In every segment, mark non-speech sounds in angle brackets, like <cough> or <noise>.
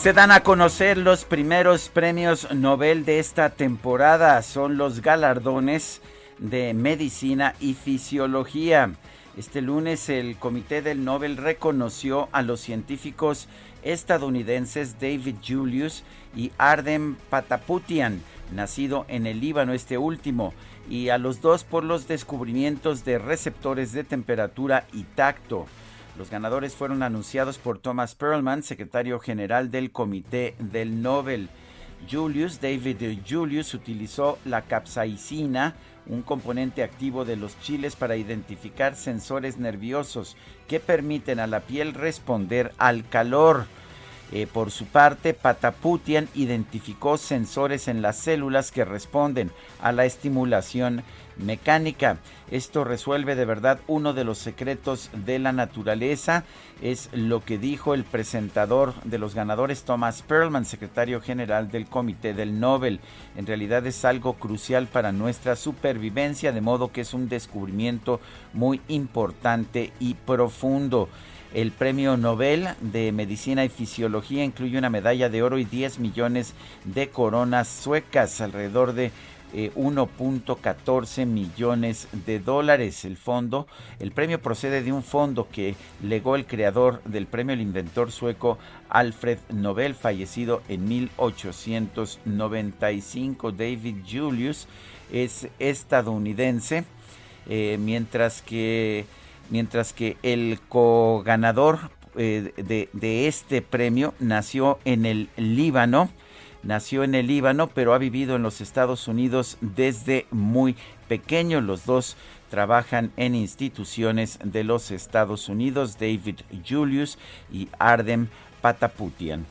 Se dan a conocer los primeros premios Nobel de esta temporada. Son los galardones de medicina y fisiología. Este lunes el Comité del Nobel reconoció a los científicos estadounidenses David Julius y Ardem Pataputian, nacido en el Líbano este último, y a los dos por los descubrimientos de receptores de temperatura y tacto. Los ganadores fueron anunciados por Thomas Perlman, secretario general del Comité del Nobel. Julius, David Julius, utilizó la capsaicina, un componente activo de los chiles para identificar sensores nerviosos que permiten a la piel responder al calor. Eh, por su parte, Pataputian identificó sensores en las células que responden a la estimulación mecánica. Esto resuelve de verdad uno de los secretos de la naturaleza. Es lo que dijo el presentador de los ganadores, Thomas Perlman, secretario general del Comité del Nobel. En realidad es algo crucial para nuestra supervivencia, de modo que es un descubrimiento muy importante y profundo. El premio Nobel de Medicina y Fisiología incluye una medalla de oro y 10 millones de coronas suecas, alrededor de 1.14 eh, millones de dólares. El fondo, el premio procede de un fondo que legó el creador del premio, el inventor sueco Alfred Nobel, fallecido en 1895. David Julius es estadounidense, eh, mientras que mientras que el co-ganador eh, de, este premio nació en el Líbano Nació en el Líbano, pero ha vivido en los Estados Unidos desde muy pequeño. Los dos trabajan en instituciones de los Estados Unidos, David Julius y Ardem Pataputian.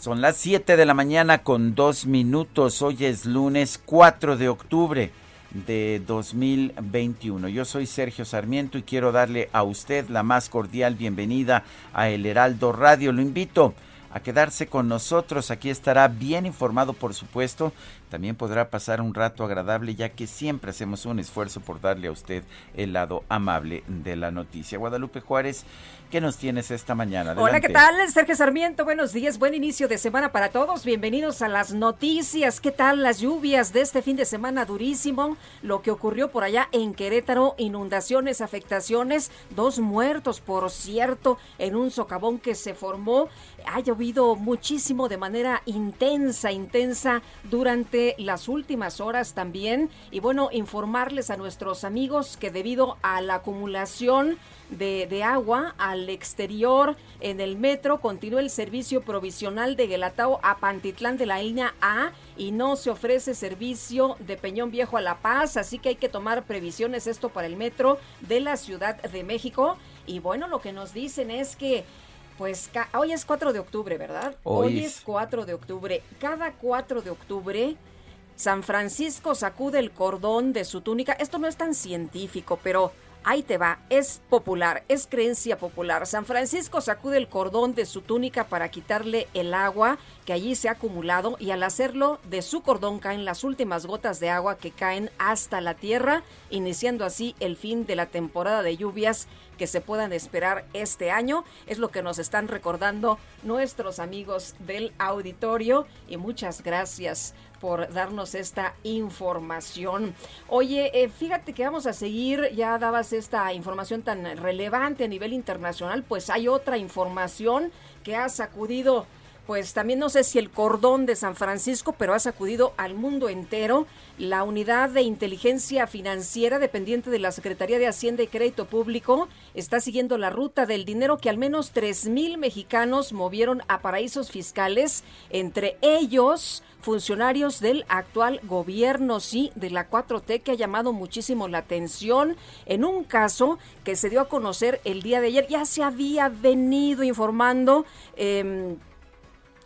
Son las 7 de la mañana con dos minutos. Hoy es lunes 4 de octubre de 2021. Yo soy Sergio Sarmiento y quiero darle a usted la más cordial bienvenida a El Heraldo Radio. Lo invito quedarse con nosotros. Aquí estará bien informado, por supuesto. También podrá pasar un rato agradable, ya que siempre hacemos un esfuerzo por darle a usted el lado amable de la noticia. Guadalupe Juárez, ¿qué nos tienes esta mañana? Hola, ¿qué tal? Sergio Sarmiento, buenos días, buen inicio de semana para todos. Bienvenidos a las noticias. ¿Qué tal las lluvias de este fin de semana durísimo? Lo que ocurrió por allá en Querétaro, inundaciones, afectaciones, dos muertos, por cierto, en un socavón que se formó ha llovido muchísimo de manera intensa, intensa durante las últimas horas también. Y bueno, informarles a nuestros amigos que debido a la acumulación de, agua al exterior en el metro continúa el servicio provisional de Guelatao a Pantitlán de la línea A y no se ofrece servicio de Peñón Viejo a La Paz, así que hay que tomar previsiones esto para el metro de la Ciudad de México. Y bueno, lo que nos dicen es que pues hoy es 4 de octubre, ¿verdad? Hoy, es 4 de octubre. Cada 4 de octubre, San Francisco sacude el cordón de su túnica. Esto no es tan científico, pero Ahí te va, es popular, es creencia popular. San Francisco sacude el cordón de su túnica para quitarle el agua que allí se ha acumulado y al hacerlo de su cordón caen las últimas gotas de agua que caen hasta la tierra, iniciando así el fin de la temporada de lluvias que se puedan esperar este año. Es lo que nos están recordando nuestros amigos del auditorio y muchas gracias por darnos esta información. Oye, eh, fíjate que vamos a seguir, ya dabas esta información tan relevante a nivel internacional, pues hay otra información que ha sacudido pues también no sé si el cordón de San Francisco, pero ha sacudido al mundo entero. La unidad de inteligencia financiera dependiente de la Secretaría de Hacienda y Crédito Público está siguiendo la ruta del dinero que al menos tres mil mexicanos movieron a paraísos fiscales, entre ellos funcionarios del actual gobierno, sí, de la 4T, que ha llamado muchísimo la atención en un caso que se dio a conocer el día de ayer. Ya se había venido informando. Eh,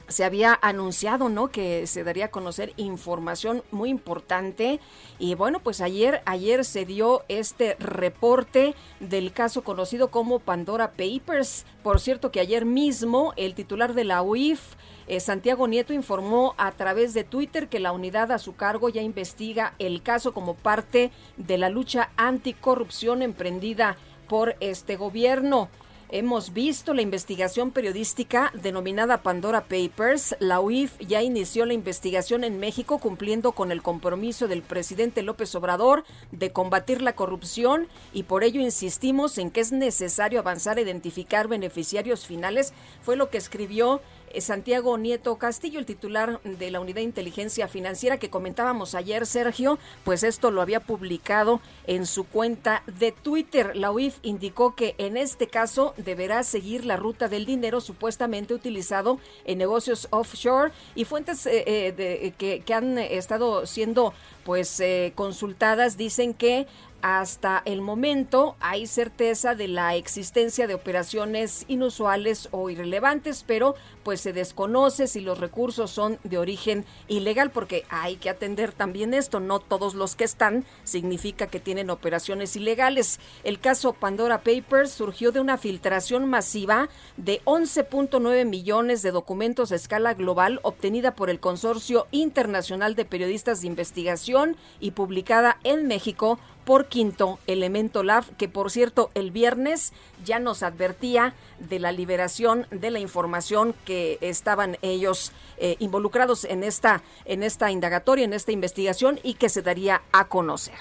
se había anunciado, ¿no? Que se daría a conocer información muy importante y bueno, pues ayer ayer se dio este reporte del caso conocido como Pandora Papers. Por cierto que ayer mismo el titular de la UIF eh, Santiago Nieto informó a través de Twitter que la unidad a su cargo ya investiga el caso como parte de la lucha anticorrupción emprendida por este gobierno. Hemos visto la investigación periodística denominada Pandora Papers. La UIF ya inició la investigación en México cumpliendo con el compromiso del presidente López Obrador de combatir la corrupción y por ello insistimos en que es necesario avanzar a identificar beneficiarios finales. Fue lo que escribió Santiago Nieto Castillo, el titular de la Unidad de Inteligencia Financiera que comentábamos ayer, Sergio, pues esto lo había publicado en su cuenta de Twitter. La UIF indicó que en este caso deberá seguir la ruta del dinero supuestamente utilizado en negocios offshore y fuentes eh, eh, que, han estado siendo pues consultadas dicen que hasta el momento hay certeza de la existencia de operaciones inusuales o irrelevantes, pero pues se desconoce si los recursos son de origen ilegal, porque hay que atender también esto, no todos los que están significa que tienen operaciones ilegales. El caso Pandora Papers surgió de una filtración masiva de 11.9 millones de documentos a escala global obtenida por el Consorcio Internacional de Periodistas de Investigación y publicada en México por Quinto Elemento Lab, que por cierto el viernes ya nos advertía de la liberación de la información que estaban ellos eh, involucrados en esta, en esta indagatoria, en esta investigación y que se daría a conocer.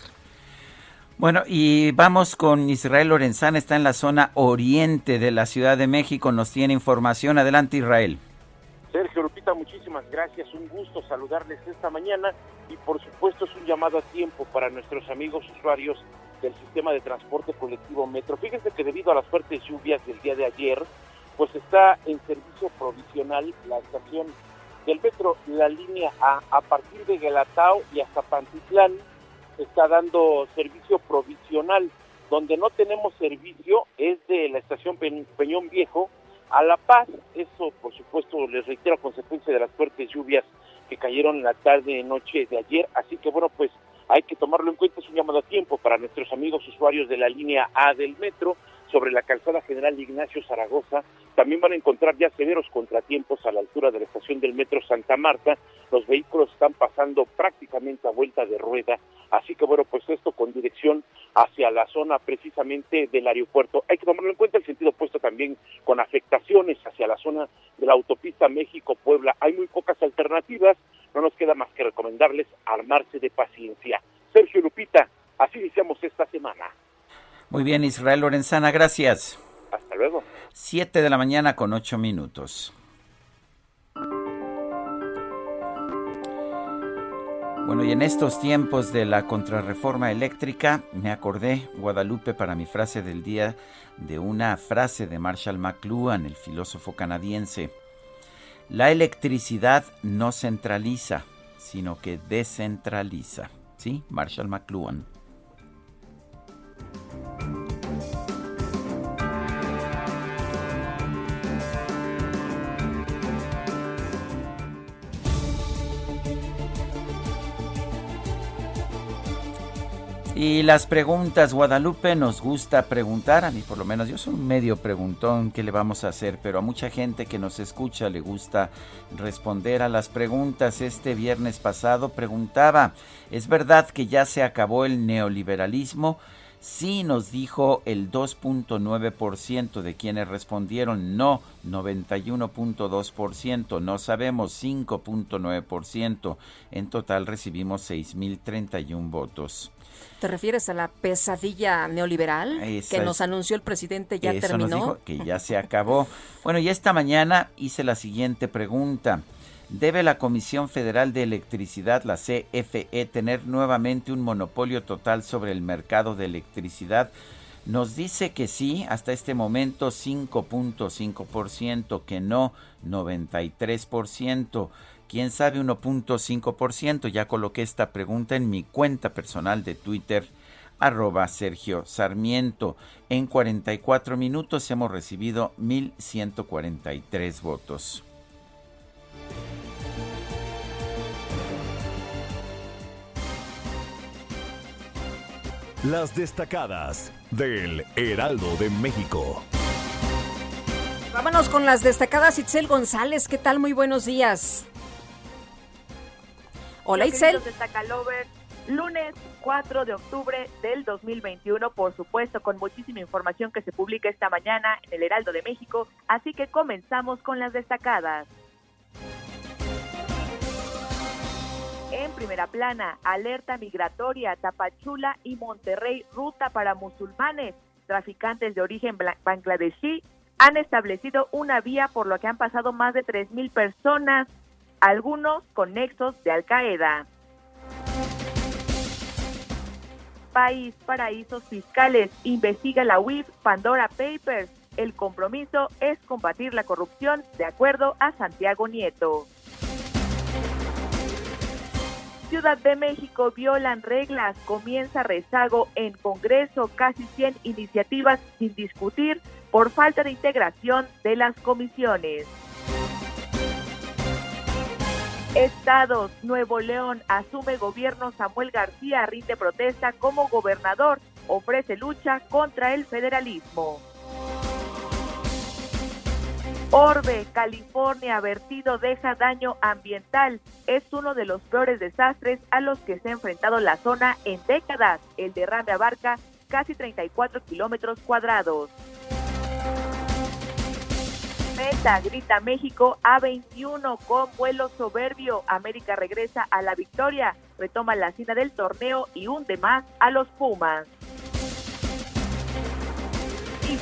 Bueno, y vamos con Israel Lorenzana, está en la zona oriente de la Ciudad de México, nos tiene información. Adelante, Israel. Sergio Lupita, muchísimas gracias. Un gusto saludarles esta mañana y por supuesto es un llamado a tiempo para nuestros amigos usuarios del sistema de transporte colectivo Metro. Fíjense que debido a las fuertes lluvias del día de ayer, pues está en servicio provisional la estación del metro, la línea A, a partir de Guelatao y hasta Pantitlán, está dando servicio provisional. Donde no tenemos servicio es de la estación Peñón Viejo, a La Paz. Eso, por supuesto, les reitero, consecuencia de las fuertes lluvias que cayeron en la tarde y noche de ayer. Así que, bueno, pues hay que tomarlo en cuenta. Es un llamado a tiempo para nuestros amigos usuarios de la línea A del metro sobre la calzada general Ignacio Zaragoza. También van a encontrar ya severos contratiempos a la altura de la estación del metro Santa Marta. Los vehículos están pasando prácticamente a vuelta de rueda. Así que bueno, pues esto con dirección hacia la zona precisamente del aeropuerto. Hay que tomarlo en cuenta el sentido opuesto también con afectaciones hacia la zona de la autopista México-Puebla. Hay muy pocas alternativas. No nos queda más que recomendarles armarse de paciencia. Sergio Lupita, así iniciamos esta semana. Muy bien, Israel Lorenzana, gracias. Hasta luego. Siete de la mañana con ocho minutos. Bueno, y en estos tiempos de la contrarreforma eléctrica, me acordé, Guadalupe, para mi frase del día, de una frase de Marshall McLuhan, el filósofo canadiense. La electricidad no centraliza, sino que descentraliza. ¿Sí? Marshall McLuhan. Y las preguntas, Guadalupe, nos gusta preguntar, a mí por lo menos, yo soy un medio preguntón, ¿qué le vamos a hacer? Pero a mucha gente que nos escucha le gusta responder a las preguntas. Este viernes pasado preguntaba, ¿es verdad que ya se acabó el neoliberalismo? Sí nos dijo el 2.9% de quienes respondieron no, 91.2%, no sabemos 5.9%. En total recibimos 6.031 votos. ¿Te refieres a la pesadilla neoliberal que nos anunció el presidente ya terminó? que ya se acabó. bueno, y esta mañana hice la siguiente pregunta. ¿Debe la Comisión Federal de Electricidad, la CFE, tener nuevamente un monopolio total sobre el mercado de electricidad? Nos dice que sí, hasta este momento 5.5%, que no 93%, quién sabe 1.5%. Ya coloqué esta pregunta en mi cuenta personal de Twitter, arroba Sergio Sarmiento. En 44 minutos hemos recibido 1.143 votos. Las destacadas del Heraldo de México. Vámonos con las destacadas Itzel González. ¿Qué tal? Muy buenos días. Hola Itzel. lunes 4 de octubre del 2021, por supuesto, con muchísima información que se publica esta mañana en el Heraldo de México. Así que comenzamos con las destacadas. En primera plana, alerta migratoria, Tapachula y Monterrey, ruta para musulmanes. Traficantes de origen bangladesí han establecido una vía por lo que han pasado más de 3.000 personas, algunos con nexos de Al-Qaeda. País, paraísos fiscales, investiga la UIF Pandora Papers. El compromiso es combatir la corrupción, de acuerdo a Santiago Nieto. Ciudad de México violan reglas, comienza rezago en Congreso, casi 100 iniciativas sin discutir por falta de integración de las comisiones. Estados, Nuevo León asume gobierno Samuel García, rinde protesta como gobernador, ofrece lucha contra el federalismo. Orbe, California, vertido deja daño ambiental. Es uno de los peores desastres a los que se ha enfrentado la zona en décadas. El derrame abarca casi 34 kilómetros cuadrados. Meta, grita México A21 con vuelo soberbio. América regresa a la victoria, retoma la cima del torneo y hunde más a los Pumas.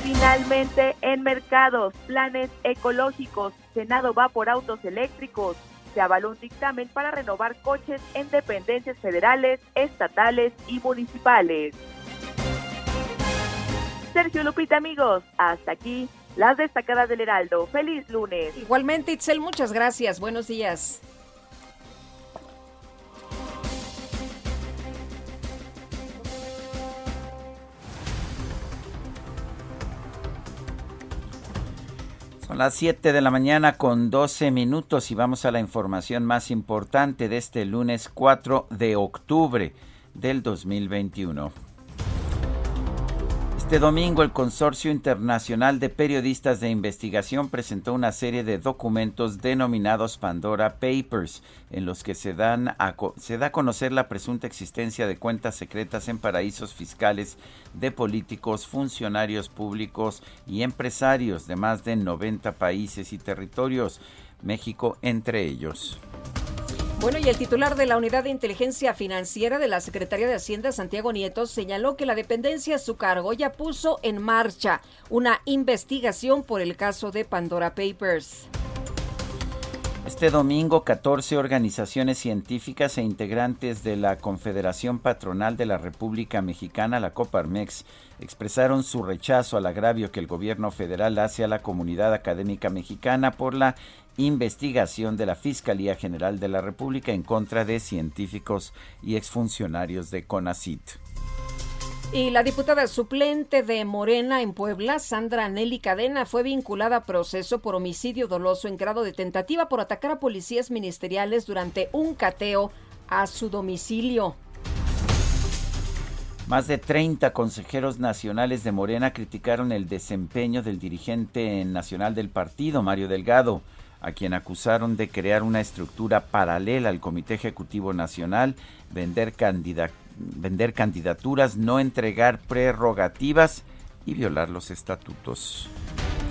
Finalmente, en mercados, planes ecológicos, Senado va por autos eléctricos. Se avaló un dictamen para renovar coches en dependencias federales, estatales y municipales. Sergio Lupita, amigos, hasta aquí las destacadas del Heraldo. Feliz lunes. Igualmente, Itzel, muchas gracias. Buenos días. Son las 7 de la mañana con 12 minutos y vamos a la información más importante de este lunes 4 de octubre del 2021. Este domingo el Consorcio Internacional de Periodistas de Investigación presentó una serie de documentos denominados Pandora Papers, en los que se, se da a conocer la presunta existencia de cuentas secretas en paraísos fiscales de políticos, funcionarios públicos y empresarios de más de 90 países y territorios, México entre ellos. Bueno, y el titular de la Unidad de Inteligencia Financiera de la Secretaría de Hacienda, Santiago Nieto, señaló que la dependencia a su cargo ya puso en marcha una investigación por el caso de Pandora Papers. Este domingo, 14 organizaciones científicas e integrantes de la Confederación Patronal de la República Mexicana, la Coparmex, expresaron su rechazo al agravio que el gobierno federal hace a la comunidad académica mexicana por la investigación de la Fiscalía General de la República en contra de científicos y exfuncionarios de CONACIT. Y la diputada suplente de Morena en Puebla, Sandra Nelly Cadena, fue vinculada a proceso por homicidio doloso en grado de tentativa por atacar a policías ministeriales durante un cateo a su domicilio. Más de 30 consejeros nacionales de Morena criticaron el desempeño del dirigente nacional del partido, Mario Delgado a quien acusaron de crear una estructura paralela al Comité Ejecutivo Nacional, vender vender candidaturas, no entregar prerrogativas y violar los estatutos.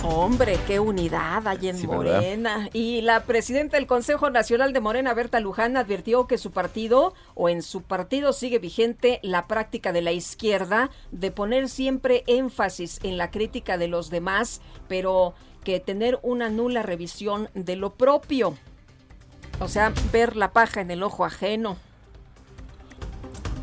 Hombre, qué unidad hay en Morena. Y la presidenta del Consejo Nacional de Morena, Berta Luján, advirtió que su partido o en su partido sigue vigente la práctica de la izquierda de poner siempre énfasis en la crítica de los demás, pero que tener una nula revisión de lo propio. O sea, ver la paja en el ojo ajeno.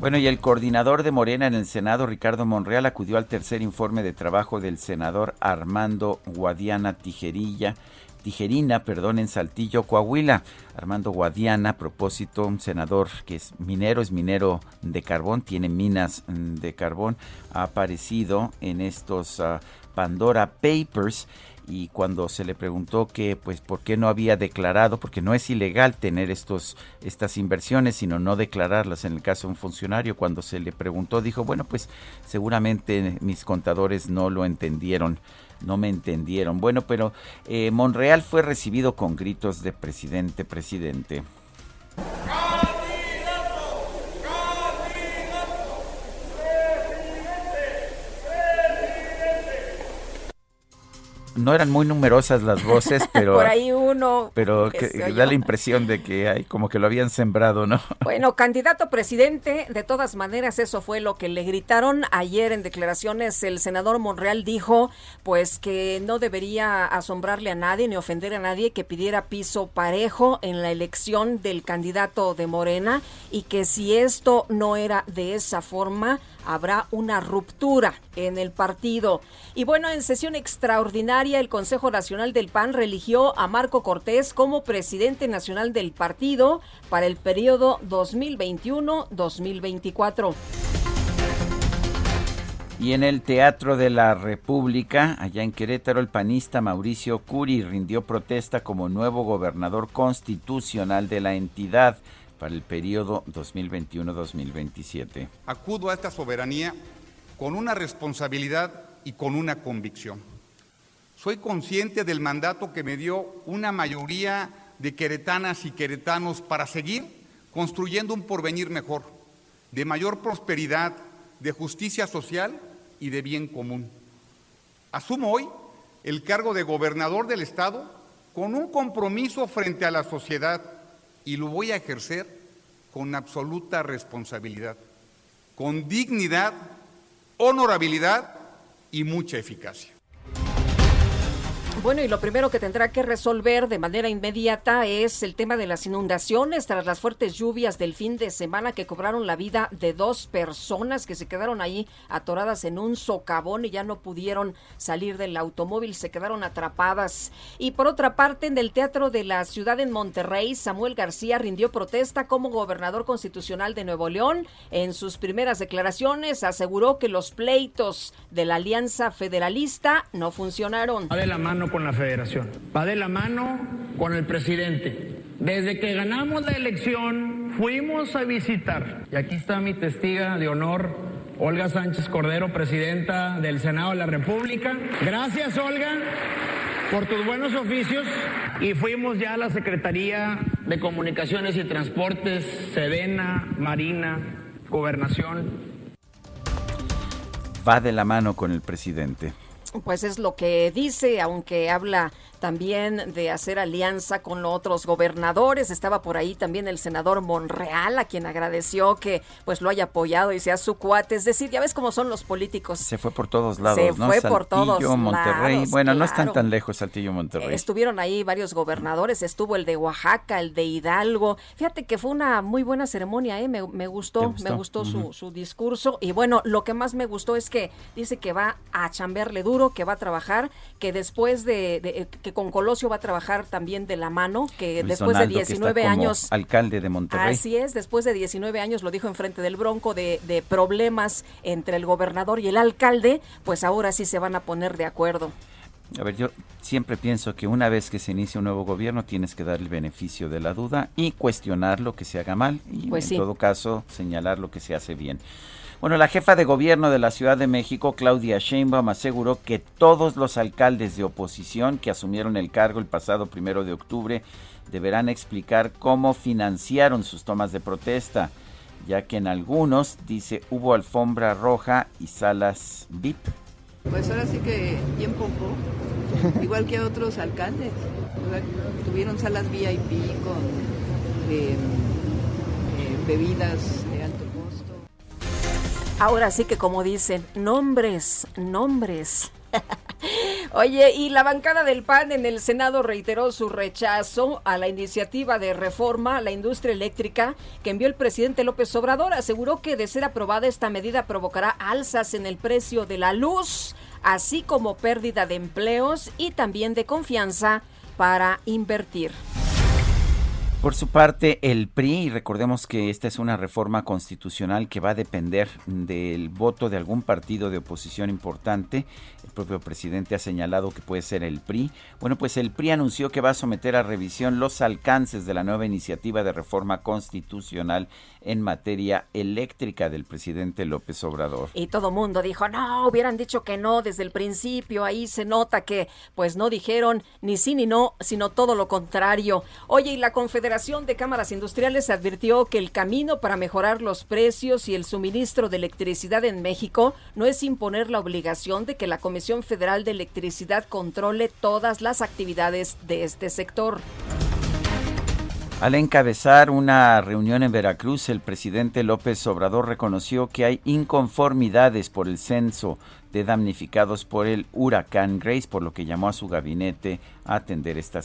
Bueno, y el coordinador de Morena en el Senado, Ricardo Monreal, acudió al tercer informe de trabajo del senador Armando Guadiana Tijerilla, Tijerina, perdón, en Saltillo, Coahuila. Armando Guadiana, a propósito, un senador que es minero, es minero de carbón, tiene minas mm, de carbón, ha aparecido en estos ah, Pandora Papers y cuando se le preguntó que pues por qué no había declarado, porque no es ilegal tener estos estas inversiones, sino no declararlas en el caso de un funcionario, cuando se le preguntó dijo, bueno, pues seguramente mis contadores no lo entendieron, no me entendieron. Bueno, pero eh, Monreal fue recibido con gritos de presidente, presidente. No eran muy numerosas las voces, <laughs> pero por ahí uno pero que, da la impresión de que hay como que lo habían sembrado, ¿no? <laughs> Bueno, candidato presidente, de todas maneras eso fue lo que le gritaron ayer en declaraciones el senador Monreal dijo pues que no debería asombrarle a nadie ni ofender a nadie que pidiera piso parejo en la elección del candidato de Morena y que si esto no era de esa forma habrá una ruptura en el partido. Y bueno, en sesión extraordinaria, el Consejo Nacional del PAN religió a Marco Cortés como presidente nacional del partido para el periodo 2021-2024. Y en el Teatro de la República, allá en Querétaro, el panista Mauricio Curi rindió protesta como nuevo gobernador constitucional de la entidad para el periodo 2021-2027. Acudo a esta soberanía con una responsabilidad y con una convicción. Soy consciente del mandato que me dio una mayoría de queretanas y queretanos para seguir construyendo un porvenir mejor, de mayor prosperidad, de justicia social y de bien común. Asumo hoy el cargo de gobernador del Estado con un compromiso frente a la sociedad y lo voy a ejercer con absoluta responsabilidad, con dignidad, honorabilidad y mucha eficacia. Bueno, y lo primero que tendrá que resolver de manera inmediata es el tema de las inundaciones tras las fuertes lluvias del fin de semana que cobraron la vida de dos personas que se quedaron ahí atoradas en un socavón y ya no pudieron salir del automóvil, se quedaron atrapadas. Y por otra parte, en el Teatro de la Ciudad en Monterrey, Samuel García rindió protesta como gobernador constitucional de Nuevo León. En sus primeras declaraciones aseguró que los pleitos de la Alianza Federalista no funcionaron con la federación, va de la mano con el presidente. Desde que ganamos la elección fuimos a visitar, y aquí está mi testiga de honor, Olga Sánchez Cordero, presidenta del Senado de la República. Gracias, Olga, por tus buenos oficios. Y fuimos ya a la Secretaría de Comunicaciones y Transportes, Sedena, Marina, Gobernación. Va de la mano con el presidente. Pues es lo que dice, aunque habla también de hacer alianza con otros gobernadores. Estaba por ahí también el senador Monreal, a quien agradeció que pues lo haya apoyado y sea su cuate. Es decir, ya ves cómo son los políticos. Se fue por todos lados, Se ¿no? fue por todos Monterrey. bueno, no están tan lejos Saltillo, Monterrey. Estuvieron ahí varios gobernadores. Estuvo el de Oaxaca, el de Hidalgo. Fíjate que fue una muy buena ceremonia, ¿eh? Me, gustó, me gustó su, su discurso. Y bueno, lo que más me gustó es que dice que va a chambearle duro, que va a trabajar, que después de, de que con Colosio va a trabajar también de la mano, que después de 19 años... Alcalde de Monterrey. Así es, después de 19 años, lo dijo enfrente del Bronco, de, de problemas entre el gobernador y el alcalde, pues ahora sí se van a poner de acuerdo. A ver, yo siempre pienso que una vez que se inicia un nuevo gobierno tienes que dar el beneficio de la duda y cuestionar lo que se haga mal y pues en todo caso señalar lo que se hace bien. Bueno, la jefa de gobierno de la Ciudad de México, Claudia Sheinbaum, aseguró que todos los alcaldes de oposición que asumieron el cargo el pasado primero de octubre deberán explicar cómo financiaron sus tomas de protesta. ya que en algunos, dice, hubo alfombra roja y salas VIP. Pues ahora sí que bien poco, igual que otros alcaldes. Tuvieron salas VIP con eh, eh, bebidas. Ahora sí que como dicen, nombres, nombres. <laughs> Oye, y la bancada del PAN en el Senado reiteró su rechazo a la iniciativa de reforma a la industria eléctrica que envió el presidente López Obrador. Aseguró que de ser aprobada esta medida provocará alzas en el precio de la luz, así como pérdida de empleos y también de confianza para invertir. Por su parte, el PRI, y recordemos que esta es una reforma constitucional que va a depender del voto de algún partido de oposición importante, el propio presidente ha señalado que puede ser el PRI. Bueno, pues el PRI anunció que va a someter a revisión los alcances de la nueva iniciativa de reforma constitucional en materia eléctrica del presidente López Obrador. Y todo mundo dijo, no, hubieran dicho que no desde el principio, ahí se nota que pues no dijeron ni sí ni no, sino todo lo contrario. Oye, y la Confederación de Cámaras Industriales advirtió que el camino para mejorar los precios y el suministro de electricidad en México no es imponer la obligación de que la Comisión Federal de Electricidad controle todas las actividades de este sector. Al encabezar una reunión en Veracruz, el presidente López Obrador reconoció que hay inconformidades por el censo de damnificados por el huracán Grace, por lo que llamó a su gabinete a atender esta,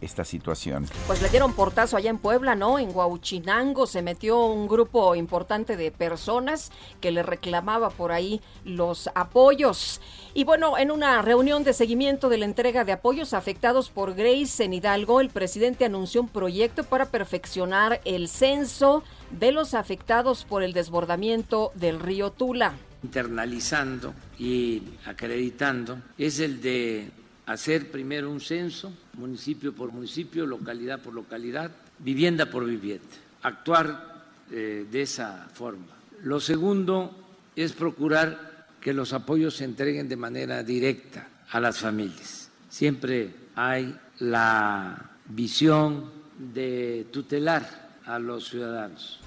esta situación. Pues le dieron portazo allá en Puebla, ¿no? En Huauchinango se metió un grupo importante de personas que le reclamaba por ahí los apoyos. Y bueno, en una reunión de seguimiento de la entrega de apoyos afectados por Grace en Hidalgo, el presidente anunció un proyecto para perfeccionar el censo de los afectados por el desbordamiento del río Tula internalizando y acreditando es el de hacer primero un censo, municipio por municipio, localidad por localidad, vivienda por vivienda, actuar eh, de esa forma. Lo segundo es procurar que los apoyos se entreguen de manera directa a las familias. Siempre hay la visión de tutelar a los ciudadanos.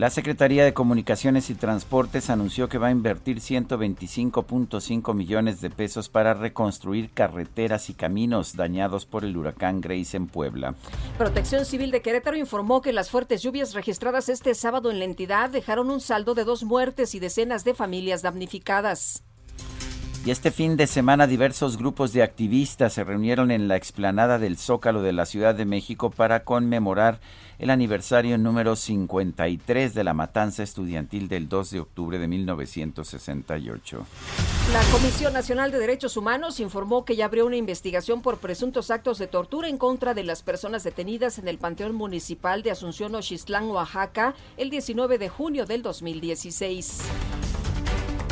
La Secretaría de Comunicaciones y Transportes anunció que va a invertir 125.5 millones de pesos para reconstruir carreteras y caminos dañados por el huracán Grace en Puebla. Protección Civil de Querétaro informó que las fuertes lluvias registradas este sábado en la entidad dejaron un saldo de dos muertes y decenas de familias damnificadas. Y este fin de semana diversos grupos de activistas se reunieron en la explanada del Zócalo de la Ciudad de México para conmemorar el aniversario número 53 de la matanza estudiantil del 2 de octubre de 1968. La Comisión Nacional de Derechos Humanos informó que ya abrió una investigación por presuntos actos de tortura en contra de las personas detenidas en el Panteón Municipal de Asunción Oxistlán, Oaxaca, el 19 de junio del 2016.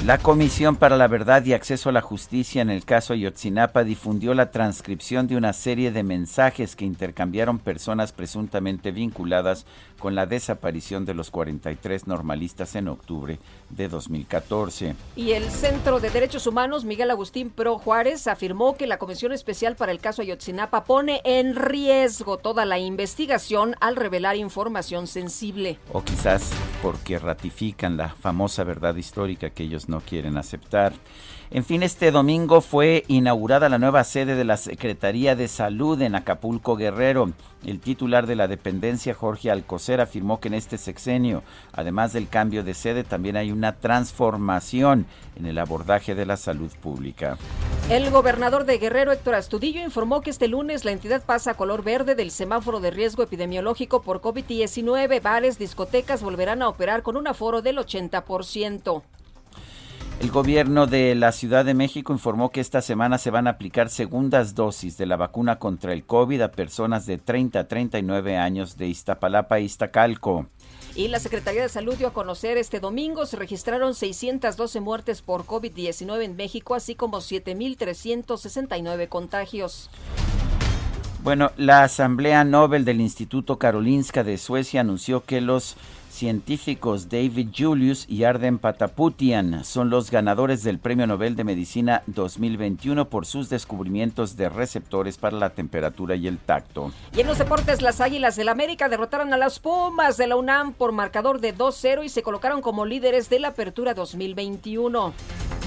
La Comisión para la Verdad y Acceso a la Justicia en el caso Ayotzinapa difundió la transcripción de una serie de mensajes que intercambiaron personas presuntamente vinculadas con la desaparición de los 43 normalistas en octubre de 2014. Y el Centro de Derechos Humanos Miguel Agustín Pro Juárez afirmó que la Comisión Especial para el caso Ayotzinapa pone en riesgo toda la investigación al revelar información sensible. O quizás porque ratifican la famosa verdad histórica que ellos no quieren aceptar. En fin, este domingo fue inaugurada la nueva sede de la Secretaría de Salud en Acapulco Guerrero. El titular de la dependencia, Jorge Alcocer, afirmó que en este sexenio, además del cambio de sede, también hay una transformación en el abordaje de la salud pública. El gobernador de Guerrero, Héctor Astudillo, informó que este lunes la entidad pasa a color verde del semáforo de riesgo epidemiológico por COVID-19. Bares, discotecas volverán a operar con un aforo del 80%. El gobierno de la Ciudad de México informó que esta semana se van a aplicar segundas dosis de la vacuna contra el COVID a personas de 30 a 39 años de Iztapalapa e Iztacalco. Y la Secretaría de Salud dio a conocer este domingo se registraron 612 muertes por COVID-19 en México, así como 7.369 contagios. Bueno, la Asamblea Nobel del Instituto Karolinska de Suecia anunció que los científicos David Julius y Arden Pataputian son los ganadores del Premio Nobel de Medicina 2021 por sus descubrimientos de receptores para la temperatura y el tacto. Y en los deportes, las Águilas del América derrotaron a las Pumas de la UNAM por marcador de 2-0 y se colocaron como líderes de la Apertura 2021.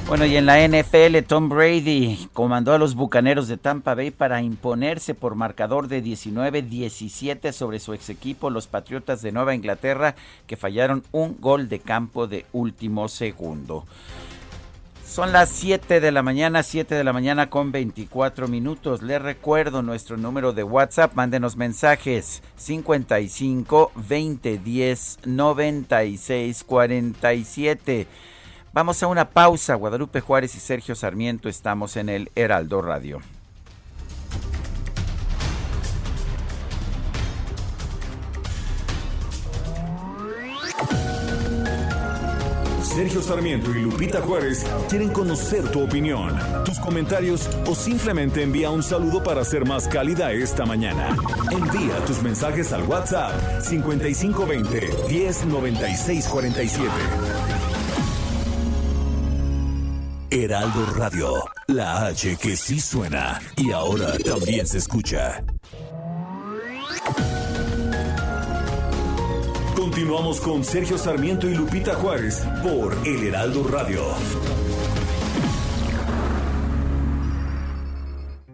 Bueno, y en la NFL, Tom Brady comandó a los Bucaneros de Tampa Bay para imponerse por marcador de 19-17 sobre su ex equipo, los Patriotas de Nueva Inglaterra, que fallaron un gol de campo de último segundo. Son las 7 de la mañana, 7 de la mañana con 24 minutos. Les recuerdo nuestro número de WhatsApp. Mándenos mensajes 55 20 10 96 47. Vamos a una pausa. Guadalupe Juárez y Sergio Sarmiento estamos en el Heraldo Radio. Sergio Sarmiento y Lupita Juárez quieren conocer tu opinión, tus comentarios o simplemente envía un saludo para ser más cálida esta mañana. Envía tus mensajes al WhatsApp 5520 109647. Heraldo Radio, la H que sí suena y ahora también se escucha. Continuamos con Sergio Sarmiento y Lupita Juárez por El Heraldo Radio.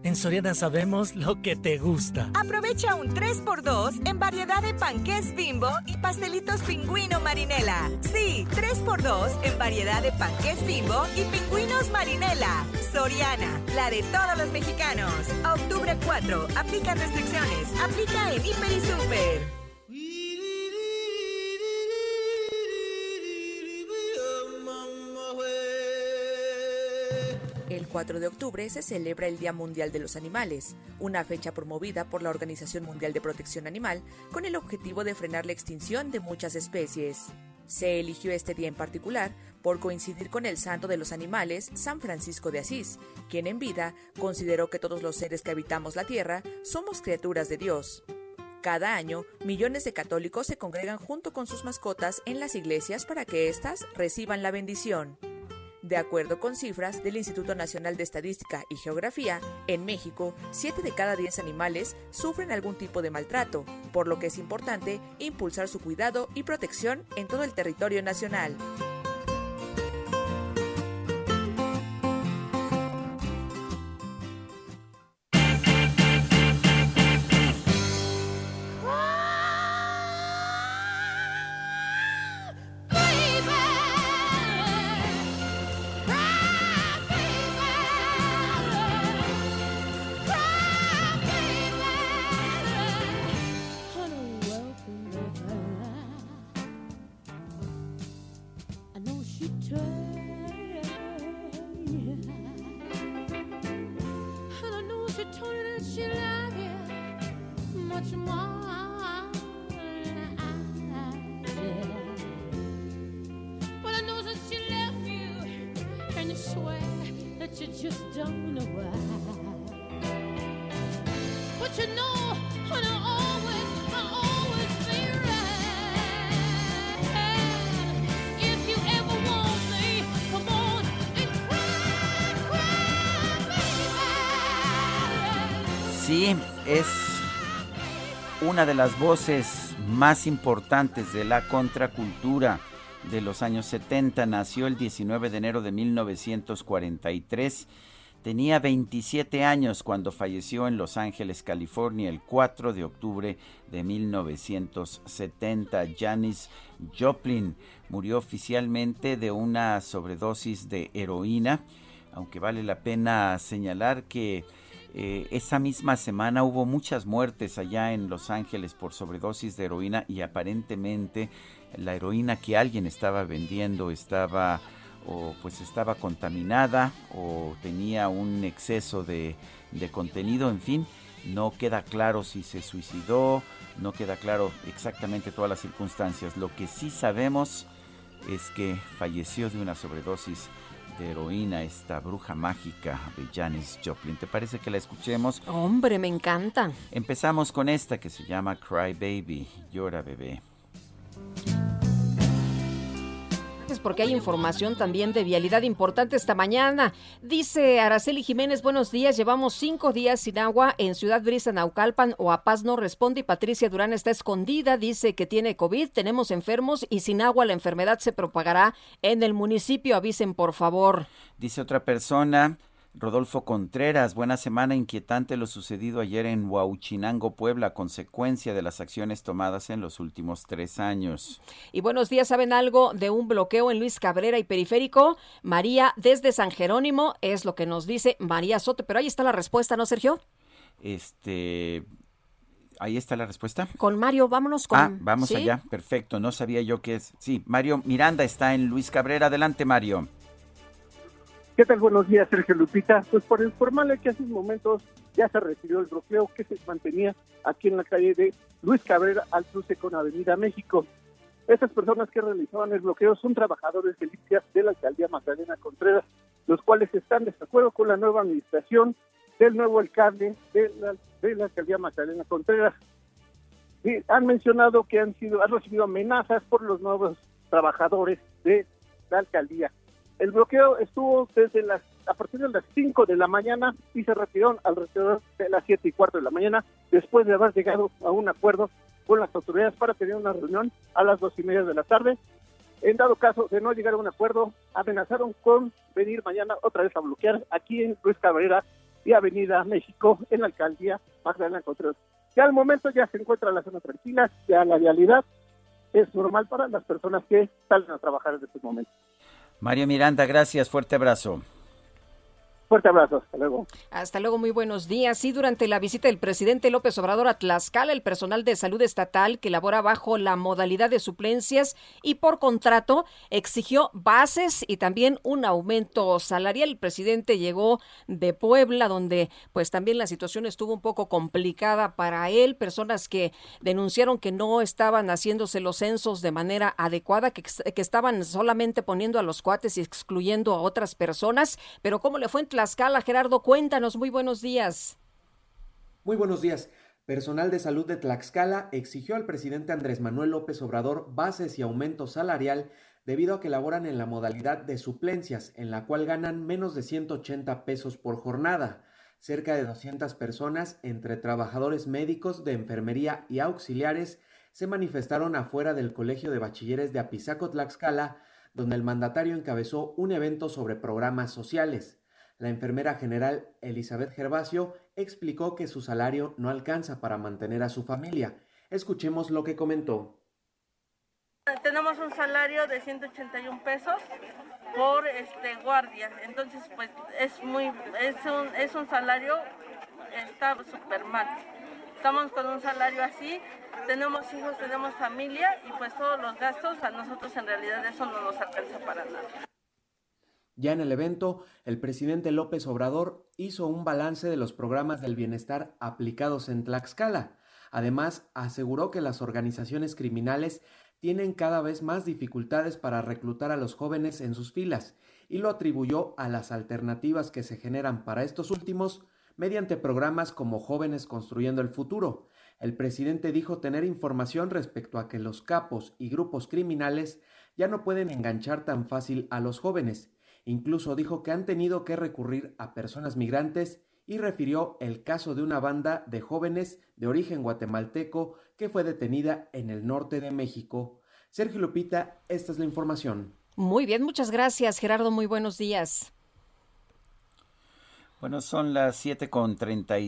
En Soriana sabemos lo que te gusta. Aprovecha un 3x2 en variedad de panqués bimbo y pastelitos pingüino marinela. Sí, 3x2 en variedad de panqués bimbo y pingüinos marinela. Soriana, la de todos los mexicanos. octubre 4, aplica restricciones. Aplica en Hiper y Super. El 4 de octubre se celebra el Día Mundial de los Animales, una fecha promovida por la Organización Mundial de Protección Animal con el objetivo de frenar la extinción de muchas especies. Se eligió este día en particular por coincidir con el santo de los animales, San Francisco de Asís, quien en vida consideró que todos los seres que habitamos la tierra somos criaturas de Dios. Cada año, millones de católicos se congregan junto con sus mascotas en las iglesias para que éstas reciban la bendición. De acuerdo con cifras del Instituto Nacional de Estadística y Geografía, en México, 7 de cada 10 animales sufren algún tipo de maltrato, por lo que es importante impulsar su cuidado y protección en todo el territorio nacional. Una de las voces más importantes de la contracultura de los años 70. Nació el 19 de enero de 1943. Tenía 27 años cuando falleció en Los Ángeles, California, el 4 de octubre de 1970. Janis Joplin murió oficialmente de una sobredosis de heroína, aunque vale la pena señalar que eh, esa misma semana hubo muchas muertes allá en Los Ángeles por sobredosis de heroína y aparentemente la heroína que alguien estaba vendiendo estaba o pues estaba contaminada o tenía un exceso de, de contenido, en fin, no queda claro si se suicidó, no queda claro exactamente todas las circunstancias. Lo que sí sabemos es que falleció de una sobredosis de heroína, esta bruja mágica de Janis Joplin. ¿Te parece que la escuchemos? Hombre, me encanta. Empezamos con esta que se llama Cry Baby, llora bebé. Porque hay información también de vialidad importante esta mañana. Dice Araceli Jiménez, buenos días, llevamos cinco días sin agua en Ciudad Brisa, Naucalpan o A Paz no responde y Patricia Durán está escondida, dice que tiene COVID, tenemos enfermos y sin agua la enfermedad se propagará en el municipio, avisen por favor. Dice otra persona, Rodolfo Contreras, buena semana inquietante lo sucedido ayer en Huauchinango, Puebla, consecuencia de las acciones tomadas en los últimos tres años. Y buenos días, ¿saben algo de un bloqueo en Luis Cabrera y Periférico? María, desde San Jerónimo, es lo que nos dice María Soto, pero ahí está la respuesta, ¿no, Sergio? Este, ahí está la respuesta. Con Mario, vámonos con. Ah, vamos allá, perfecto. No sabía yo qué es. Sí, Mario Miranda está en Luis Cabrera. Adelante, Mario. ¿Qué tal? Buenos días, Sergio Lupita. Pues por informarle que hace unos momentos ya se recibió el bloqueo que se mantenía aquí en la calle de Luis Cabrera al cruce con Avenida México. Estas personas que realizaban el bloqueo son trabajadores de limpias de la alcaldía Magdalena Contreras, los cuales están de acuerdo con la nueva administración del nuevo alcalde de la, de la alcaldía Magdalena Contreras. Y han mencionado que han sido han recibido amenazas por los nuevos trabajadores de la alcaldía. El bloqueo estuvo desde las a partir de las 5 de la mañana y se retiró alrededor de las 7 y cuarto de la mañana después de haber llegado a un acuerdo con las autoridades para tener una reunión a las dos y media de la tarde. En dado caso de no llegar a un acuerdo, amenazaron con venir mañana otra vez a bloquear aquí en Luis Cabrera y Avenida México en la alcaldía Magdalena Contreras. Ya al momento ya se encuentra la zona tranquila, ya la realidad es normal para las personas que salen a trabajar en estos momentos. Mario Miranda, gracias, fuerte abrazo. Fuerte abrazo, hasta luego. Hasta luego, muy buenos días. Sí, durante la visita del presidente López Obrador a Tlaxcala, el personal de salud estatal que labora bajo la modalidad de suplencias y por contrato exigió bases y también un aumento salarial. El presidente llegó de Puebla, donde pues también la situación estuvo un poco complicada para él. Personas que denunciaron que no estaban haciéndose los censos de manera adecuada, que, que estaban solamente poniendo a los cuates y excluyendo a otras personas. Pero ¿cómo le fue en Tlaxcala. Gerardo, cuéntanos, muy buenos días. Muy buenos días. Personal de salud de Tlaxcala exigió al presidente Andrés Manuel López Obrador bases y aumento salarial debido a que laboran en la modalidad de suplencias, en la cual ganan menos de 180 pesos por jornada. Cerca de 200 personas, entre trabajadores médicos, de enfermería y auxiliares, se manifestaron afuera del Colegio de Bachilleres de Apizaco, Tlaxcala, donde el mandatario encabezó un evento sobre programas sociales. La enfermera general Elizabeth Gervasio explicó que su salario no alcanza para mantener a su familia. Escuchemos lo que comentó. Tenemos un salario de 181 pesos por este guardia, entonces pues es muy es un, es un salario está súper mal. Estamos con un salario así, tenemos hijos, tenemos familia y pues todos los gastos a nosotros en realidad eso no nos alcanza para nada. Ya en el evento, el presidente López Obrador hizo un balance de los programas del bienestar aplicados en Tlaxcala. Además, aseguró que las organizaciones criminales tienen cada vez más dificultades para reclutar a los jóvenes en sus filas y lo atribuyó a las alternativas que se generan para estos últimos mediante programas como Jóvenes Construyendo el Futuro. El presidente dijo tener información respecto a que los capos y grupos criminales ya no pueden enganchar tan fácil a los jóvenes Incluso dijo que han tenido que recurrir a personas migrantes y refirió el caso de una banda de jóvenes de origen guatemalteco que fue detenida en el norte de México. Sergio Lupita, esta es la información. Muy bien, muchas gracias Gerardo, muy buenos días. Bueno, son las siete con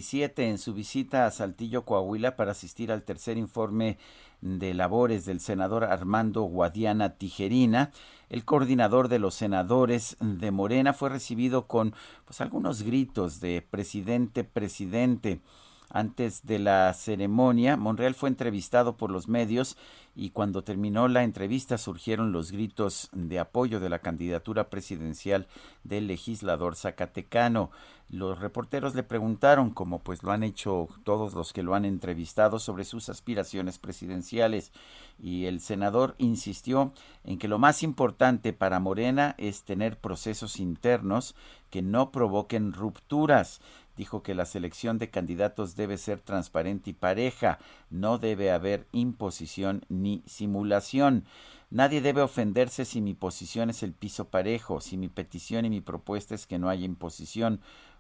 siete en su visita a Saltillo, Coahuila, para asistir al tercer informe de labores del senador Armando Guadiana Tijerina. El coordinador de los senadores de Morena fue recibido con pues algunos gritos de presidente, presidente. Antes de la ceremonia, Monreal fue entrevistado por los medios y cuando terminó la entrevista surgieron los gritos de apoyo de la candidatura presidencial del legislador zacatecano. Los reporteros le preguntaron, como pues lo han hecho todos los que lo han entrevistado, sobre sus aspiraciones presidenciales y el senador insistió en que lo más importante para Morena es tener procesos internos que no provoquen rupturas dijo que la selección de candidatos debe ser transparente y pareja, no debe haber imposición ni simulación. Nadie debe ofenderse si mi posición es el piso parejo, si mi petición y mi propuesta es que no haya imposición,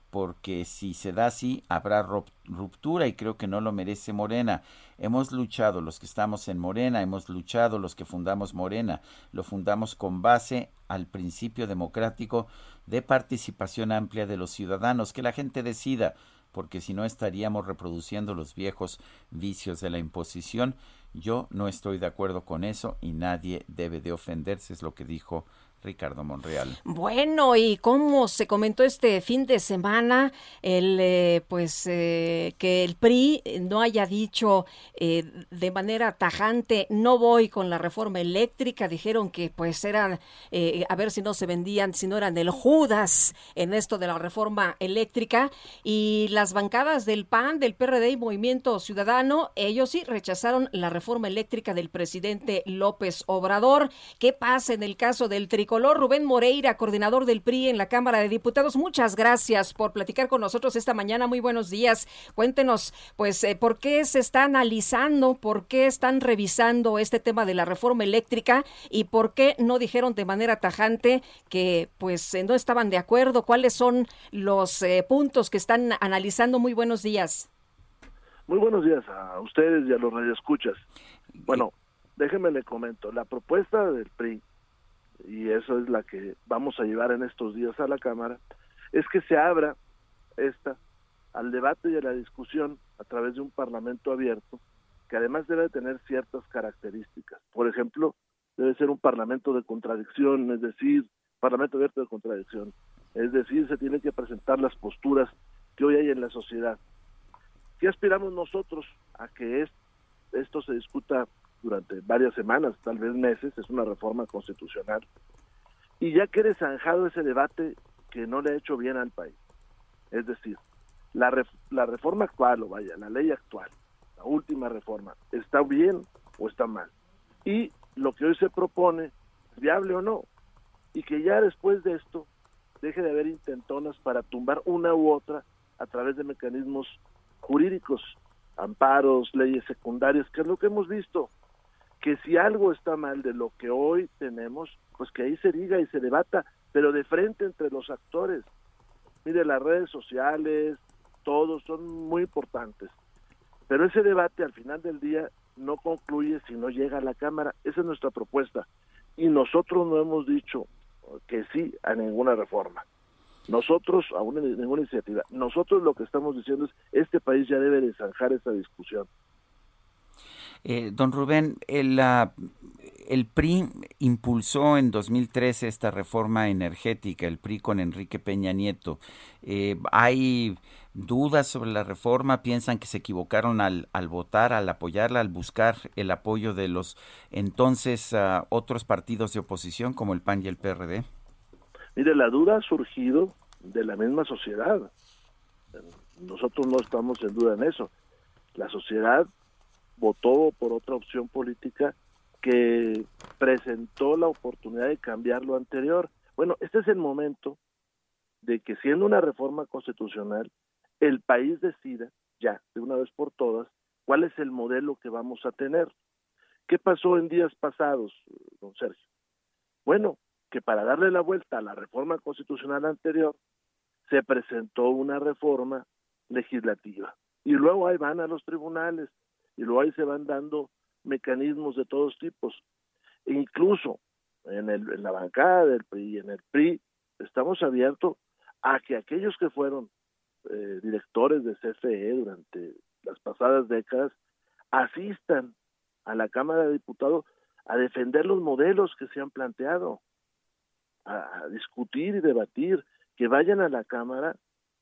porque si se da así habrá ruptura y creo que no lo merece Morena. Hemos luchado los que estamos en Morena, hemos luchado los que fundamos Morena, lo fundamos con base al principio democrático de participación amplia de los ciudadanos, que la gente decida, porque si no estaríamos reproduciendo los viejos vicios de la imposición. Yo no estoy de acuerdo con eso y nadie debe de ofenderse, es lo que dijo Ricardo Monreal. Bueno, y cómo se comentó este fin de semana, el eh, pues eh, que el PRI no haya dicho eh, de manera tajante no voy con la reforma eléctrica, dijeron que pues eran a ver si no se vendían, si no eran el Judas en esto de la reforma eléctrica y las bancadas del PAN, del PRD y Movimiento Ciudadano, ellos sí rechazaron la reforma eléctrica del presidente López Obrador. ¿Qué pasa en el caso del tri color. Rubén Moreira, coordinador del PRI en la Cámara de Diputados, muchas gracias por platicar con nosotros esta mañana. Muy buenos días. Cuéntenos, pues, eh, ¿por qué se está analizando, por qué están revisando este tema de la reforma eléctrica y por qué no dijeron de manera tajante que, pues, eh, no estaban de acuerdo? ¿Cuáles son los eh, puntos que están analizando? Muy buenos días. Muy buenos días a ustedes y a los radioescuchas. Bueno, déjenme le comento, la propuesta del PRI y eso es la que vamos a llevar en estos días a la Cámara, es que se abra esta al debate y a la discusión a través de un Parlamento abierto, que además debe tener ciertas características. Por ejemplo, debe ser un Parlamento de contradicción, es decir, Parlamento abierto de contradicción, es decir, se tienen que presentar las posturas que hoy hay en la sociedad. ¿Qué aspiramos nosotros a que esto se discuta durante varias semanas, tal vez meses, es una reforma constitucional, y ya quede zanjado ese debate que no le ha hecho bien al país. Es decir, la, la reforma actual, o vaya, la ley actual, la última reforma, ¿está bien o está mal? Y lo que hoy se propone, ¿es viable o no? Y que ya después de esto deje de haber intentonas para tumbar una u otra a través de mecanismos jurídicos, amparos, leyes secundarias, que es lo que hemos visto que si algo está mal de lo que hoy tenemos, pues que ahí se diga y se debata, pero de frente entre los actores. Mire, las redes sociales, todos son muy importantes, pero ese debate al final del día no concluye si no llega a la Cámara. Esa es nuestra propuesta. Y nosotros no hemos dicho que sí a ninguna reforma. Nosotros, a una, ninguna iniciativa. Nosotros lo que estamos diciendo es, este país ya debe de zanjar esa discusión. Eh, don Rubén, el, el PRI impulsó en 2013 esta reforma energética, el PRI con Enrique Peña Nieto. Eh, ¿Hay dudas sobre la reforma? ¿Piensan que se equivocaron al, al votar, al apoyarla, al buscar el apoyo de los entonces uh, otros partidos de oposición como el PAN y el PRD? Mire, la duda ha surgido de la misma sociedad. Nosotros no estamos en duda en eso. La sociedad votó por otra opción política que presentó la oportunidad de cambiar lo anterior. Bueno, este es el momento de que siendo una reforma constitucional, el país decida ya, de una vez por todas, cuál es el modelo que vamos a tener. ¿Qué pasó en días pasados, don Sergio? Bueno, que para darle la vuelta a la reforma constitucional anterior, se presentó una reforma legislativa. Y luego ahí van a los tribunales y luego ahí se van dando mecanismos de todos tipos. Incluso en, el, en la bancada del PRI y en el PRI estamos abiertos a que aquellos que fueron eh, directores de CFE durante las pasadas décadas asistan a la Cámara de Diputados a defender los modelos que se han planteado, a, a discutir y debatir, que vayan a la Cámara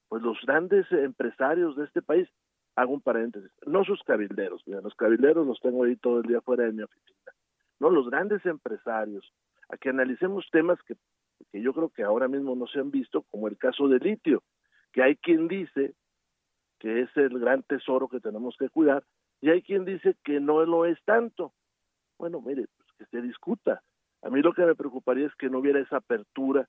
pues los grandes empresarios de este país hago un paréntesis, no sus cabilderos, mira, los cabilderos los tengo ahí todo el día fuera de mi oficina, no, los grandes empresarios, a que analicemos temas que, que yo creo que ahora mismo no se han visto, como el caso del litio, que hay quien dice que es el gran tesoro que tenemos que cuidar, y hay quien dice que no lo es tanto. Bueno, mire, pues que se discuta. A mí lo que me preocuparía es que no hubiera esa apertura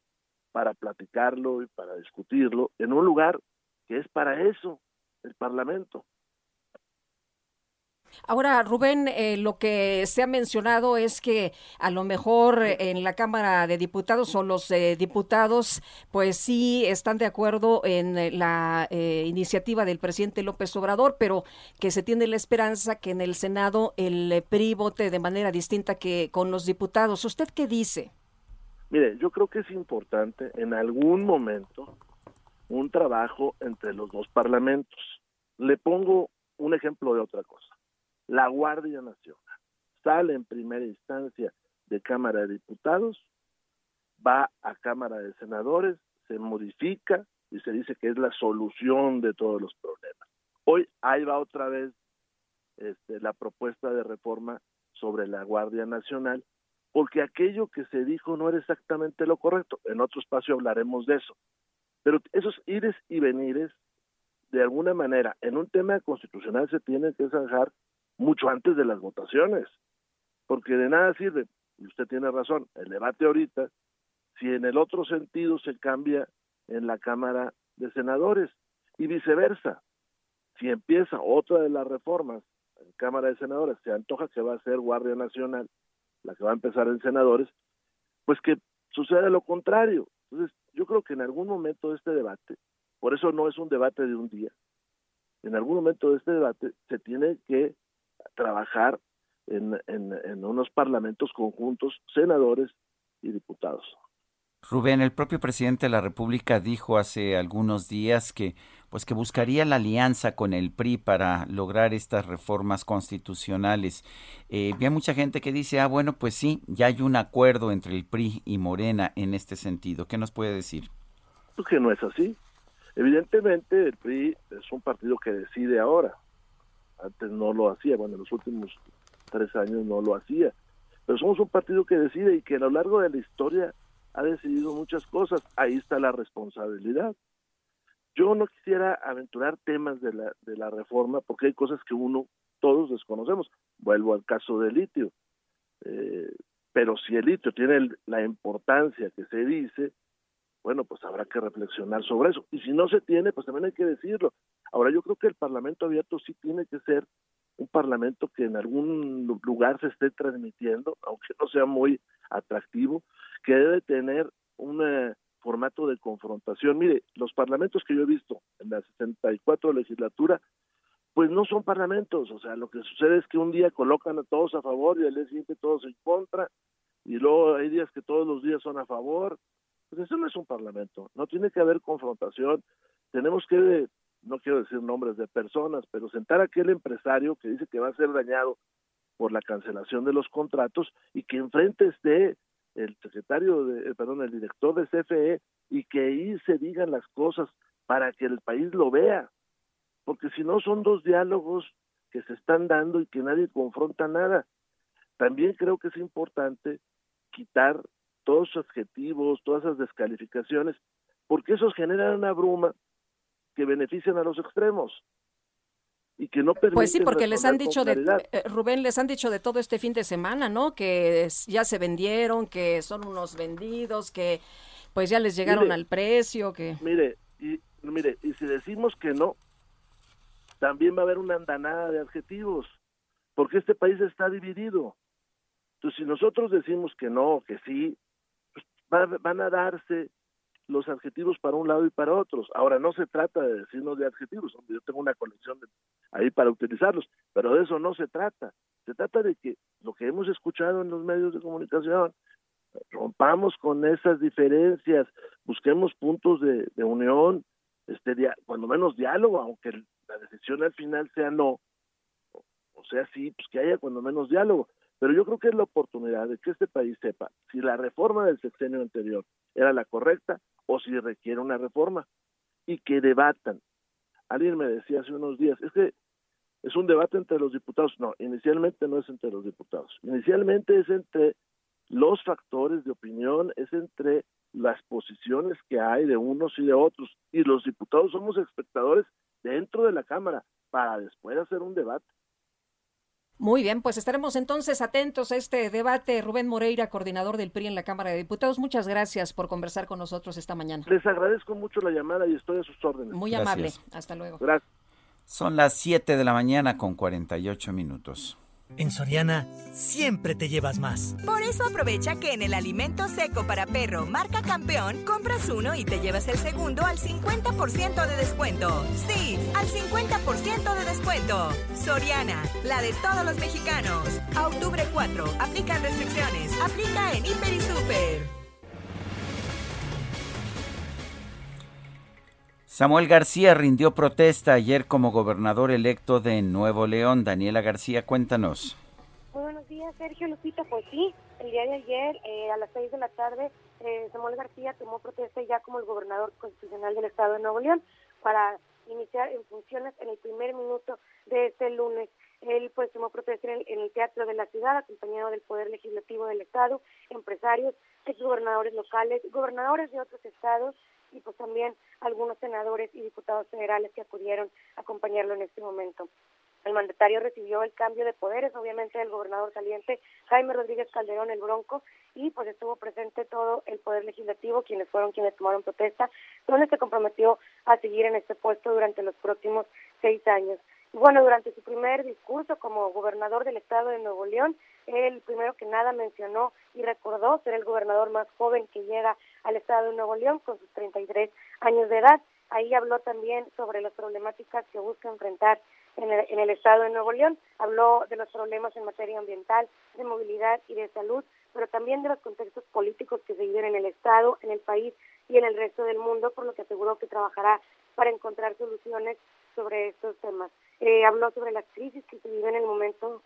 para platicarlo y para discutirlo en un lugar que es para eso, el Parlamento. Ahora, Rubén, eh, lo que se ha mencionado es que a lo mejor en la Cámara de Diputados o los eh, diputados, pues sí están de acuerdo en eh, la iniciativa del presidente López Obrador, pero que se tiene la esperanza que en el Senado el PRI vote de manera distinta que con los diputados. ¿Usted qué dice? Mire, yo creo que es importante en algún momento un trabajo entre los dos parlamentos. Le pongo un ejemplo de otra cosa la Guardia Nacional sale en primera instancia de Cámara de Diputados, va a Cámara de Senadores, se modifica y se dice que es la solución de todos los problemas. Hoy ahí va otra vez este, la propuesta de reforma sobre la Guardia Nacional, porque aquello que se dijo no era exactamente lo correcto. En otro espacio hablaremos de eso. Pero esos ires y venires, de alguna manera, en un tema constitucional se tienen que zanjar mucho antes de las votaciones, porque de nada sirve, y usted tiene razón, el debate ahorita, si en el otro sentido se cambia en la Cámara de Senadores y viceversa. Si empieza otra de las reformas en Cámara de Senadores, se antoja que va a ser Guardia Nacional, la que va a empezar en senadores, pues que suceda lo contrario. Entonces, yo creo que en algún momento de este debate, por eso no es un debate de un día, en algún momento de este debate se tiene que trabajar en, en, unos parlamentos conjuntos, senadores y diputados. Rubén, el propio presidente de la República dijo hace algunos días que pues que buscaría la alianza con el PRI para lograr estas reformas constitucionales. Eh, mucha gente que dice, ah, bueno, pues sí, ya hay un acuerdo entre el PRI y Morena en este sentido. ¿Qué nos puede decir? Pues que no es así. Evidentemente el PRI es un partido que decide ahora antes no lo hacía, bueno, en los últimos tres años no lo hacía, pero somos un partido que decide y que a lo largo de la historia ha decidido muchas cosas, ahí está la responsabilidad. Yo no quisiera aventurar temas de la, de la reforma porque hay cosas que uno, todos desconocemos. Vuelvo al caso del litio. Eh, pero si el litio tiene la importancia que se dice, bueno, pues habrá que reflexionar sobre eso. Y si no se tiene, pues también hay que decirlo. Ahora, yo creo que el Parlamento abierto sí tiene que ser un Parlamento que en algún lugar se esté transmitiendo, aunque no sea muy atractivo, que debe tener un eh, formato de confrontación. Mire, los parlamentos que yo he visto en la 64 legislatura, pues no son parlamentos, o sea, lo que sucede es que un día colocan a todos a favor y al día siguiente todos en contra, y luego hay días que todos los días son a favor, pues eso no es un parlamento, no tiene que haber confrontación, tenemos que, no quiero decir nombres de personas, pero sentar a aquel empresario que dice que va a ser dañado por la cancelación de los contratos y que enfrente esté el secretario, de, eh, perdón, el director de CFE y que ahí se digan las cosas para que el país lo vea, porque si no son dos diálogos que se están dando y que nadie confronta nada. También creo que es importante quitar todos sus adjetivos, todas esas descalificaciones, porque esos generan una bruma que benefician a los extremos y que no permiten Pues sí, porque les han dicho de eh, Rubén les han dicho de todo este fin de semana, ¿no? Que ya se vendieron, que son unos vendidos, que pues ya les llegaron al precio, que Mire, y mire, y si decimos que no, también va a haber una andanada de adjetivos, porque este país está dividido. Entonces, si nosotros decimos que no, que sí, van a darse los adjetivos para un lado y para otros. Ahora, no se trata de decirnos de adjetivos, yo tengo una colección ahí para utilizarlos, pero de eso no se trata. Se trata de que lo que hemos escuchado en los medios de comunicación, rompamos con esas diferencias, busquemos puntos de, unión, este cuando menos diálogo, aunque la decisión al final sea no, o sea sí, pues que haya cuando menos diálogo. Pero yo creo que es la oportunidad de que este país sepa si la reforma del sexenio anterior era la correcta o si requiere una reforma y que debatan. Alguien me decía hace unos días, es que es un debate entre los diputados. No, inicialmente no es entre los diputados. Inicialmente es entre los factores de opinión, es entre las posiciones que hay de unos y de otros. Y los diputados somos espectadores dentro de la Cámara para después hacer un debate. Muy bien, pues estaremos entonces atentos a este debate. Rubén Moreira, coordinador del PRI en la Cámara de Diputados, muchas gracias por conversar con nosotros esta mañana. Les agradezco mucho la llamada y estoy a sus órdenes. Muy amable. Hasta luego. Gracias. Son las 7 de la mañana con 48 minutos. En Soriana siempre te llevas más. Por eso aprovecha que en el alimento seco para perro marca campeón, compras uno y te llevas el segundo al 50% de descuento. Sí, al 50% de descuento. Soriana, la de todos los mexicanos. A octubre 4, aplican restricciones. Aplica en Hiper y Super. Samuel García rindió protesta ayer como gobernador electo de Nuevo León. Daniela García, cuéntanos. Muy buenos días, Sergio Lupita. Pues sí, el día de ayer, eh, a las seis de la tarde, eh, Samuel García tomó protesta ya como el gobernador constitucional del estado de Nuevo León para iniciar en funciones en el primer minuto de este lunes. Él pues tomó protesta en el, Teatro de la Ciudad, acompañado del Poder Legislativo del Estado, empresarios, ex gobernadores locales, gobernadores de otros estados y pues también algunos senadores y diputados federales que acudieron a acompañarlo en este momento. El mandatario recibió el cambio de poderes, obviamente, del gobernador saliente Jaime Rodríguez Calderón, el Bronco, y pues estuvo presente todo el Poder Legislativo, quienes fueron quienes tomaron protesta, donde se comprometió a seguir en este puesto durante los próximos seis años. Bueno, durante su primer discurso como gobernador del estado de Nuevo León, él primero que nada mencionó y recordó ser el gobernador más joven que llega al estado de Nuevo León con sus 33 años de edad. Ahí habló también sobre las problemáticas que busca enfrentar en el, en el estado de Nuevo León. Habló de los problemas en materia ambiental, de movilidad y de salud, pero también de los contextos políticos que se viven en el estado, en el país y en el resto del mundo, por lo que aseguró que trabajará para encontrar soluciones sobre estos temas. Eh, habló sobre las crisis que se viven en el momento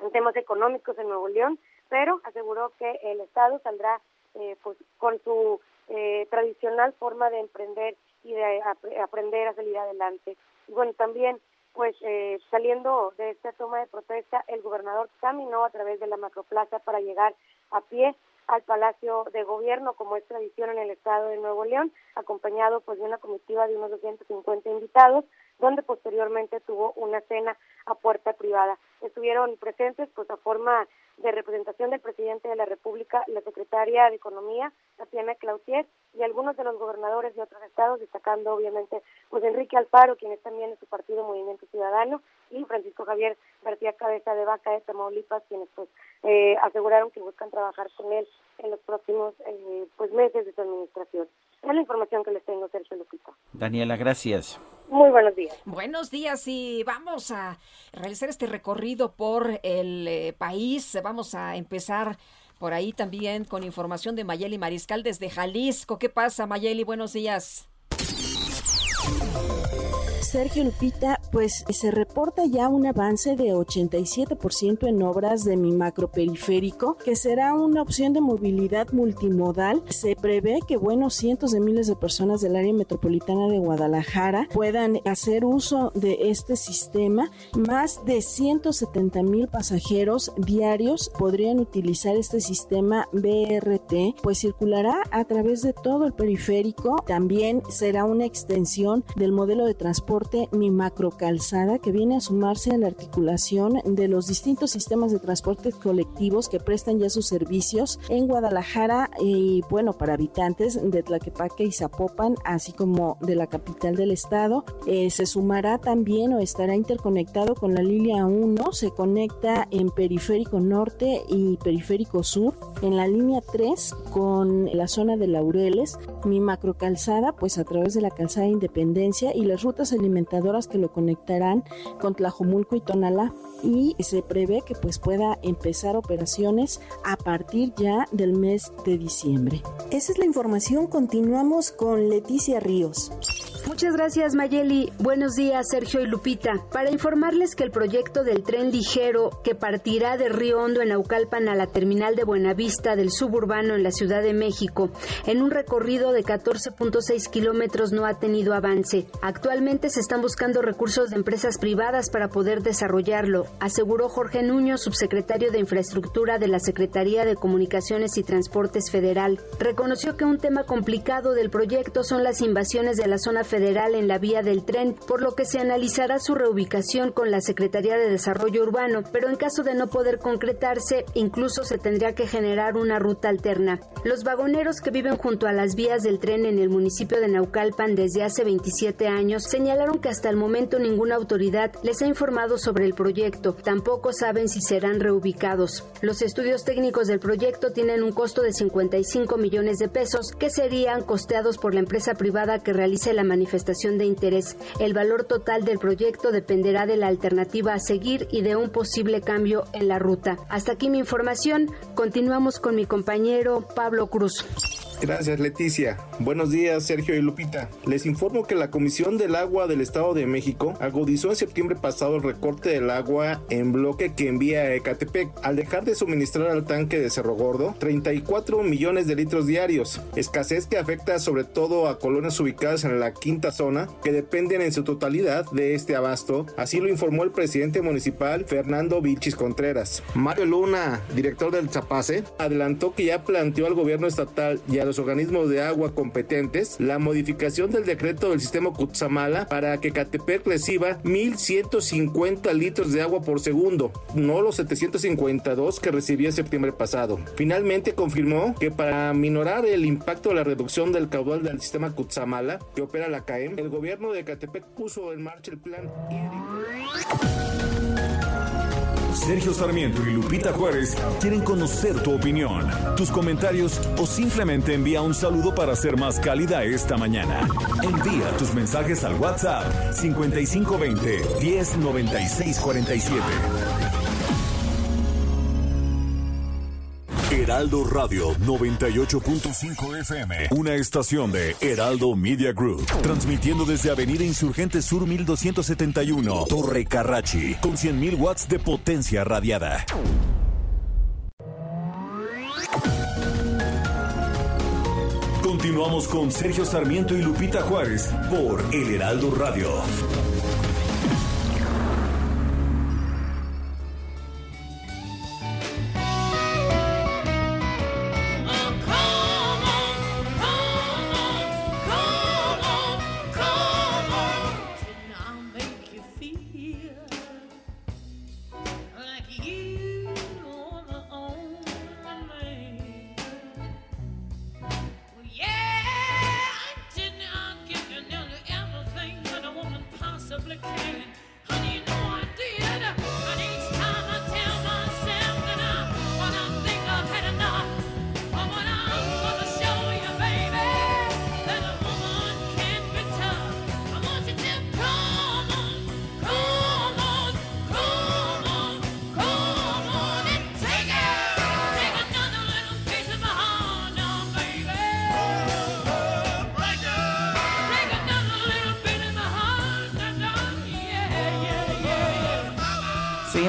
en temas económicos en Nuevo León, pero aseguró que el Estado saldrá eh, pues, con su eh, tradicional forma de emprender y de aprender a salir adelante. Y bueno, también pues eh, saliendo de esta toma de protesta, el gobernador caminó a través de la macroplaza para llegar a pie al Palacio de Gobierno, como es tradición en el estado de Nuevo León, acompañado pues de una comitiva de unos 250 invitados, donde posteriormente tuvo una cena a puerta privada. Estuvieron presentes pues a forma de representación del presidente de la República, la secretaria de Economía, Tatiana Cloutier, y algunos de los gobernadores de otros estados, destacando obviamente pues Enrique Alfaro, quien es también de su partido Movimiento Ciudadano, y Francisco Javier García Cabeza de Vaca de Tamaulipas, quienes pues eh, aseguraron que buscan trabajar con él en los próximos eh, pues meses de su administración. Es la información que les tengo, Sergio Lupita. Daniela, gracias. Muy buenos días. Buenos días y vamos a realizar este recorrido por el eh, país. Vamos a empezar por ahí también con información de Mayeli Mariscal desde Jalisco. ¿Qué pasa, Mayeli? Buenos días. Sergio Lupita, pues se reporta ya un avance de 87% en obras de mi macroperiférico, que será una opción de movilidad multimodal. Se prevé que, bueno, cientos de miles de personas del área metropolitana de Guadalajara puedan hacer uso de este sistema. Más de 170 mil pasajeros diarios podrían utilizar este sistema BRT, pues circulará a través de todo el periférico. También será una extensión del modelo de transporte Mi Macro Calzada, que viene a sumarse a la articulación de los distintos sistemas de transporte colectivos que prestan ya sus servicios en Guadalajara y bueno, para habitantes de Tlaquepaque y Zapopan, así como de la capital del estado. Eh, se sumará también o estará interconectado con la línea 1, se conecta en Periférico Norte y Periférico Sur, en la línea 3 con la zona de Laureles, mi macro calzada, pues a través de la calzada Independencia y las rutas que lo conectarán con Tlajomulco y Tonalá y se prevé que pues pueda empezar operaciones a partir ya del mes de diciembre. Esa es la información, continuamos con Leticia Ríos. Muchas gracias Mayeli. Buenos días Sergio y Lupita. Para informarles que el proyecto del tren ligero que partirá de Río Hondo en Naucalpan a la terminal de Buenavista del suburbano en la Ciudad de México en un recorrido de 14.6 kilómetros no ha tenido avance. Actualmente se están buscando recursos de empresas privadas para poder desarrollarlo, aseguró Jorge Nuño, subsecretario de Infraestructura de la Secretaría de Comunicaciones y Transportes Federal. Reconoció que un tema complicado del proyecto son las invasiones de la zona federal federal en la vía del tren, por lo que se analizará su reubicación con la Secretaría de Desarrollo Urbano, pero en caso de no poder concretarse, incluso se tendría que generar una ruta alterna. Los vagoneros que viven junto a las vías del tren en el municipio de Naucalpan desde hace 27 años señalaron que hasta el momento ninguna autoridad les ha informado sobre el proyecto. Tampoco saben si serán reubicados. Los estudios técnicos del proyecto tienen un costo de 55 millones de pesos que serían costeados por la empresa privada que realice la manifestación de interés. El valor total del proyecto dependerá de la alternativa a seguir y de un posible cambio en la ruta. Hasta aquí mi información. Continuamos con mi compañero Pablo Cruz. Gracias Leticia. Buenos días Sergio y Lupita. Les informo que la Comisión del Agua del Estado de México agudizó en septiembre pasado el recorte del agua en bloque que envía a Ecatepec al dejar de suministrar al tanque de Cerro Gordo 34 millones de litros diarios, escasez que afecta sobre todo a colonias ubicadas en la quinta zona que dependen en su totalidad de este abasto, así lo informó el presidente municipal Fernando Vilchis Contreras. Mario Luna, director del Zapase, adelantó que ya planteó al gobierno estatal y a los organismos de agua competentes la modificación del decreto del sistema Cutzamala para que Catepec reciba 1.150 litros de agua por segundo, no los 752 que recibió en septiembre pasado. Finalmente confirmó que para minorar el impacto de la reducción del caudal del sistema Cutzamala que opera la El gobierno de Catepec puso en marcha el plan Sergio Sarmiento y Lupita Juárez quieren conocer tu opinión, tus comentarios o simplemente envía un saludo para ser más cálida esta mañana. Envía tus mensajes al WhatsApp 5520 109647. Heraldo Radio 98.5 FM, una estación de Heraldo Media Group, transmitiendo desde Avenida Insurgente Sur 1271, Torre Carrachi, con 100.000 watts de potencia radiada. Continuamos con Sergio Sarmiento y Lupita Juárez por El Heraldo Radio.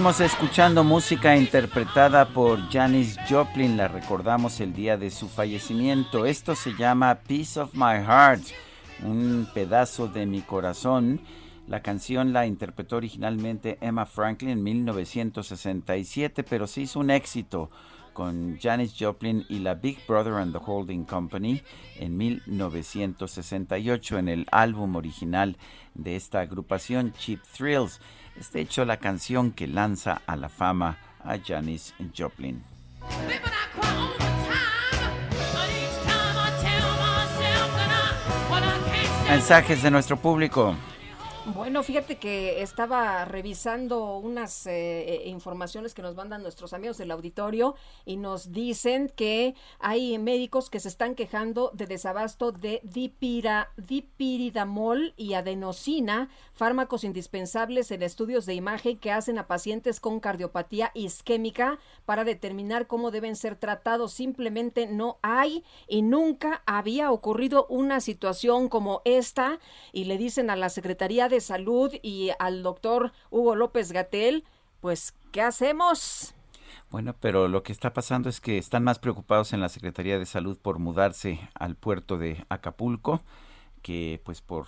Seguimos escuchando música interpretada por Janis Joplin, la recordamos el día de su fallecimiento. Esto se llama Piece of My Heart, un pedazo de mi corazón. La canción la interpretó originalmente Emma Franklin en 1967, pero se hizo un éxito con Janis Joplin y la Big Brother and the Holding Company en 1968 en el álbum original de esta agrupación Cheap Thrills. Es de hecho la canción que lanza a la fama a Janis Joplin. Mensajes de nuestro público. Bueno, fíjate que estaba revisando unas eh, eh, informaciones que nos mandan nuestros amigos del auditorio y nos dicen que hay médicos que se están quejando de desabasto de dipira, dipiridamol y adenosina, fármacos indispensables en estudios de imagen que hacen a pacientes con cardiopatía isquémica para determinar cómo deben ser tratados. Simplemente no hay y nunca había ocurrido una situación como esta y le dicen a la Secretaría de Salud y al doctor Hugo López Gatel, pues, ¿qué hacemos? Bueno, pero lo que está pasando es que están más preocupados en la Secretaría de Salud por mudarse al puerto de Acapulco que pues por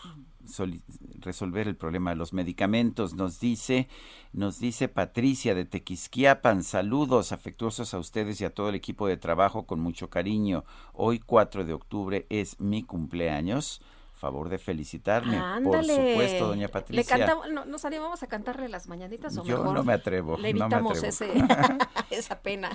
resolver el problema de los medicamentos. Nos dice, nos dice Patricia de Tequisquiapan, saludos afectuosos a ustedes y a todo el equipo de trabajo con mucho cariño. Hoy 4 de octubre es mi cumpleaños. Favor de felicitarme. Por supuesto, doña Patricia. Le cantamos, no, ¿Nos animamos a cantarle las mañanitas o Yo mejor no me atrevo. Le evitamos ese, <laughs> esa pena.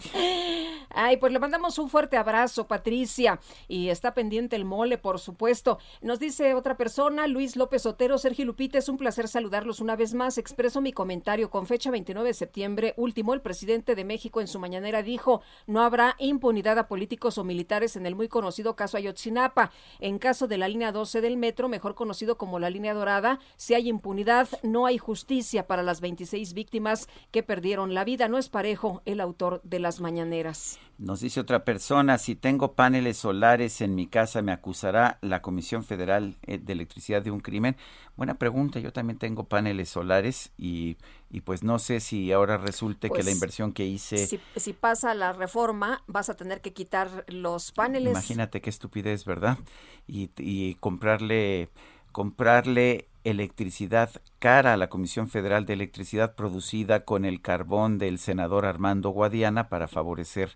Ay, pues le mandamos un fuerte abrazo, Patricia. Y está pendiente el mole, por supuesto. Nos dice otra persona, Luis López Otero, Sergio Lupita, es un placer saludarlos una vez más. Expreso mi comentario con fecha 29 de septiembre último. El presidente de México en su mañanera dijo, no habrá impunidad a políticos o militares en el muy conocido caso Ayotzinapa. En caso de la línea 12 del metro, mejor conocido como la línea dorada, si hay impunidad, no hay justicia para las 26 víctimas que perdieron la vida. No es parejo el autor de las mañaneras. Nos dice otra persona, si tengo paneles solares en mi casa, ¿me acusará la Comisión Federal eh, de Electricidad de un crimen? Buena pregunta, yo también tengo paneles solares y, y pues no sé si ahora resulte que la Pues, inversión que hice... Si, si pasa la reforma, vas a tener que quitar los paneles. Imagínate qué estupidez, ¿verdad? Y, y comprarle, comprarle electricidad cara a la Comisión Federal de Electricidad producida con el carbón del senador Armando Guadiana para favorecer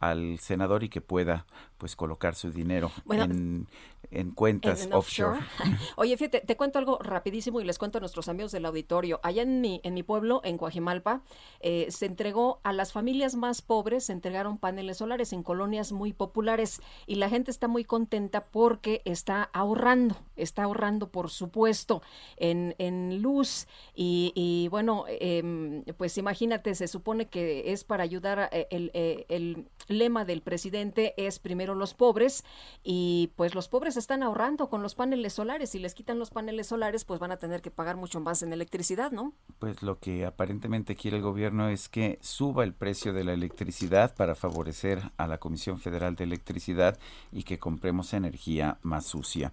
al senador y que pueda pues colocar su dinero Bueno, en, en cuentas en offshore. <laughs> Oye, fíjate, te cuento algo rapidísimo y les cuento a nuestros amigos del auditorio. Allá en mi, en mi pueblo, en Coajimalpa, eh, se entregó a las familias más pobres, se entregaron paneles solares en colonias muy populares y la gente está muy contenta porque está ahorrando, está ahorrando, por supuesto, en, en luz. Y, y bueno, em, pues imagínate, se supone que es para ayudar, eh, el, eh, el lema del presidente es primero los pobres y pues los pobres están ahorrando con los paneles solares. Si les quitan los paneles solares, pues van a tener que pagar mucho más en electricidad, ¿no? Pues lo que aparentemente quiere el gobierno es que suba el precio de la electricidad para favorecer a la Comisión Federal de Electricidad y que compremos energía más sucia.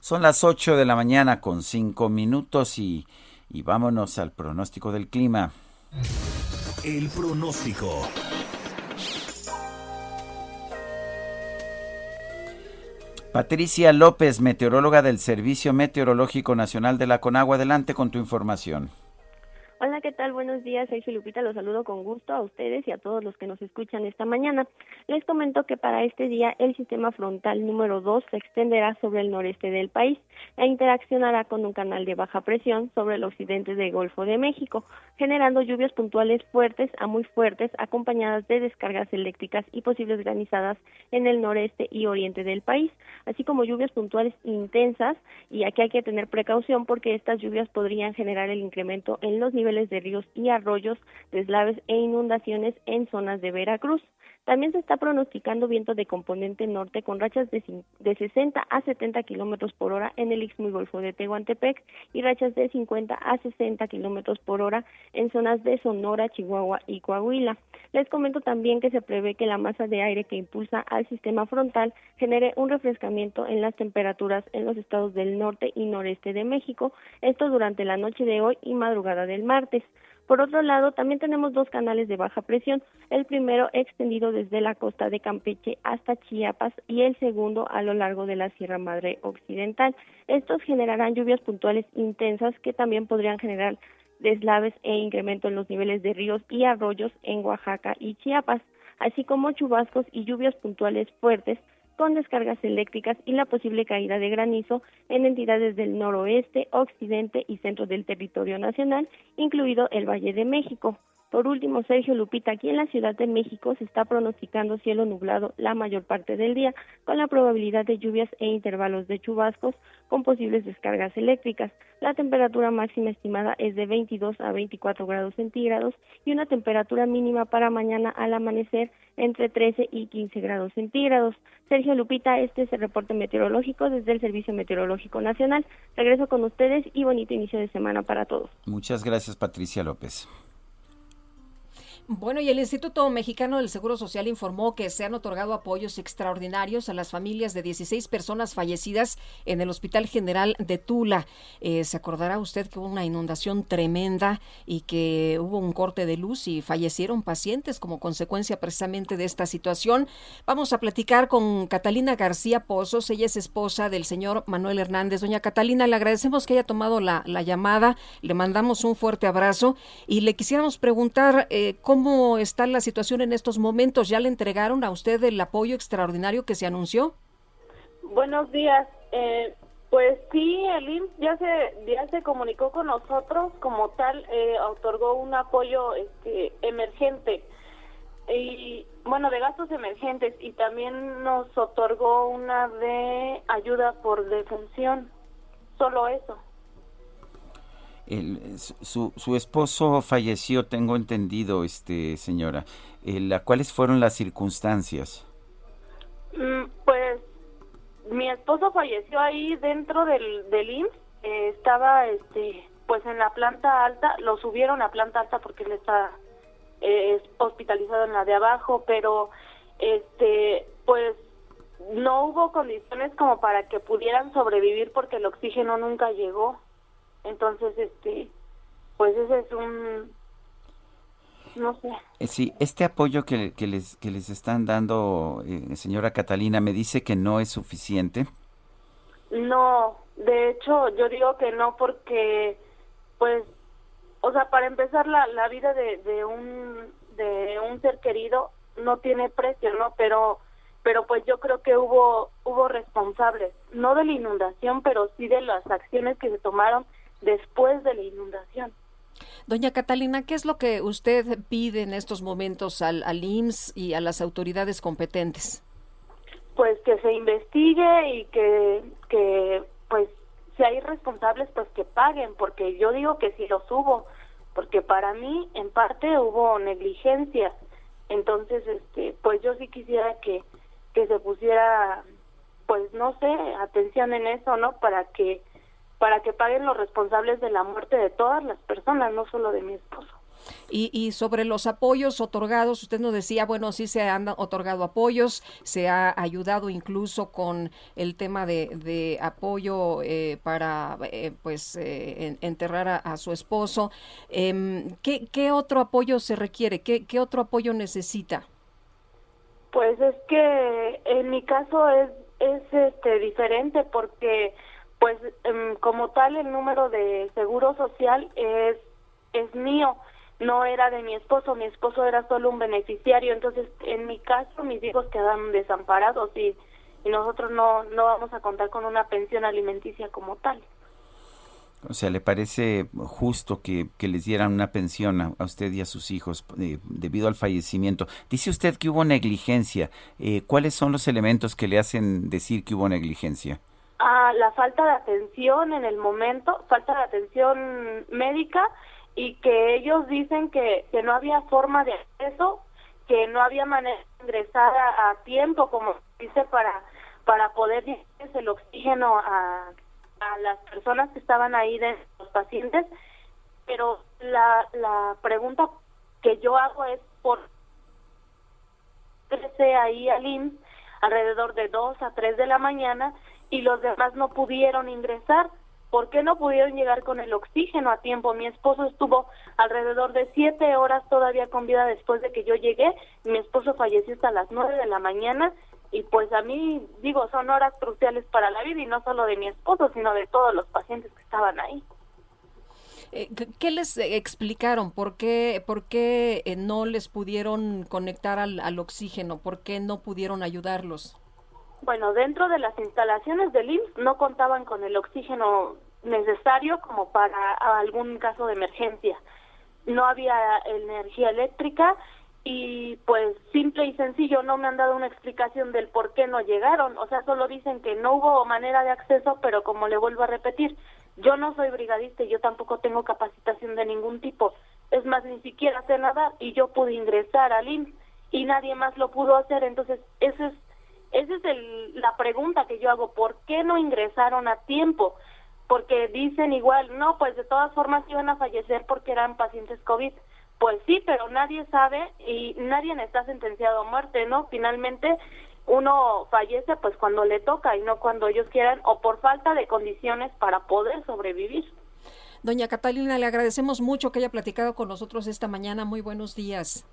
Son las 8 de la mañana con 5 minutos y, y vámonos al pronóstico del clima. El pronóstico. Patricia López, meteoróloga del Servicio Meteorológico Nacional de la Conagua, adelante con tu información. Hola, ¿qué tal? Buenos días, soy Filipita, los saludo con gusto a ustedes y a todos los que nos escuchan esta mañana. Les comento que para este día el sistema frontal número 2 se extenderá sobre el noreste del país e interaccionará con un canal de baja presión sobre el occidente del Golfo de México, generando lluvias puntuales fuertes a muy fuertes acompañadas de descargas eléctricas y posibles granizadas en el noreste y oriente del país, así como lluvias puntuales intensas y aquí hay que tener precaución porque estas lluvias podrían generar el incremento en los niveles de ríos y arroyos, deslaves e inundaciones en zonas de Veracruz. También se está pronosticando viento de componente norte con rachas de, de 60 a 70 kilómetros por hora en el Istmo y Golfo de Tehuantepec y rachas de 50 a 60 kilómetros por hora en zonas de Sonora, Chihuahua y Coahuila. Les comento también que se prevé que la masa de aire que impulsa al sistema frontal genere un refrescamiento en las temperaturas en los estados del norte y noreste de México, esto durante la noche de hoy y madrugada del martes. Por otro lado, también tenemos dos canales de baja presión, el primero extendido desde la costa de Campeche hasta Chiapas y el segundo a lo largo de la Sierra Madre Occidental. Estos generarán lluvias puntuales intensas que también podrían generar deslaves e incremento en los niveles de ríos y arroyos en Oaxaca y Chiapas, así como chubascos y lluvias puntuales fuertes con descargas eléctricas y la posible caída de granizo en entidades del noroeste, occidente y centro del territorio nacional, incluido el Valle de México. Por último, Sergio Lupita, aquí en la Ciudad de México se está pronosticando cielo nublado la mayor parte del día, con la probabilidad de lluvias e intervalos de chubascos con posibles descargas eléctricas. La temperatura máxima estimada es de 22 a 24 grados centígrados y una temperatura mínima para mañana al amanecer entre 13 y 15 grados centígrados. Sergio Lupita, este es el reporte meteorológico desde el Servicio Meteorológico Nacional. Regreso con ustedes y bonito inicio de semana para todos. Muchas gracias, Patricia López. Bueno, y el Instituto Mexicano del Seguro Social informó que se han otorgado apoyos extraordinarios a las familias de 16 personas fallecidas en el Hospital General de Tula. Eh, se acordará usted que hubo una inundación tremenda y que hubo un corte de luz y fallecieron pacientes como consecuencia precisamente de esta situación. Vamos a platicar con Catalina García Pozos. Ella es esposa del señor Manuel Hernández. Doña Catalina, le agradecemos que haya tomado la, la llamada. Le mandamos un fuerte abrazo y le quisiéramos preguntar eh, cómo está la situación en estos momentos. ¿Ya le entregaron a usted el apoyo extraordinario que se anunció? Buenos días. Eh, Pues sí, el IMSS ya se, ya se comunicó con nosotros, como tal, eh, otorgó un apoyo este, emergente y bueno, de gastos emergentes y también nos otorgó una de ayuda por defunción, solo eso. El, su, su esposo falleció, tengo entendido, este señora. El, ¿Cuáles fueron las circunstancias? Mm, pues mi esposo falleció ahí dentro del, del IMSS, eh, estaba este pues en la planta alta, lo subieron a planta alta porque él está es hospitalizado en la de abajo, pero este pues no hubo condiciones como para que pudieran sobrevivir porque el oxígeno nunca llegó. Entonces, este pues ese es un no sé. Eh, sí, este apoyo que, que, les, que les están dando, eh, señora Catalina, me dice que no es suficiente. No, de hecho yo digo que no porque, pues, o sea, para empezar la, la vida de, de un de un ser querido no tiene precio, ¿no? Pero pero pues yo creo que hubo hubo responsables, no de la inundación, pero sí de las acciones que se tomaron después de la inundación. Doña Catalina, ¿qué es lo que usted pide en estos momentos al, al IMSS y a las autoridades competentes? Pues que se investigue y que, que pues si hay responsables, pues que paguen, porque yo digo que si los hubo, porque para mí en parte hubo negligencia. Entonces, este, pues yo sí quisiera que, que se pusiera, pues no sé, atención en eso, ¿no? Para que para que paguen los responsables de la muerte de todas las personas, no solo de mi esposo. Y, y, sobre los apoyos otorgados, usted nos decía, bueno, sí se han otorgado apoyos, se ha ayudado incluso con el tema de, de apoyo eh, para, eh, pues, eh, enterrar a, a, su esposo. Eh, ¿qué, ¿qué, otro apoyo se requiere? ¿Qué, ¿Qué otro apoyo necesita? Pues es que en mi caso es, es este, diferente porque pues um, como tal el número de seguro social es es mío, no era de mi esposo, mi esposo era solo un beneficiario, entonces en mi caso mis hijos quedan desamparados y, y nosotros no no vamos a contar con una pensión alimenticia como tal. O sea, ¿le parece justo que, que les dieran una pensión a, a usted y a sus hijos eh, debido al fallecimiento? Dice usted que hubo negligencia. Eh, ¿Cuáles son los elementos que le hacen decir que hubo negligencia? Ah, la falta de atención en el momento, falta de atención médica y que ellos dicen que, que no había forma de acceso, que no había manera de ingresar a, a tiempo, como dice, para, para poder llevarse el oxígeno a, a las personas que estaban ahí de los pacientes. Pero la, la pregunta que yo hago es por qué ahí al IMSS alrededor de 2 a 3 de la mañana y los demás no pudieron ingresar. ¿Por qué no pudieron llegar con el oxígeno a tiempo? Mi esposo estuvo alrededor de siete horas todavía con vida después de que yo llegué. Mi esposo falleció hasta las nueve de la mañana y pues a mí, digo, son horas cruciales para la vida y no solo de mi esposo, sino de todos los pacientes que estaban ahí. Eh, ¿Qué les explicaron? ¿Por qué, por qué eh, no les pudieron conectar al, al oxígeno? ¿Por qué no pudieron ayudarlos? Bueno, dentro de las instalaciones del IMSS no contaban con el oxígeno necesario como para algún caso de emergencia. No había energía eléctrica y pues simple y sencillo no me han dado una explicación del por qué no llegaron. O sea, solo dicen que no hubo manera de acceso, pero como le vuelvo a repetir, yo no soy brigadista y yo tampoco tengo capacitación de ningún tipo. Es más, ni siquiera sé nadar y yo pude ingresar al IMSS y nadie más lo pudo hacer. Entonces, eso es esa es el, la pregunta que yo hago, ¿por qué no ingresaron a tiempo? Porque dicen igual, no, pues de todas formas iban a fallecer porque eran pacientes COVID. Pues sí, pero nadie sabe y nadie está sentenciado a muerte, ¿no? Finalmente uno fallece pues cuando le toca y no cuando ellos quieran o por falta de condiciones para poder sobrevivir. Doña Catalina, le agradecemos mucho que haya platicado con nosotros esta mañana. Muy buenos días.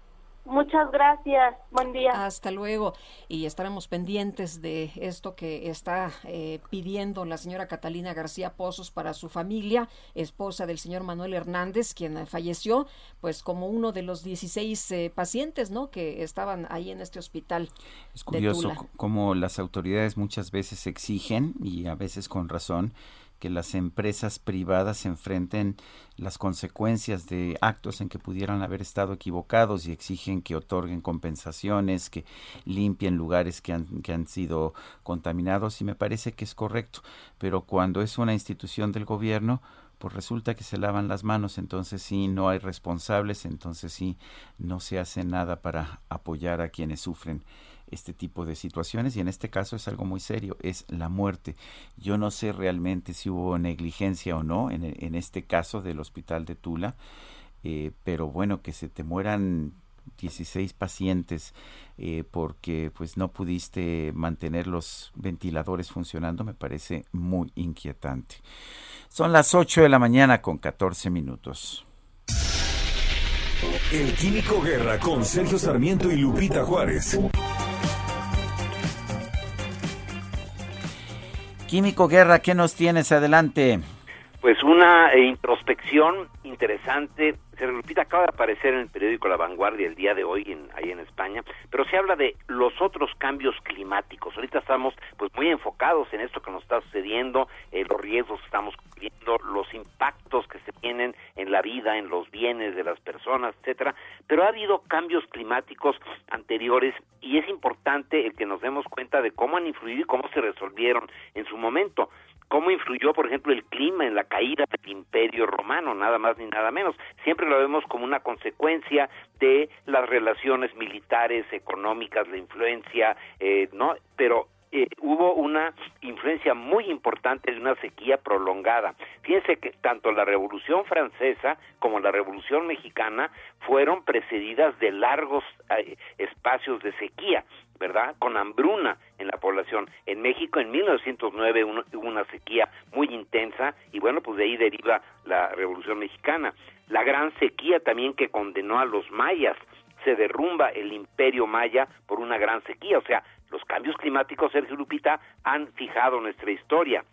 Muchas gracias. Buen día. Hasta luego. Y estaremos pendientes de esto que está eh, pidiendo la señora Catalina García Pozos para su familia, esposa del señor Manuel Hernández, quien falleció, pues como uno de los 16 eh, pacientes, ¿no? Que estaban ahí en este hospital. Es curioso cómo las autoridades muchas veces exigen, y a veces con razón, que las empresas privadas enfrenten las consecuencias de actos en que pudieran haber estado equivocados y exigen que otorguen compensaciones, que limpien lugares que han, que han sido contaminados y me parece que es correcto. Pero cuando es una institución del gobierno, pues resulta que se lavan las manos, entonces sí no hay responsables, entonces sí no se hace nada para apoyar a quienes sufren este tipo de situaciones y en este caso es algo muy serio, es la muerte. Yo no sé realmente si hubo negligencia o no en, este caso del hospital de Tula, eh, pero bueno, que se te mueran 16 pacientes eh, porque pues no pudiste mantener los ventiladores funcionando me parece muy inquietante. Son las 8 de la mañana con 14 minutos. El Químico Guerra con Sergio Sarmiento y Lupita Juárez. Químico Guerra, ¿qué nos tienes adelante? Pues una eh, introspección interesante. Lupita acaba de aparecer en el periódico La Vanguardia el día de hoy en, ahí en España, pero se habla de los otros cambios climáticos. Ahorita estamos pues muy enfocados en esto que nos está sucediendo, eh, los riesgos que estamos cubriendo, los impactos que se tienen en la vida, en los bienes de las personas, etcétera. Pero ha habido cambios climáticos anteriores y es importante el que nos demos cuenta de cómo han influido y cómo se resolvieron en su momento cómo influyó, por ejemplo, el clima en la caída del Imperio Romano, nada más ni nada menos. Siempre lo vemos como una consecuencia de las relaciones militares, económicas, la influencia, eh, ¿no? Pero eh, hubo una influencia muy importante de una sequía prolongada. Fíjense que tanto la Revolución Francesa como la Revolución Mexicana fueron precedidas de largos eh, espacios de sequía. ¿Verdad? Con hambruna en la población. En México en 1909 hubo una sequía muy intensa y bueno, pues de ahí deriva la Revolución Mexicana. La gran sequía también que condenó a los mayas. Se derrumba el imperio maya por una gran sequía. O sea, los cambios climáticos, Sergio Lupita, han fijado nuestra historia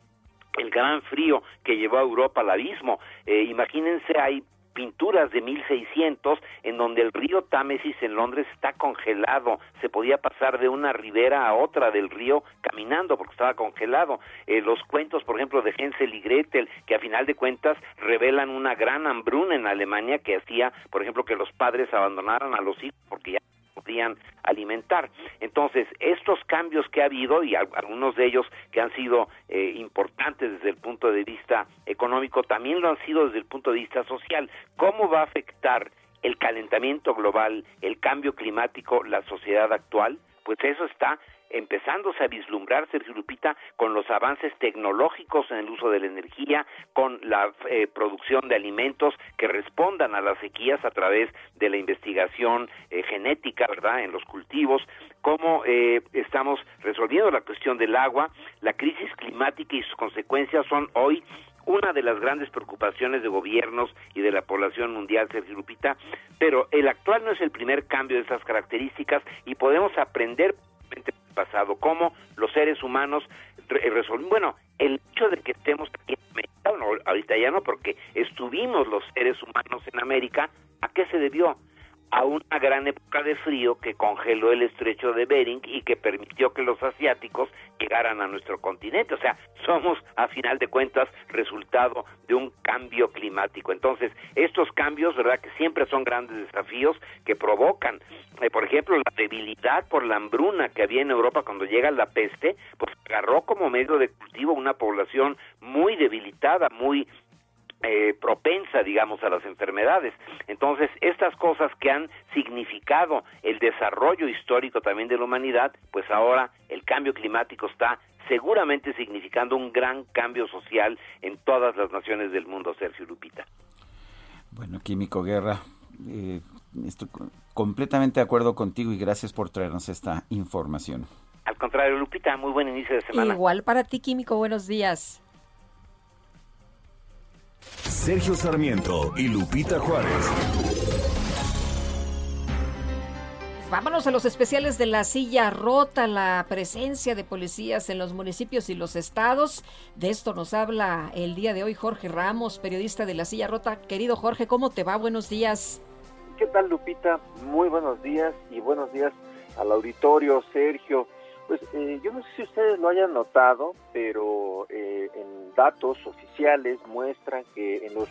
el gran frío que llevó a Europa al abismo. Eh, imagínense, hay pinturas de 1600 en donde el río Támesis en Londres está congelado, se podía pasar de una ribera a otra del río caminando porque estaba congelado. Eh, los cuentos, por ejemplo, de Hensel y Gretel, que a final de cuentas revelan una gran hambruna en Alemania que hacía, por ejemplo, que los padres abandonaran a los hijos porque ya podían alimentar. Entonces, estos cambios que ha habido, y algunos de ellos que han sido eh, importantes desde el punto de vista económico, también lo han sido desde el punto de vista social. ¿Cómo va a afectar el calentamiento global, el cambio climático, la sociedad actual? Pues eso está empezándose a vislumbrar, Sergio Lupita, con los avances tecnológicos en el uso de la energía, con la eh, producción de alimentos que respondan a las sequías a través de la investigación eh, genética, ¿verdad?, en los cultivos, cómo eh, estamos resolviendo la cuestión del agua, la crisis climática y sus consecuencias son hoy una de las grandes preocupaciones de gobiernos y de la población mundial, Sergio Lupita, pero el actual no es el primer cambio de estas características y podemos aprender pasado, cómo los seres humanos resolvieron, bueno, el hecho de que estemos aquí en América, ahorita ya no, porque estuvimos los seres humanos en América, ¿a qué se debió? A una gran época de frío que congeló el estrecho de Bering y que permitió que los asiáticos llegaran a nuestro continente. O sea, somos a final de cuentas resultado de un cambio climático. Entonces, estos cambios, ¿verdad? Que siempre son grandes desafíos que provocan, eh, por ejemplo, la debilidad por la hambruna que había en Europa cuando llega la peste, pues agarró como medio de cultivo una población muy debilitada, muy eh, propensa, digamos, a las enfermedades. Entonces, estas cosas que han significado el desarrollo histórico también de la humanidad, pues ahora el cambio climático está seguramente significando un gran cambio social en todas las naciones del mundo, Sergio Lupita. Bueno, Químico Guerra, eh, estoy completamente de acuerdo contigo y gracias por traernos esta información. Al contrario, Lupita, muy buen inicio de semana. Igual para ti, Químico, buenos días. Sergio Sarmiento y Lupita Juárez. vámonos a los especiales de la silla rota, la presencia de policías en los municipios y los estados. De esto nos habla el día de hoy Jorge Ramos, periodista de la silla rota. Querido Jorge, ¿cómo te va? Buenos días. ¿Qué tal, Lupita? Muy buenos días y buenos días al auditorio, Sergio. Pues eh, yo no sé si ustedes lo hayan notado, pero eh, en datos oficiales muestran que en los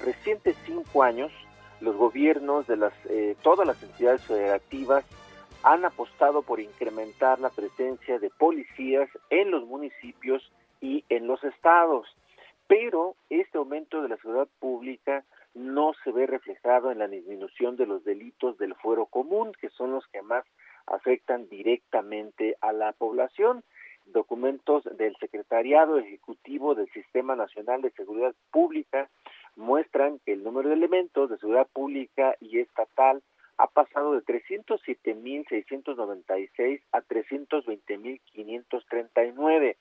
recientes cinco años los gobiernos de las eh, todas las entidades federativas han apostado por incrementar la presencia de policías en los municipios y en los estados. Pero este aumento de la seguridad pública no se ve reflejado en la disminución de los delitos del fuero común, que son los que más afectan directamente a la población. Documentos del Secretariado Ejecutivo del Sistema Nacional de Seguridad Pública muestran que el número de elementos de seguridad pública y estatal ha pasado de 307.696 a 320.539,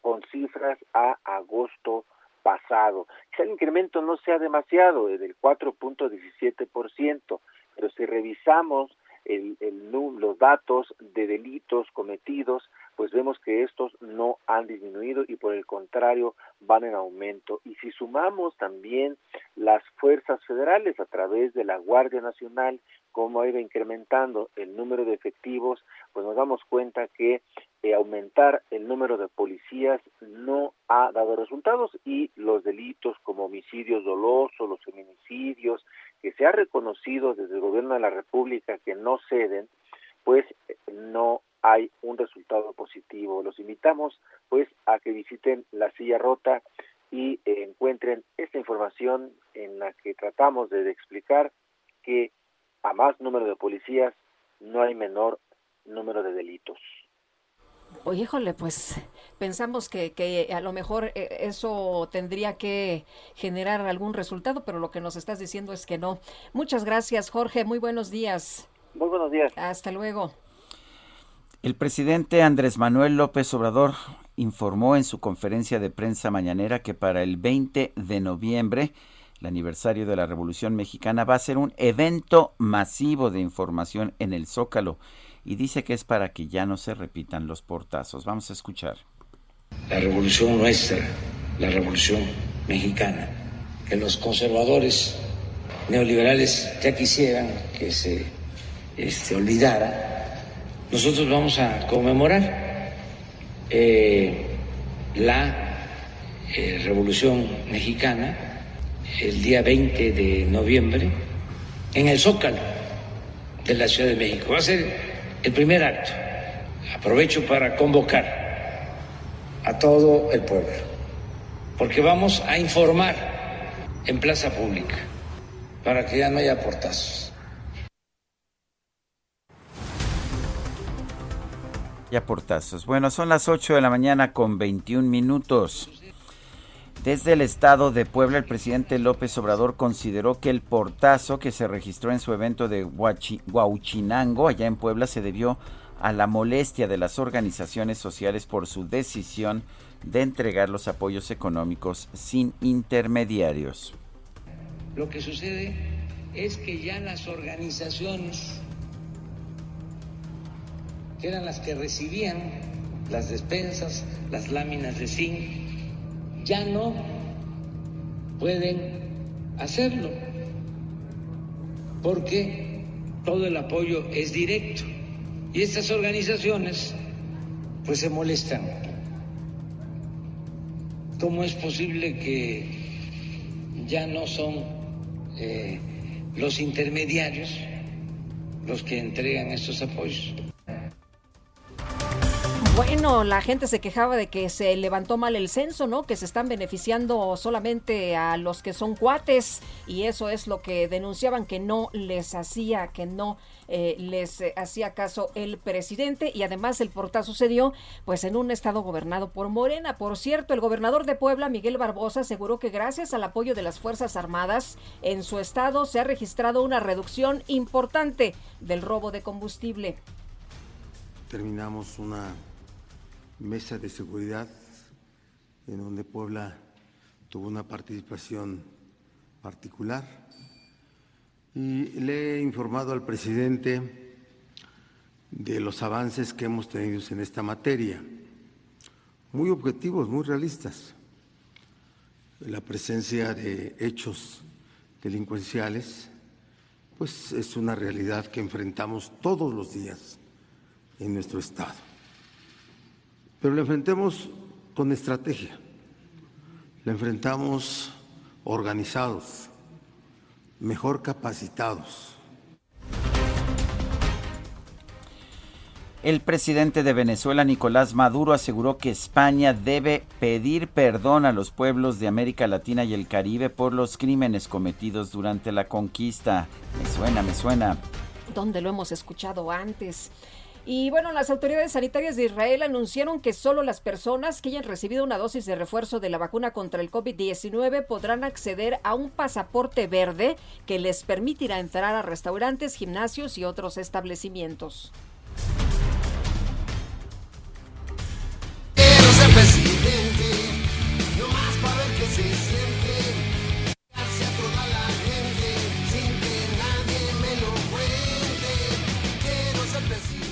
con cifras a agosto pasado. Quizá el incremento no sea demasiado, del 4.17%, pero si revisamos el, el, los datos de delitos cometidos, pues vemos que estos no han disminuido y por el contrario van en aumento. Y si sumamos también las fuerzas federales a través de la Guardia Nacional, cómo ha ido incrementando el número de efectivos, pues nos damos cuenta que eh, aumentar el número de policías no ha dado resultados y los delitos como homicidios dolosos, los feminicidios, que se ha reconocido desde el gobierno de la República que no ceden, pues no hay un resultado positivo. Los invitamos pues a que visiten la silla rota y eh, encuentren esta información en la que tratamos de explicar que a más número de policías no hay menor número de delitos. Oye, híjole, pues pensamos que, que, a lo mejor eh, eso tendría que generar algún resultado, pero lo que nos estás diciendo es que no. Muchas gracias, Jorge. Muy buenos días. Muy buenos días. Hasta luego. El presidente Andrés Manuel López Obrador informó en su conferencia de prensa mañanera que para el 20 de noviembre, el aniversario de la Revolución Mexicana, va a ser un evento masivo de información en el Zócalo y dice que es para que ya no se repitan los portazos. Vamos a escuchar. La revolución nuestra, la revolución mexicana, que los conservadores neoliberales ya quisieran que se este, olvidara nosotros vamos a conmemorar eh, la eh, Revolución Mexicana el día 20 de noviembre en el Zócalo de la Ciudad de México. Va a ser el primer acto. Aprovecho para convocar a todo el pueblo, porque vamos a informar en plaza pública para que ya no haya portazos Ya portazos. Bueno, son las 8 de la mañana con 21 minutos. Desde el estado de Puebla, el presidente López Obrador consideró que el portazo que se registró en su evento de Huauchinango, allá en Puebla, se debió a la molestia de las organizaciones sociales por su decisión de entregar los apoyos económicos sin intermediarios. Lo que sucede es que ya las organizaciones que eran las que recibían las despensas, las láminas de zinc, ya no pueden hacerlo porque todo el apoyo es directo y estas organizaciones pues se molestan. ¿Cómo es posible que ya no son eh, los intermediarios los que entregan estos apoyos? Bueno, la gente se quejaba de que se levantó mal el censo, ¿no? Que se están beneficiando solamente a los que son cuates y eso es lo que denunciaban que no les hacía, que no eh, les eh, hacía caso el presidente y además el portazo sucedió pues en un estado gobernado por Morena. Por cierto, el gobernador de Puebla, Miguel Barbosa, aseguró que gracias al apoyo de las Fuerzas Armadas en su estado se ha registrado una reducción importante del robo de combustible. Terminamos una mesa de seguridad en donde Puebla tuvo una participación particular y le he informado al presidente de los avances que hemos tenido en esta materia. Muy objetivos, muy realistas. La presencia de hechos delincuenciales, pues es una realidad que enfrentamos todos los días en nuestro Estado. Pero la enfrentemos con estrategia, la enfrentamos organizados, mejor capacitados. El presidente de Venezuela, Nicolás Maduro, aseguró que España debe pedir perdón a los pueblos de América Latina y el Caribe por los crímenes cometidos durante la conquista. Me suena, me suena. ¿Dónde lo hemos escuchado antes? Y bueno, las autoridades sanitarias de Israel anunciaron que solo las personas que hayan recibido una dosis de refuerzo de la vacuna contra el COVID-19 podrán acceder a un pasaporte verde que les permitirá entrar a restaurantes, gimnasios y otros establecimientos.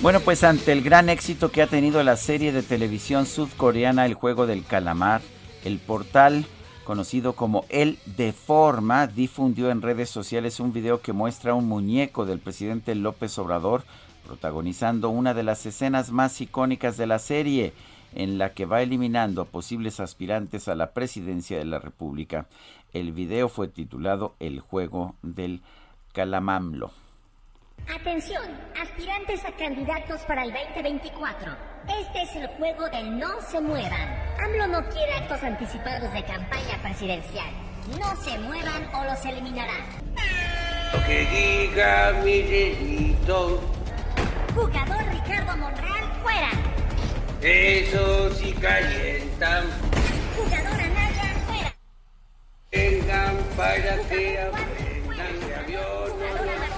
Bueno, pues ante el gran éxito que ha tenido la serie de televisión sudcoreana El Juego del Calamar, el portal conocido como El Deforma difundió en redes sociales un video que muestra un muñeco del presidente López Obrador protagonizando una de las escenas más icónicas de la serie, en la que va eliminando a posibles aspirantes a la presidencia de la República. El video fue titulado El Juego del Calamamlo. Atención, aspirantes a candidatos para el 2024. Este es el juego del no se muevan. AMLO no quiere actos anticipados de campaña presidencial. No se muevan o los eliminará. Lo que diga mi dedito. Jugador Ricardo Monreal, fuera. Eso sí calientan. Jugador Anaya, fuera. Vengan para que aprendan de avión.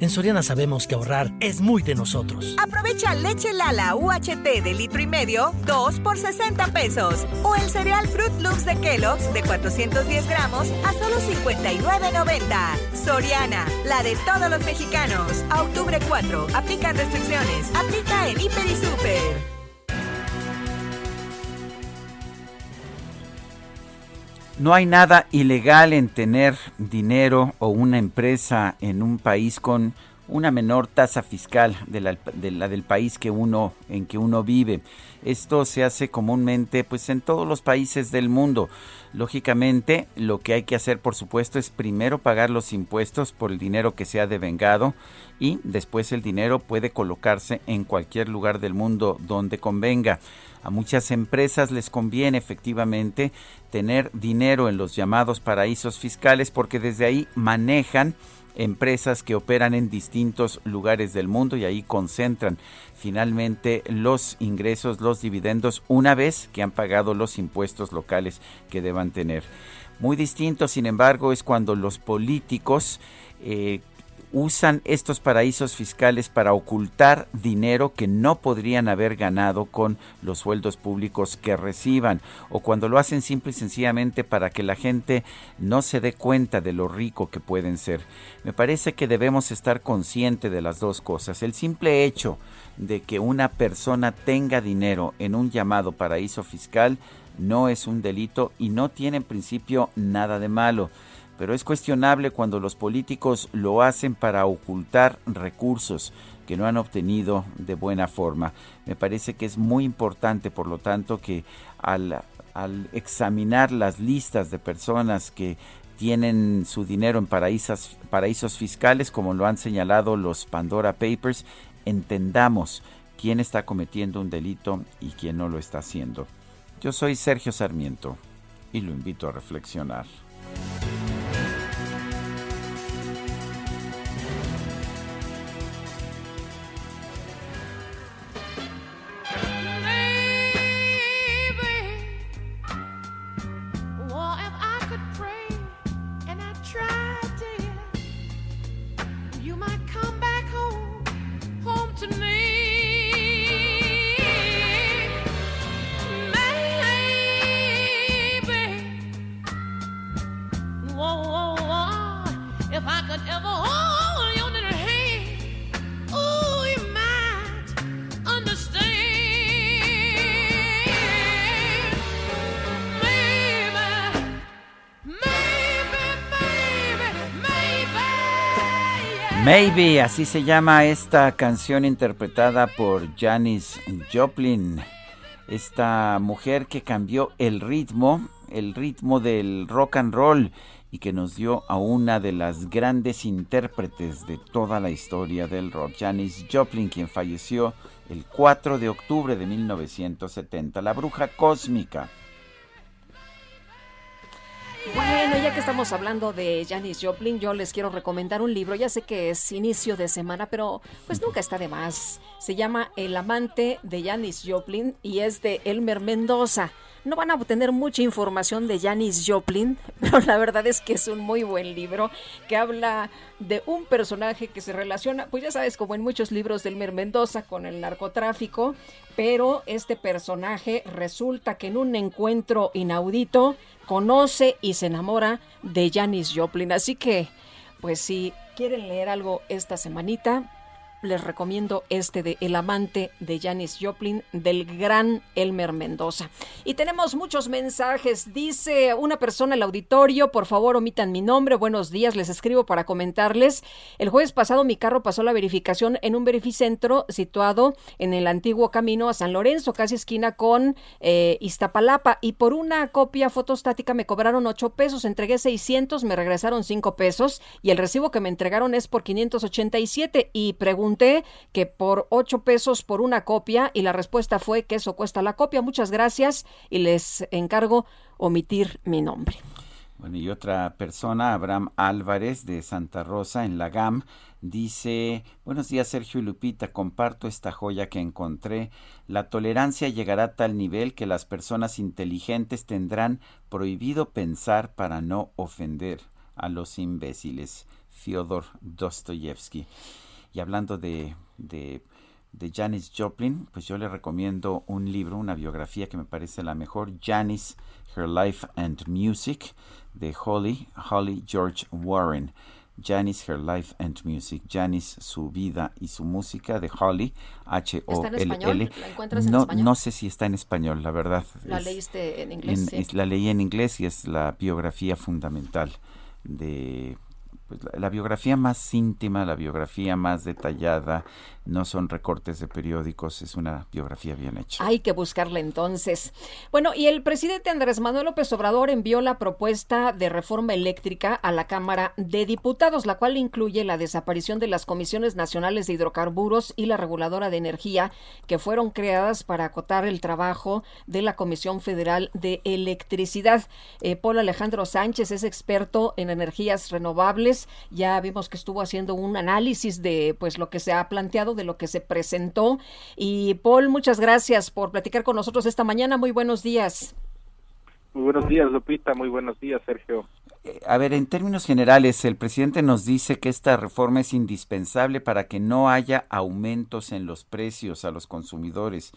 En Soriana sabemos que ahorrar es muy de nosotros. Aprovecha leche Lala UHT de litro y medio, 2 por 60 pesos. O el cereal Fruit Loops de Kellogg's de 410 gramos a solo 59.90. Soriana, la de todos los mexicanos. A octubre 4, aplican restricciones. Aplica en Hiper y Super. No hay nada ilegal en tener dinero o una empresa en un país con una menor tasa fiscal de la, de la, del país que uno en que uno vive. Esto se hace comúnmente pues en todos los países del mundo. Lógicamente, lo que hay que hacer, por supuesto, es primero pagar los impuestos por el dinero que se ha devengado y después el dinero puede colocarse en cualquier lugar del mundo donde convenga. A muchas empresas les conviene efectivamente tener dinero en los llamados paraísos fiscales porque desde ahí manejan empresas que operan en distintos lugares del mundo y ahí concentran finalmente los ingresos, los dividendos, una vez que han pagado los impuestos locales que deban tener. Muy distinto, sin embargo, es cuando los políticos eh, usan estos paraísos fiscales para ocultar dinero que no podrían haber ganado con los sueldos públicos que reciban o cuando lo hacen simple y sencillamente para que la gente no se dé cuenta de lo rico que pueden ser. Me parece que debemos estar conscientes de las dos cosas. El simple hecho de que una persona tenga dinero en un llamado paraíso fiscal no es un delito y no tiene en principio nada de malo pero es cuestionable cuando los políticos lo hacen para ocultar recursos que no han obtenido de buena forma. Me parece que es muy importante, por lo tanto, que al, examinar las listas de personas que tienen su dinero en paraísos, fiscales, como lo han señalado los Pandora Papers, entendamos quién está cometiendo un delito y quién no lo está haciendo. Yo soy Sergio Sarmiento y lo invito a reflexionar. Maybe, así se llama esta canción interpretada por Janis Joplin, esta mujer que cambió el ritmo, el ritmo del rock and roll y que nos dio a una de las grandes intérpretes de toda la historia del rock, Janis Joplin, quien falleció el 4 de octubre de 1970, la bruja cósmica. Bueno, ya que estamos hablando de Janis Joplin, yo les quiero recomendar un libro. Ya sé que es inicio de semana, pero pues nunca está de más. Se llama El amante de Janis Joplin y es de Elmer Mendoza. No van a obtener mucha información de Janis Joplin, <laughs> pero la verdad es que es un muy buen libro que habla de un personaje que se relaciona, pues ya sabes, como en muchos libros de Elmer Mendoza, con el narcotráfico, pero este personaje resulta que en un encuentro inaudito conoce y se enamora de Janis Joplin. Así que, pues si quieren leer algo esta semanita, les recomiendo este de El amante de Janis Joplin del gran Elmer Mendoza. Y tenemos muchos mensajes. Dice una persona el auditorio, por favor omitan mi nombre. Buenos días, les escribo para comentarles. El jueves pasado mi carro pasó la verificación en un verificentro situado en el antiguo camino a San Lorenzo, casi esquina con eh, Iztapalapa. Y por una copia fotostática me cobraron 8 pesos. Entregué 600, me regresaron 5 pesos. Y el recibo que me entregaron es por 587. Y pregunto que por 8 pesos por una copia y la respuesta fue que eso cuesta la copia. Muchas gracias y les encargo omitir mi nombre. Bueno, y otra persona, Abraham Álvarez de Santa Rosa en la GAM, dice, buenos días Sergio y Lupita, comparto esta joya que encontré. La tolerancia llegará a tal nivel que las personas inteligentes tendrán prohibido pensar para no ofender a los imbéciles. Fyodor Dostoyevsky. Y hablando de, de, Janis Joplin, pues yo le recomiendo un libro, una biografía que me parece la mejor, Janis, Her Life and Music, de Holly, Holly George Warren. Janis, Her Life and Music. Janis, su vida y su música de Holly, H-O-L-L. No, no sé si está en español, la verdad. ¿La leíste en inglés? La leí en inglés y es la biografía fundamental de pues, la, biografía más íntima, la biografía más detallada, no son recortes de periódicos, es una biografía bien hecha. Hay que buscarla entonces. Bueno, y el presidente Andrés Manuel López Obrador envió la propuesta de reforma eléctrica a la Cámara de Diputados, la cual incluye la desaparición de las comisiones nacionales de hidrocarburos y la reguladora de energía que fueron creadas para acotar el trabajo de la Comisión Federal de Electricidad. Eh, Paul Alejandro Sánchez es experto en energías renovables. Ya vimos que estuvo haciendo un análisis de pues lo que se ha planteado lo que se presentó. Y Paul, muchas gracias por platicar con nosotros esta mañana. Muy buenos días. Muy buenos días, Lupita. Muy buenos días, Sergio. Eh, a ver, en términos generales, el presidente nos dice que esta reforma es indispensable para que no haya aumentos en los precios a los consumidores.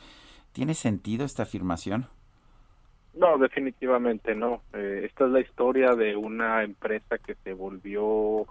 ¿Tiene sentido esta afirmación? No, definitivamente no. Eh, esta es la historia de una empresa que se volvió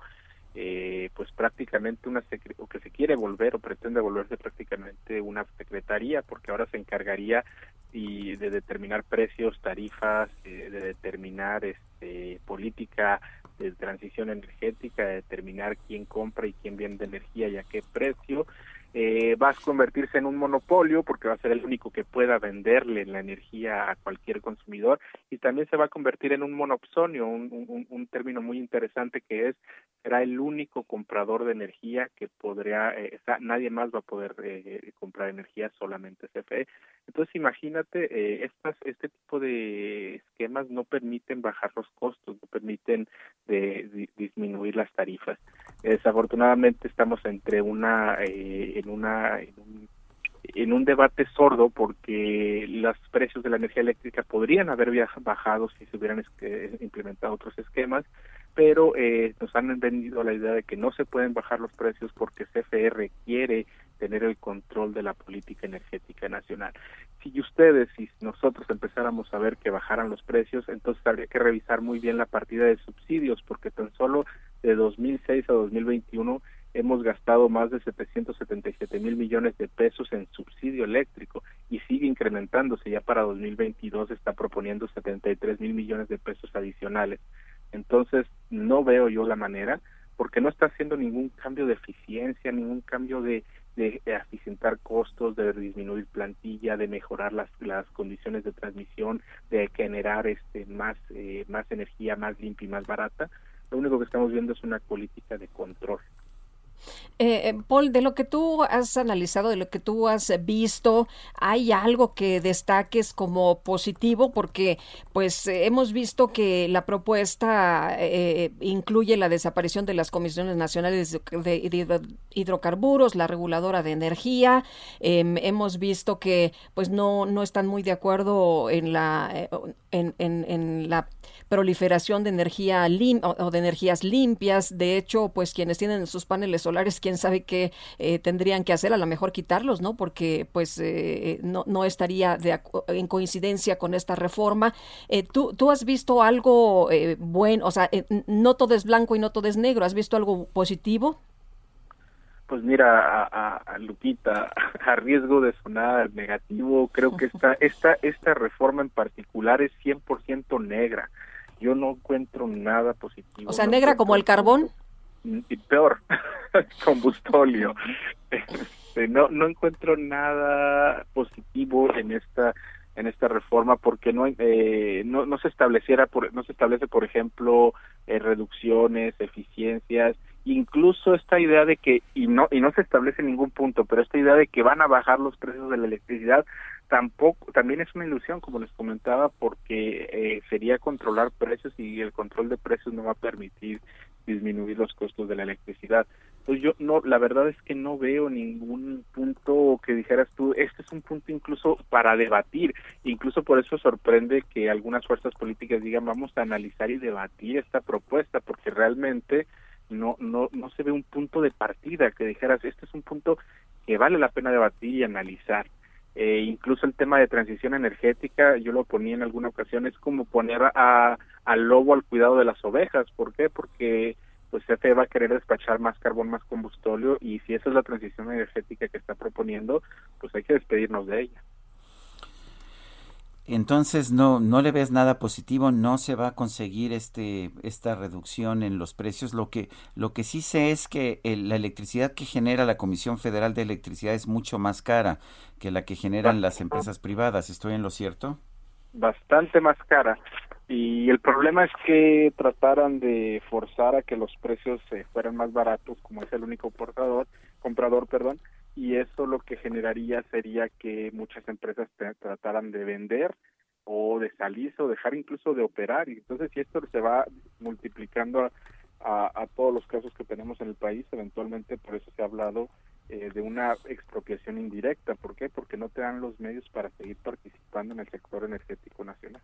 eh, pues prácticamente una o que se quiere volver o pretende volverse prácticamente una secretaría porque ahora se encargaría y de determinar precios, tarifas, eh, de determinar este política de transición energética, de determinar quién compra y quién vende energía y a qué precio eh, va a convertirse en un monopolio porque va a ser el único que pueda venderle la energía a cualquier consumidor y también se va a convertir en un monopsonio, un término muy interesante que es será el único comprador de energía que podría, eh, nadie más va a poder eh, comprar energía, solamente CFE. Entonces imagínate, eh, estas, este tipo de esquemas no permiten bajar los costos, no permiten de, disminuir las tarifas. Desafortunadamente estamos entre una, eh, en una, en un, en un debate sordo porque los precios de la energía eléctrica podrían haber bajado si se hubieran implementado otros esquemas, pero eh, nos han vendido la idea de que no se pueden bajar los precios porque CFE requiere tener el control de la política energética nacional. Si ustedes y nosotros empezáramos a ver que bajaran los precios, entonces habría que revisar muy bien la partida de subsidios, porque tan solo de 2006 a 2021 hemos gastado más de 777 mil millones de pesos en subsidio eléctrico y sigue incrementándose. Ya para 2022 está proponiendo 73 mil millones de pesos adicionales. Entonces, no veo yo la manera, porque no está haciendo ningún cambio de eficiencia, ningún cambio de, de eficientar costos, de disminuir plantilla, de mejorar las, las condiciones de transmisión, de generar este más, eh, más energía más limpia y más barata. Lo único que estamos viendo es una política de control. Eh, eh, Paul, de lo que tú has analizado, de lo que tú has visto, ¿hay algo que destaques como positivo? Porque pues eh, hemos visto que la propuesta incluye la desaparición de las comisiones nacionales de, hidrocarburos, la reguladora de energía. Em, hemos visto que pues no, no están muy de acuerdo en la, en, en, la proliferación de energía lim o, de energías limpias. De hecho, pues quienes tienen sus paneles quién sabe qué eh, tendrían que hacer, a lo mejor quitarlos, ¿no? Porque pues eh, no, no estaría de, en coincidencia con esta reforma. Eh, ¿tú, ¿tú, has visto algo bueno? O sea, no todo es blanco y no todo es negro. ¿Has visto algo positivo? Pues mira, a, Lupita, <laughs> a riesgo de sonar negativo, creo que esta, <laughs> esta, esta reforma en particular es 100% negra. Yo no encuentro nada positivo. O sea, negra como el carbón. Y peor, <laughs> combustolio. Este, no, no encuentro nada positivo en esta en esta reforma porque no eh, no, no se estableciera por, no se establece por ejemplo eh, reducciones eficiencias incluso esta idea de que y no y no se establece ningún punto pero esta idea de que van a bajar los precios de la electricidad tampoco también es una ilusión como les comentaba porque eh, sería controlar precios y el control de precios no va a permitir disminuir los costos de la electricidad pues yo no la verdad es que no veo ningún punto que dijeras tú este es un punto incluso para debatir incluso por eso sorprende que algunas fuerzas políticas digan vamos a analizar y debatir esta propuesta porque realmente no, no, no se ve un punto de partida que dijeras, este es un punto que vale la pena debatir y analizar. Eh, incluso el tema de transición energética, yo lo ponía en alguna ocasión, es como poner a, al lobo al cuidado de las ovejas. ¿Por qué? Porque pues CFE va a querer despachar más carbón, más combustóleo y si esa es la transición energética que está proponiendo, pues hay que despedirnos de ella. Entonces no no le ves nada positivo, no se va a conseguir este esta reducción en los precios. Lo que lo que sí sé es que la electricidad que genera la Comisión Federal de Electricidad es mucho más cara que la que generan las empresas privadas. ¿Estoy en lo cierto? Bastante más cara. Y el problema es que trataran de forzar a que los precios eh, fueran más baratos, como es el único portador, comprador, perdón, y eso lo que generaría sería que muchas empresas trataran de vender o de salirse o dejar incluso de operar. Y entonces si esto se va multiplicando a, todos los casos que tenemos en el país eventualmente por eso se ha hablado eh, de una expropiación indirecta. ¿por qué? porque no te dan los medios para seguir participando en el sector energético nacional.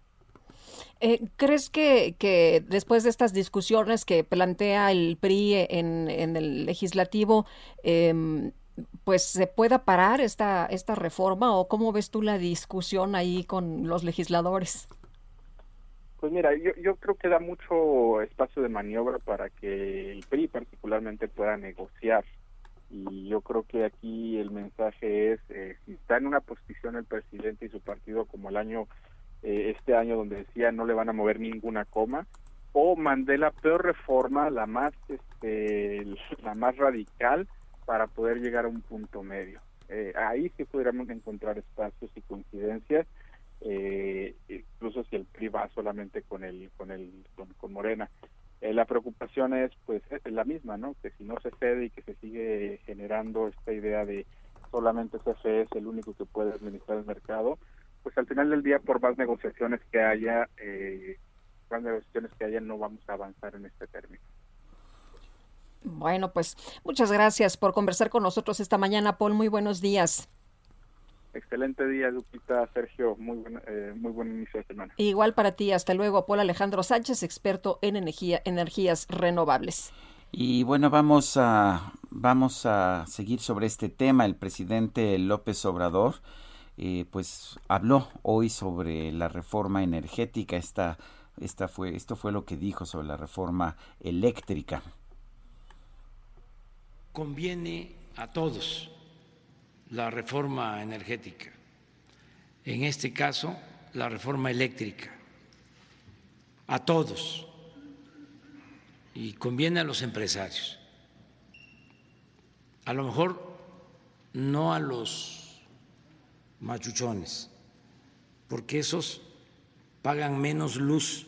Eh, ¿Crees que, después de estas discusiones que plantea el PRI en, el legislativo, eh, pues se pueda parar esta, esta reforma o cómo ves tú la discusión ahí con los legisladores? Pues mira, yo, yo creo que da mucho espacio de maniobra para que el PRI particularmente pueda negociar. Y yo creo que aquí el mensaje es, eh, si está en una posición el presidente y su partido como el año, eh, este año donde decía no le van a mover ninguna coma, o mandé la peor reforma, la más, este, la más radical, para poder llegar a un punto medio. Eh, ahí sí pudiéramos encontrar espacios y coincidencias, eh, incluso si el PRI va solamente con el con el con, Morena. Eh, la preocupación es pues es la misma, ¿no? Que si no se cede y que se sigue generando esta idea de solamente CFE es el único que puede administrar el mercado, pues al final del día por más negociaciones que haya, eh, más negociaciones que haya no vamos a avanzar en este término. Bueno, pues muchas gracias por conversar con nosotros esta mañana, Paul. Muy buenos días. Excelente día, Lupita, Sergio. Muy buen, eh, muy buen inicio de semana. Igual para ti. Hasta luego, Paul Alejandro Sánchez, experto en energía, energías renovables. Y bueno, vamos a, vamos a seguir sobre este tema. El presidente López Obrador, eh, pues habló hoy sobre la reforma energética. Esta, esta fue, esto fue lo que dijo sobre la reforma eléctrica conviene a todos la reforma energética, en este caso la reforma eléctrica, a todos, y conviene a los empresarios. A lo mejor no a los machuchones, porque esos pagan menos luz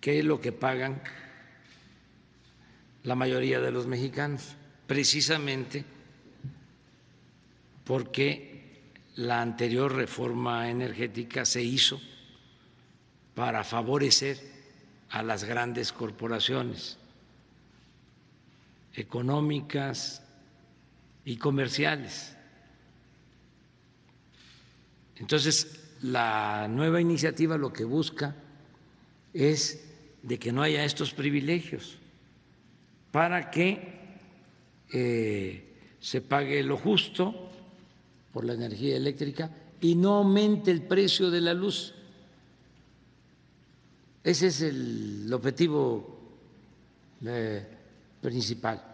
que lo que pagan la mayoría de los mexicanos, precisamente porque la anterior reforma energética se hizo para favorecer a las grandes corporaciones económicas y comerciales. Entonces, la nueva iniciativa lo que busca es de que no haya estos privilegios para que eh, se pague lo justo por la energía eléctrica y no aumente el precio de la luz. Ese es el objetivo eh, principal.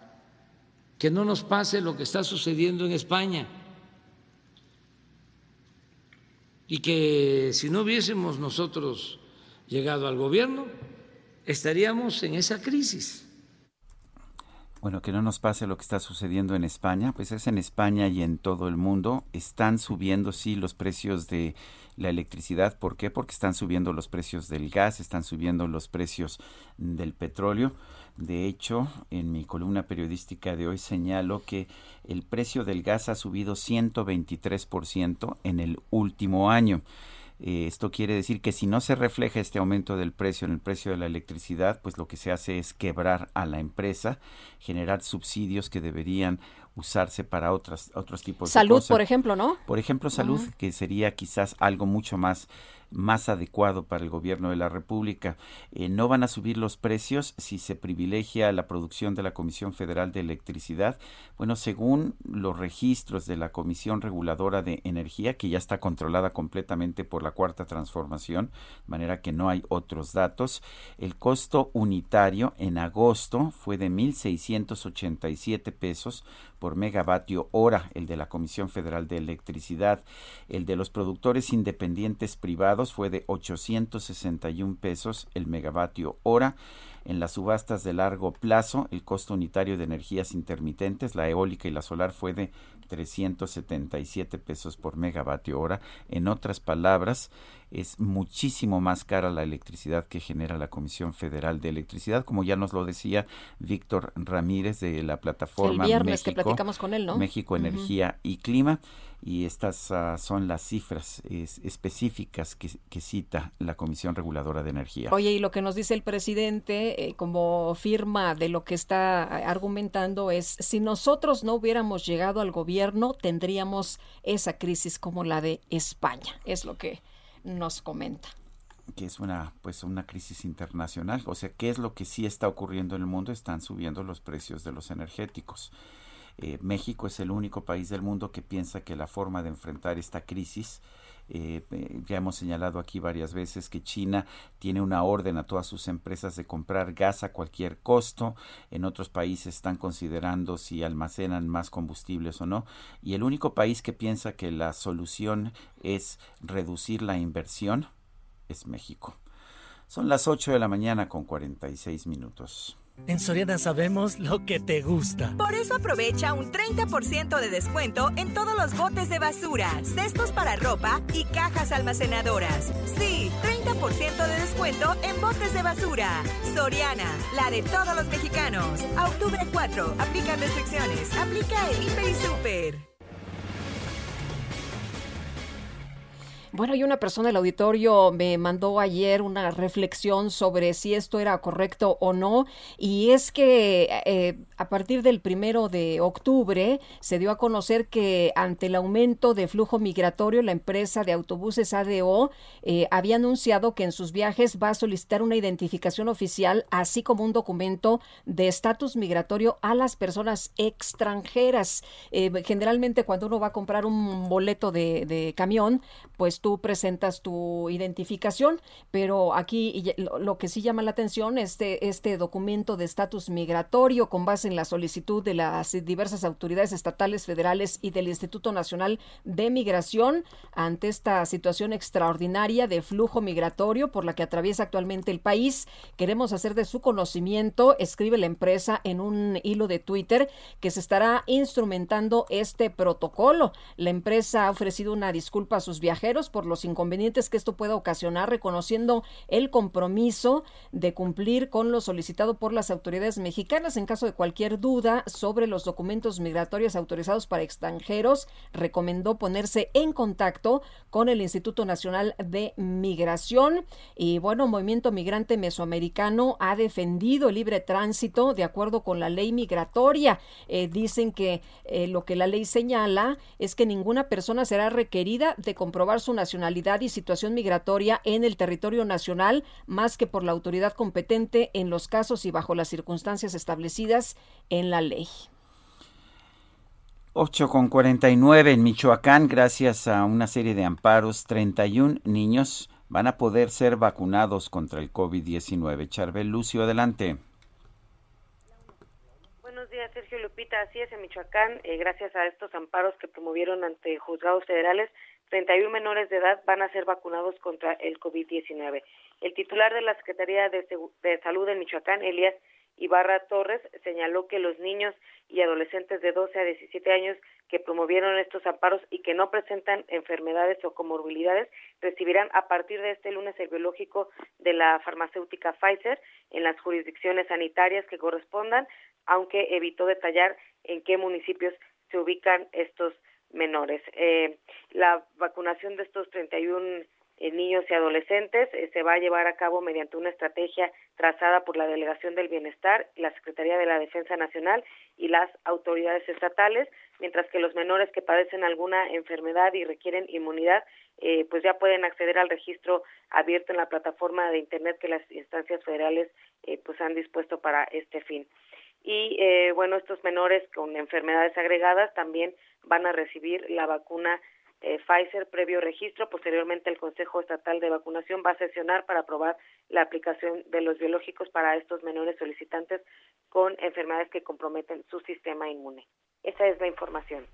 Que no nos pase lo que está sucediendo en España. Y que si no hubiésemos nosotros llegado al gobierno, estaríamos en esa crisis bueno, que no nos pase lo que está sucediendo en España, pues es en España y en todo el mundo. Están subiendo, sí, los precios de la electricidad. ¿Por qué? Porque están subiendo los precios del gas, están subiendo los precios del petróleo. De hecho, en mi columna periodística de hoy señalo que el precio del gas ha subido 123% en el último año. Eh, esto quiere decir que si no se refleja este aumento del precio en el precio de la electricidad, pues lo que se hace es quebrar a la empresa, generar subsidios que deberían usarse para otras, otros tipos de cosas. Salud, por ejemplo, ¿no? Por ejemplo, salud, que sería quizás algo mucho más más adecuado para el gobierno de la República. Eh, no van a subir los precios si se privilegia la producción de la Comisión Federal de Electricidad. Bueno, según los registros de la Comisión Reguladora de Energía, que ya está controlada completamente por la Cuarta Transformación, de manera que no hay otros datos, el costo unitario en agosto fue de 1.687 pesos por megavatio hora, el de la Comisión Federal de Electricidad. El de los productores independientes privados fue de 861 pesos el megavatio hora. En las subastas de largo plazo, el costo unitario de energías intermitentes, la eólica y la solar, fue de 377 pesos por megavatio hora. En otras palabras, es muchísimo más cara la electricidad que genera la Comisión Federal de Electricidad, como ya nos lo decía Víctor Ramírez de la plataforma México, que platicamos con él, ¿no? México Energía y Clima y estas ah, son las cifras específicas que, cita la Comisión Reguladora de Energía. Oye, y lo que nos dice el presidente eh, como firma de lo que está argumentando es, si nosotros no hubiéramos llegado al gobierno, tendríamos esa crisis como la de España, es lo que nos comenta que es una pues una crisis internacional, o sea, qué es lo que sí está ocurriendo en el mundo, están subiendo los precios de los energéticos. Eh, México es el único país del mundo que piensa que la forma de enfrentar esta crisis eh, eh, ya hemos señalado aquí varias veces que China tiene una orden a todas sus empresas de comprar gas a cualquier costo. En otros países están considerando si almacenan más combustibles o no. Y el único país que piensa que la solución es reducir la inversión es México. Son las 8 de la mañana con 46 minutos. En Soriana sabemos lo que te gusta. Por eso aprovecha un 30% de descuento en todos los botes de basura, cestos para ropa y cajas almacenadoras. Sí, 30% de descuento en botes de basura. Soriana, la de todos los mexicanos. A octubre 4, aplica restricciones. Aplica el Hiper y Super. Bueno, y una persona del auditorio me mandó ayer una reflexión sobre si esto era correcto o no, y es que eh, a partir del primero de octubre se dio a conocer que ante el aumento de flujo migratorio, la empresa de autobuses ADO eh, había anunciado que en sus viajes va a solicitar una identificación oficial, así como un documento de estatus migratorio a las personas extranjeras. Eh, generalmente cuando uno va a comprar un boleto de, de camión, pues tú presentas tu identificación, pero aquí lo que sí llama la atención es este, este documento de estatus migratorio con base en la solicitud de las diversas autoridades estatales, federales y del Instituto Nacional de Migración ante esta situación extraordinaria de flujo migratorio por la que atraviesa actualmente el país. Queremos hacer de su conocimiento, escribe la empresa en un hilo de Twitter, que se estará instrumentando este protocolo. La empresa ha ofrecido una disculpa a sus viajeros por los inconvenientes que esto pueda ocasionar, reconociendo el compromiso de cumplir con lo solicitado por las autoridades mexicanas. En caso de cualquier duda sobre los documentos migratorios autorizados para extranjeros, recomendó ponerse en contacto con el Instituto Nacional de Migración. Y bueno, Movimiento Migrante Mesoamericano ha defendido libre tránsito de acuerdo con la ley migratoria. Eh, dicen que eh, lo que la ley señala es que ninguna persona será requerida de comprobar su nacionalidad y situación migratoria en el territorio nacional más que por la autoridad competente en los casos y bajo las circunstancias establecidas en la ley. 8 con 49 en Michoacán, gracias a una serie de amparos, 31 niños van a poder ser vacunados contra el COVID-19. Charbel Lucio, adelante. Buenos días, Sergio Lupita. Así es, en Michoacán, eh, gracias a estos amparos que promovieron ante juzgados federales, 31 menores de edad van a ser vacunados contra el COVID-19. El titular de la Secretaría de, Salud en Michoacán, Elías Ibarra Torres, señaló que los niños y adolescentes de 12 a 17 años que promovieron estos amparos y que no presentan enfermedades o comorbilidades recibirán a partir de este lunes el biológico de la farmacéutica Pfizer en las jurisdicciones sanitarias que correspondan, aunque evitó detallar en qué municipios se ubican estos menores. Eh, la vacunación de estos 31 eh, niños y adolescentes eh, se va a llevar a cabo mediante una estrategia trazada por la Delegación del Bienestar, la Secretaría de la Defensa Nacional y las autoridades estatales, mientras que los menores que padecen alguna enfermedad y requieren inmunidad, eh, pues ya pueden acceder al registro abierto en la plataforma de Internet que las instancias federales eh, pues han dispuesto para este fin. Y eh, bueno, estos menores con enfermedades agregadas también van a recibir la vacuna eh, Pfizer previo registro. Posteriormente, el Consejo Estatal de Vacunación va a sesionar para aprobar la aplicación de los biológicos para estos menores solicitantes con enfermedades que comprometen su sistema inmune. Esa es la información.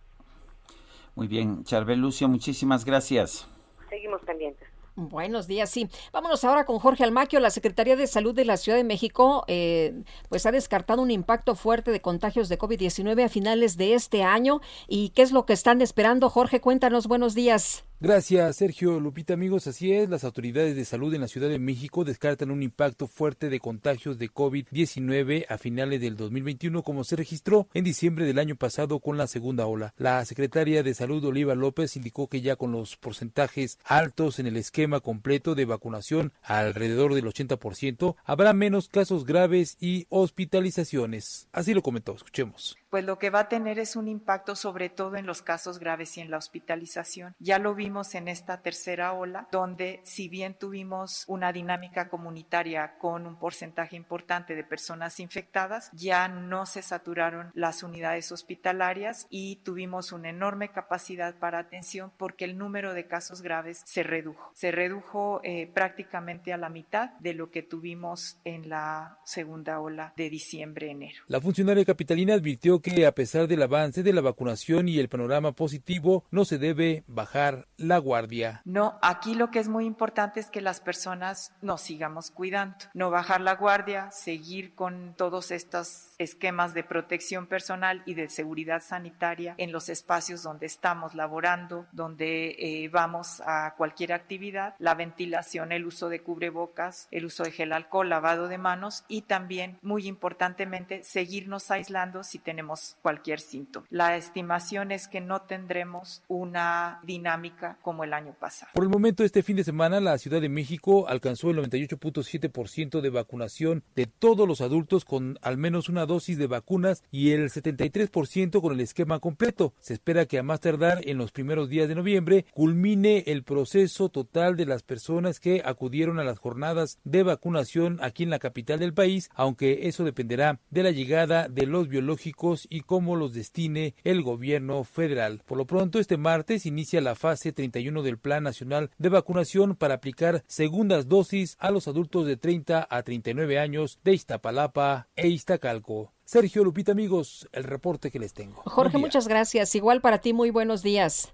Muy bien, Charbel Lucio, muchísimas gracias. Seguimos pendientes. Buenos días, sí. Vámonos ahora con Jorge Almaquio. La Secretaría de Salud de la Ciudad de México eh, pues ha descartado un impacto fuerte de contagios de COVID-19 a finales de este año. ¿Y qué es lo que están esperando? Jorge, cuéntanos. Buenos días. Gracias, Sergio Lupita, amigos. Así es, las autoridades de salud en la Ciudad de México descartan un impacto fuerte de contagios de COVID-19 a finales del 2021, como se registró en diciembre del año pasado con la segunda ola. La secretaria de Salud, Oliva López, indicó que ya con los porcentajes altos en el esquema completo de vacunación, alrededor del 80%, habrá menos casos graves y hospitalizaciones. Así lo comentó. Escuchemos pues lo que va a tener es un impacto sobre todo en los casos graves y en la hospitalización. Ya lo vimos en esta tercera ola, donde si bien tuvimos una dinámica comunitaria con un porcentaje importante de personas infectadas, ya no se saturaron las unidades hospitalarias y tuvimos una enorme capacidad para atención porque el número de casos graves se redujo. Se redujo eh, prácticamente a la mitad de lo que tuvimos en la segunda ola de diciembre-enero. La funcionaria capitalina advirtió que a pesar del avance de la vacunación y el panorama positivo, no se debe bajar la guardia. No, aquí lo que es muy importante es que las personas nos sigamos cuidando, no bajar la guardia, seguir con todos estos esquemas de protección personal y de seguridad sanitaria en los espacios donde estamos laborando, donde eh, vamos a cualquier actividad, la ventilación, el uso de cubrebocas, el uso de gel alcohol, lavado de manos y también, muy importantemente, seguirnos aislando si tenemos cualquier síntoma. La estimación es que no tendremos una dinámica como el año pasado. Por el momento, este fin de semana, la Ciudad de México alcanzó el 98.7% de vacunación de todos los adultos con al menos una dosis de vacunas y el 73% con el esquema completo. Se espera que a más tardar en los primeros días de noviembre culmine el proceso total de las personas que acudieron a las jornadas de vacunación aquí en la capital del país, aunque eso dependerá de la llegada de los biológicos y cómo los destine el gobierno federal. Por lo pronto, este martes inicia la fase 31 del Plan Nacional de Vacunación para aplicar segundas dosis a los adultos de 30 a 39 años de Iztapalapa e Iztacalco. Sergio Lupita, amigos, el reporte que les tengo. Jorge, muchas gracias. Igual para ti, muy buenos días.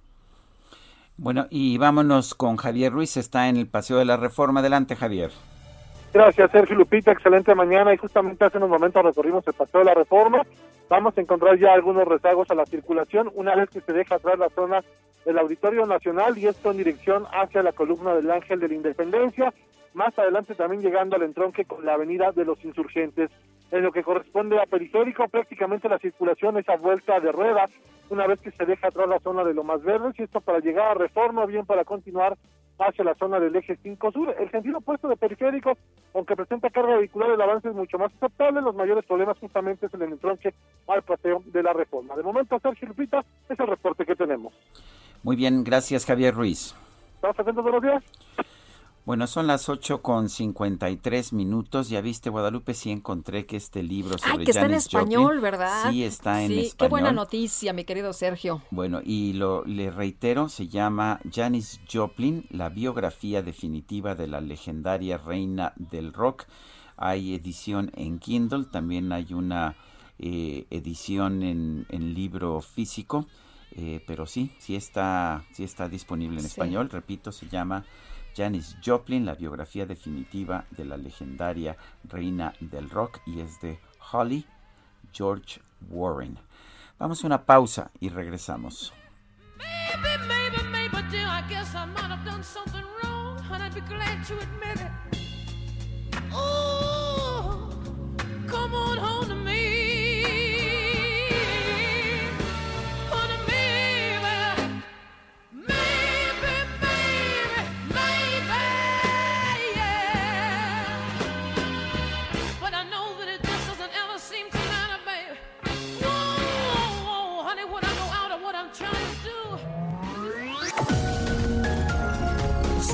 Bueno, y vámonos con Javier Ruiz, está en el Paseo de la Reforma. Adelante, Javier. Gracias, Sergio Lupita. Excelente mañana. Y justamente hace unos momentos recorrimos el Paseo de la Reforma. Vamos a encontrar ya algunos rezagos a la circulación una vez que se deja atrás la zona del Auditorio Nacional y esto en dirección hacia la columna del Ángel de la Independencia. Más adelante también llegando al entronque con la Avenida de los Insurgentes. En lo que corresponde a periférico, prácticamente la circulación es a vuelta de rueda una vez que se deja atrás la zona de lo más verde, y esto para llegar a Reforma bien para continuar hacia la zona del eje 5 sur. El sentido opuesto de periférico, aunque presenta carga vehicular, el avance es mucho más aceptable. Los mayores problemas justamente es el entronque al paseo de la reforma. De momento, Sergio Lupita, es el reporte que tenemos. Muy bien, gracias Javier Ruiz. ¿Estamos atentos buenos días? Bueno, son las 8 con 53 minutos. Ya viste, Guadalupe, sí encontré que este libro sobre Ay, que está en español, ¿verdad? Sí, está en español. Qué buena noticia, mi querido Sergio. Bueno, y lo le reitero, se llama Janis Joplin, la biografía definitiva de la legendaria reina del rock. Hay edición en Kindle, también hay una eh, edición en, en, libro físico, eh, pero sí, sí está, sí está disponible en sí. español. Repito, se llama Janis Joplin, la biografía definitiva de la legendaria reina del rock y es de Holly George Warren. Vamos a una pausa y regresamos.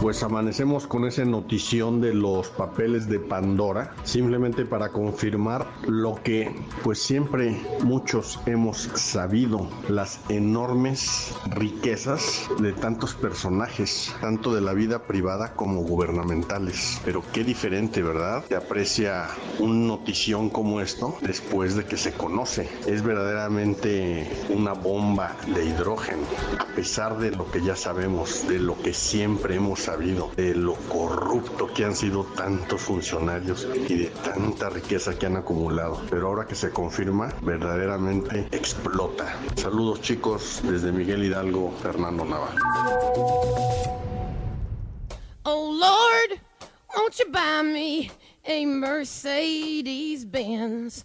Pues amanecemos con esa notición de los papeles de Pandora, simplemente para confirmar lo que pues siempre muchos hemos sabido, las enormes riquezas de tantos personajes, tanto de la vida privada como gubernamentales. Pero qué diferente, ¿verdad? Se aprecia una notición como esto después de que se conoce. Es verdaderamente una bomba de hidrógeno, a pesar de lo que ya sabemos, de lo que siempre hemos sabido de lo corrupto que han sido tantos funcionarios y de tanta riqueza que han acumulado. Pero ahora que se confirma, verdaderamente explota. Saludos chicos desde Miguel Hidalgo, Fernando Nava. Oh Lord, Mercedes Benz?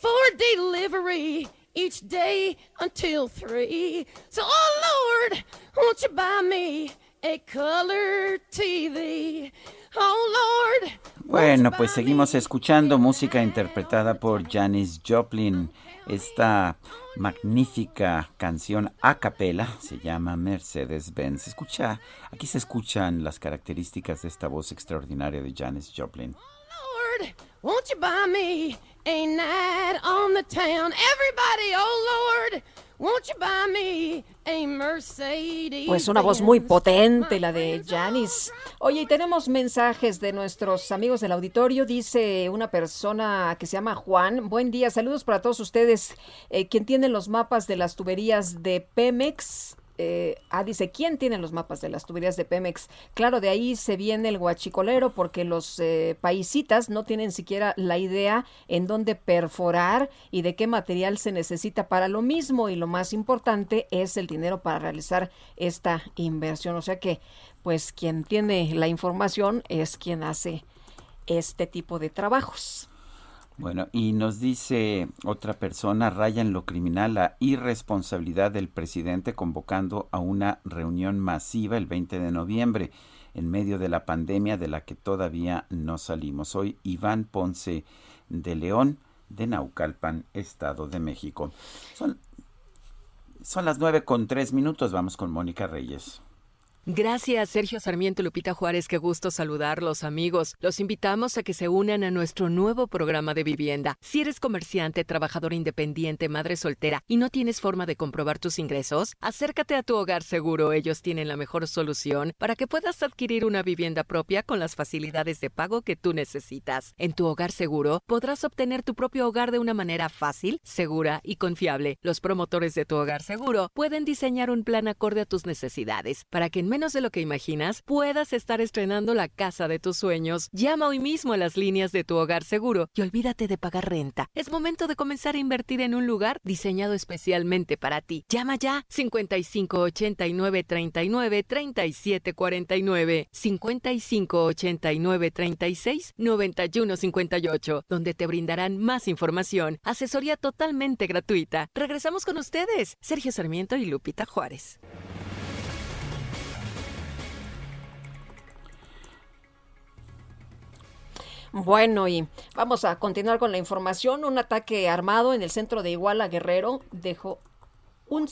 for delivery each day until three. So, oh Lord, won't you buy me a color TV? Oh Lord. Bueno, pues seguimos escuchando música interpretada por Janis Joplin. Esta magnífica canción a capela se llama Mercedes Benz. Escucha, aquí se escuchan las características de esta voz extraordinaria de Janis Joplin. Lord, won't you buy me a night on the town? Everybody, oh Lord, won't you buy me a Mercedes? Pues una voz muy potente la de Janis. Oye, y tenemos mensajes de nuestros amigos del auditorio. Dice una persona que se llama Juan. Buen día, saludos para todos ustedes. Eh, ¿Quién tiene los mapas de las tuberías de Pemex? Eh, ah, dice, ¿quién tiene los mapas de las tuberías de Pemex? Claro, de ahí se viene el guachicolero porque los eh, paisitas no tienen siquiera la idea en dónde perforar y de qué material se necesita para lo mismo y lo más importante es el dinero para realizar esta inversión. O sea que, pues quien tiene la información es quien hace este tipo de trabajos. Bueno, y nos dice otra persona, raya en lo criminal la irresponsabilidad del presidente convocando a una reunión masiva el 20 de noviembre en medio de la pandemia de la que todavía no salimos. Soy Iván Ponce de León de Naucalpan, Estado de México. Son, son las nueve con tres minutos. Vamos con Mónica Reyes. Gracias, Sergio Sarmiento Lupita Juárez. Qué gusto saludarlos, amigos. Los invitamos a que se unan a nuestro nuevo programa de vivienda. Si eres comerciante, trabajador independiente, madre soltera y no tienes forma de comprobar tus ingresos, acércate a tu hogar seguro. Ellos tienen la mejor solución para que puedas adquirir una vivienda propia con las facilidades de pago que tú necesitas. En tu hogar seguro podrás obtener tu propio hogar de una manera fácil, segura y confiable. Los promotores de tu hogar seguro pueden diseñar un plan acorde a tus necesidades para que en menos de lo que imaginas, puedas estar estrenando la casa de tus sueños. Llama hoy mismo a las líneas de tu hogar seguro y olvídate de pagar renta. Es momento de comenzar a invertir en un lugar diseñado especialmente para ti. Llama ya 55 89 39 37 49 55 89 36 91 58, donde te brindarán más información, asesoría totalmente gratuita. Regresamos con ustedes, Sergio Sarmiento y Lupita Juárez. Bueno, y vamos a continuar con la información. Un ataque armado en el centro de Iguala Guerrero dejó un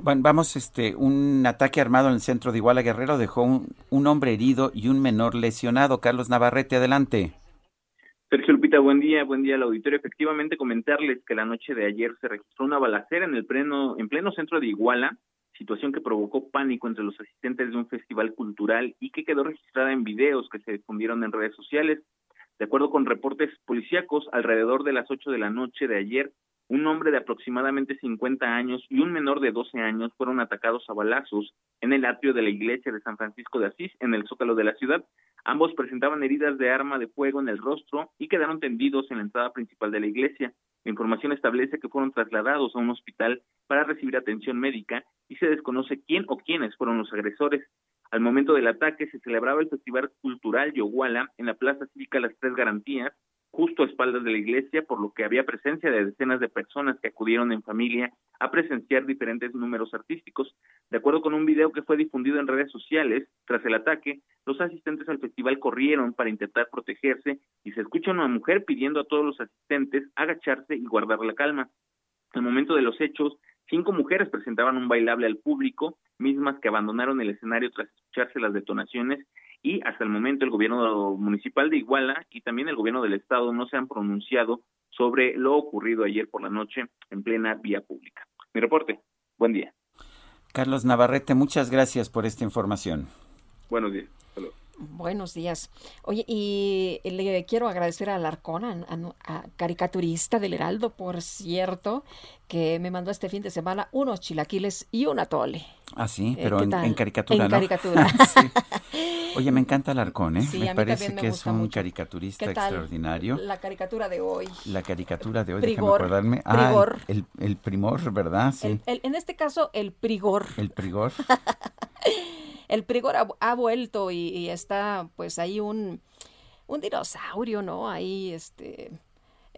bueno, vamos, este, un ataque armado en el centro de Iguala Guerrero dejó un, un, hombre herido y un menor lesionado. Carlos Navarrete, adelante. Sergio Lupita, buen día, buen día al auditorio. Efectivamente, comentarles que la noche de ayer se registró una balacera en el pleno, en pleno centro de Iguala, situación que provocó pánico entre los asistentes de un festival cultural y que quedó registrada en videos que se difundieron en redes sociales. De acuerdo con reportes policíacos, alrededor de las 8 de la noche de ayer, un hombre de aproximadamente 50 años y un menor de 12 años fueron atacados a balazos en el atrio de la iglesia de San Francisco de Asís, en el zócalo de la ciudad. Ambos presentaban heridas de arma de fuego en el rostro y quedaron tendidos en la entrada principal de la iglesia. La información establece que fueron trasladados a un hospital para recibir atención médica y se desconoce quién o quiénes fueron los agresores. Al momento del ataque se celebraba el Festival Cultural Yoguala en la Plaza Cívica Las Tres Garantías, justo a espaldas de la iglesia, por lo que había presencia de decenas de personas que acudieron en familia a presenciar diferentes números artísticos. De acuerdo con un video que fue difundido en redes sociales, tras el ataque, los asistentes al festival corrieron para intentar protegerse y se escucha una mujer pidiendo a todos los asistentes agacharse y guardar la calma. Al momento de los hechos, cinco mujeres presentaban un bailable al público, mismas que abandonaron el escenario tras escucharse las detonaciones y hasta el momento el gobierno municipal de Iguala y también el gobierno del estado no se han pronunciado sobre lo ocurrido ayer por la noche en plena vía pública. Mi reporte. Buen día. Carlos Navarrete, muchas gracias por esta información. Buenos días. Buenos días. Oye, y le quiero agradecer a Alarcón, a, a, caricaturista del Heraldo, por cierto, que me mandó este fin de semana unos chilaquiles y un atole. Ah, sí, eh, pero en, caricatura, en caricatura. <laughs> <laughs> Oye, me encanta Alarcón, ¿eh? me parece que es un caricaturista extraordinario. La caricatura de hoy. La caricatura de hoy, déjame acordarme. Ah, el, el, primor, ¿verdad? Sí. en este caso, el prigor. El prigor. <laughs> el Prigor ha, vuelto y, está pues ahí un, un dinosaurio, ¿no? Ahí, este,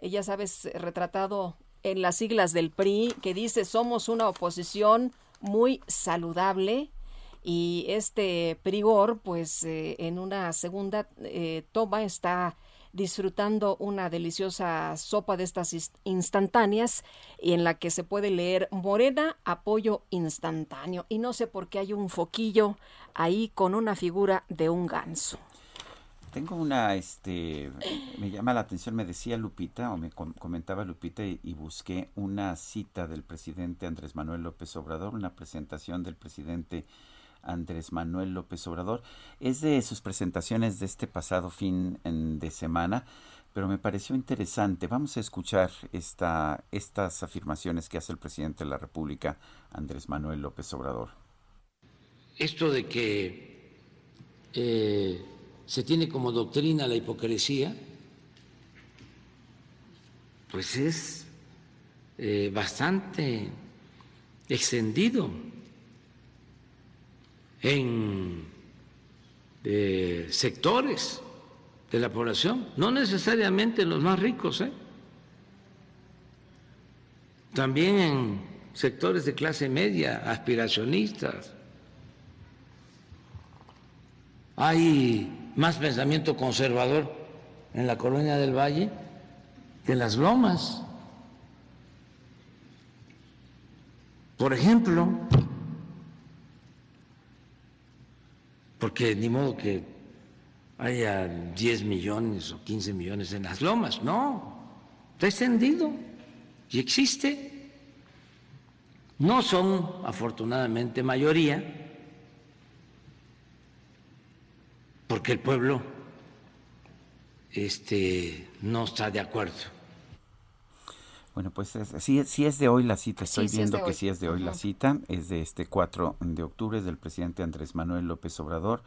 ya sabes, retratado en las siglas del PRI, que dice somos una oposición muy saludable. Y este Prigor, pues eh, en una segunda eh, toma está disfrutando una deliciosa sopa de estas instantáneas y en la que se puede leer Morena apoyo instantáneo. Y no sé por qué hay un foquillo ahí con una figura de un ganso. Tengo una, este, me llama la atención, me decía Lupita, o me comentaba Lupita, y, busqué una cita del presidente Andrés Manuel López Obrador, una presentación del presidente Andrés Manuel López Obrador. Es de sus presentaciones de este pasado fin de semana, pero me pareció interesante. Vamos a escuchar esta, estas afirmaciones que hace el presidente de la República, Andrés Manuel López Obrador. Esto de que eh, se tiene como doctrina la hipocresía, pues es eh, bastante extendido en eh, sectores de la población, no necesariamente los más ricos, también en sectores de clase media, aspiracionistas. Hay más pensamiento conservador en la colonia del Valle que en las lomas. Por ejemplo, porque ni modo que haya 10 millones o 15 millones en las lomas, no, está extendido y existe. No son, afortunadamente, mayoría, porque el pueblo este, no está de acuerdo. Bueno, pues sí, sí, es de hoy la cita, estoy viendo que sí es de hoy la cita, es de este 4 de octubre, es del presidente Andrés Manuel López Obrador,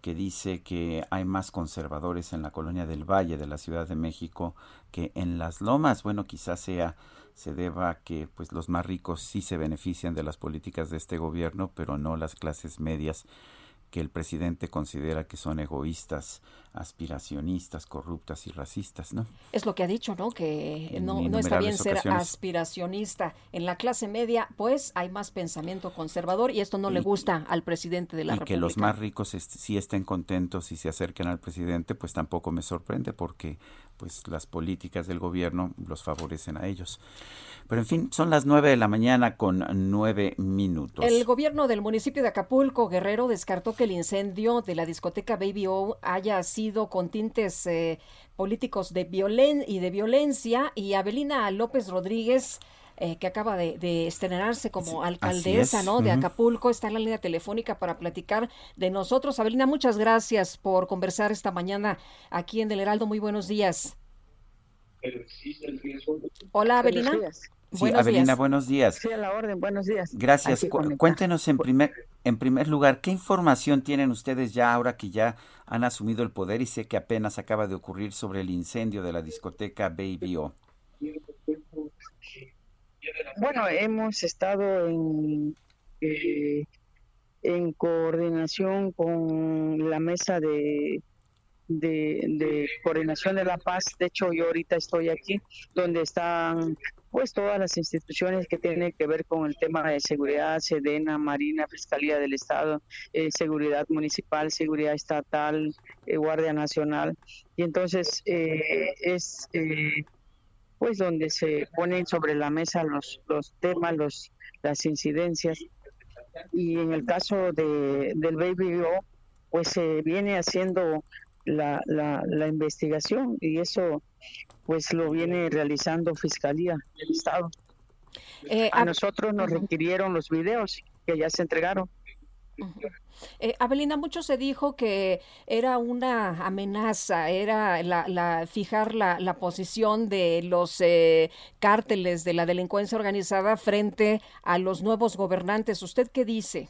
que dice que hay más conservadores en la colonia del Valle de la Ciudad de México que en las lomas. Bueno, quizás sea se deba a que pues los más ricos sí se benefician de las políticas de este gobierno, pero no las clases medias que el presidente considera que son egoístas, aspiracionistas, corruptas y racistas, ¿no? Es lo que ha dicho, ¿no? Que no, no está bien ser aspiracionista. En la clase media, pues, hay más pensamiento conservador y esto no le gusta al presidente de la República. Y que los más ricos sí estén contentos y se acerquen al presidente, pues tampoco me sorprende porque pues las políticas del gobierno los favorecen a ellos. Pero en fin, son las nueve de la mañana con nueve minutos. El gobierno del municipio de Acapulco, Guerrero, descartó que el incendio de la discoteca Baby O haya sido con tintes eh, políticos de violen y de violencia. Y Abelina López Rodríguez eh, que acaba de, estrenarse como alcaldesa ¿no? de Acapulco, está en la línea telefónica para platicar de nosotros. Abelina, muchas gracias por conversar esta mañana aquí en El Heraldo. Muy buenos días. Hola, Abelina. Sí, Avelina, buenos días. Sí, a la orden, buenos días. Gracias. cuéntenos en primer, en primer lugar, ¿qué información tienen ustedes ya ahora que ya han asumido el poder y sé que apenas acaba de ocurrir sobre el incendio de la discoteca Baby O? Bueno, hemos estado en, eh, en coordinación con la mesa de de, coordinación de la paz. De hecho, yo ahorita estoy aquí, donde están pues todas las instituciones que tienen que ver con el tema de seguridad, Sedena, Marina, Fiscalía del Estado, eh, seguridad municipal, seguridad estatal, eh, Guardia Nacional. Y entonces es pues donde se ponen sobre la mesa los, los temas, los, las incidencias. Y en el caso de, del Baby pues se viene haciendo la, la, la investigación y eso pues lo viene realizando Fiscalía del Estado. Eh, a nosotros nos requirieron los videos que ya se entregaron. Eh, Abelina, mucho se dijo que era una amenaza, era la, fijar la, posición de los eh, cárteles de la delincuencia organizada frente a los nuevos gobernantes. ¿Usted qué dice?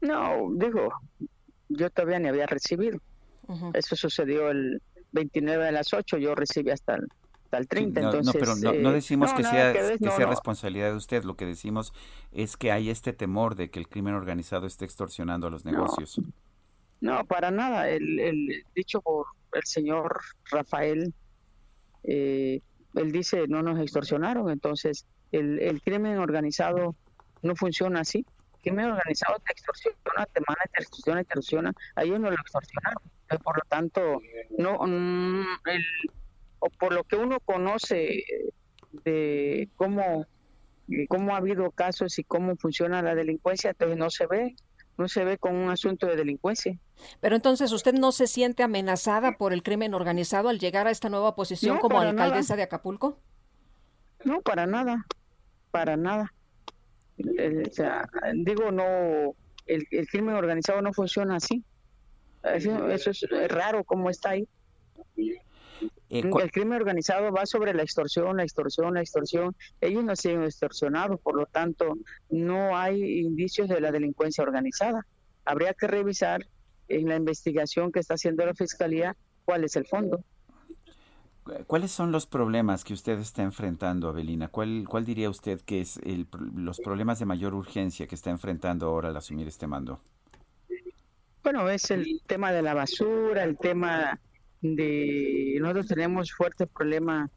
No, digo, yo todavía ni había recibido. Eso sucedió el 29 a las 8, yo recibí hasta el al 30. no, entonces, pero no, decimos que sea, que, sea responsabilidad de usted, lo que decimos es que hay este temor de que el crimen organizado esté extorsionando a los negocios. No, para nada. El, dicho por el señor Rafael, eh, él dice no nos extorsionaron, entonces el, el crimen organizado no funciona así. El crimen organizado te extorsiona, te manda, te extorsiona, te extorsiona. A ellos no lo extorsionaron. Por lo tanto, no, mm, el, o por lo que uno conoce de cómo, cómo ha habido casos y cómo funciona la delincuencia, entonces no se ve, no se ve con un asunto de delincuencia. Pero entonces usted no se siente amenazada por el crimen organizado al llegar a esta nueva posición como alcaldesa de Acapulco? No, para nada, para nada. Eh, o sea, digo, no, el, el, crimen organizado no funciona así. Eso, eso es raro como está ahí. Eh, el crimen organizado va sobre la extorsión, la extorsión, la extorsión. Ellos no siguen extorsionados, por lo tanto, no hay indicios de la delincuencia organizada. Habría que revisar en la investigación que está haciendo la Fiscalía cuál es el fondo. ¿Cuáles son los problemas que usted está enfrentando, Abelina? ¿Cuál, cuál diría usted que es el, los problemas de mayor urgencia que está enfrentando ahora al asumir este mando? Bueno, es el tema de la basura, el tema de nosotros tenemos fuerte problema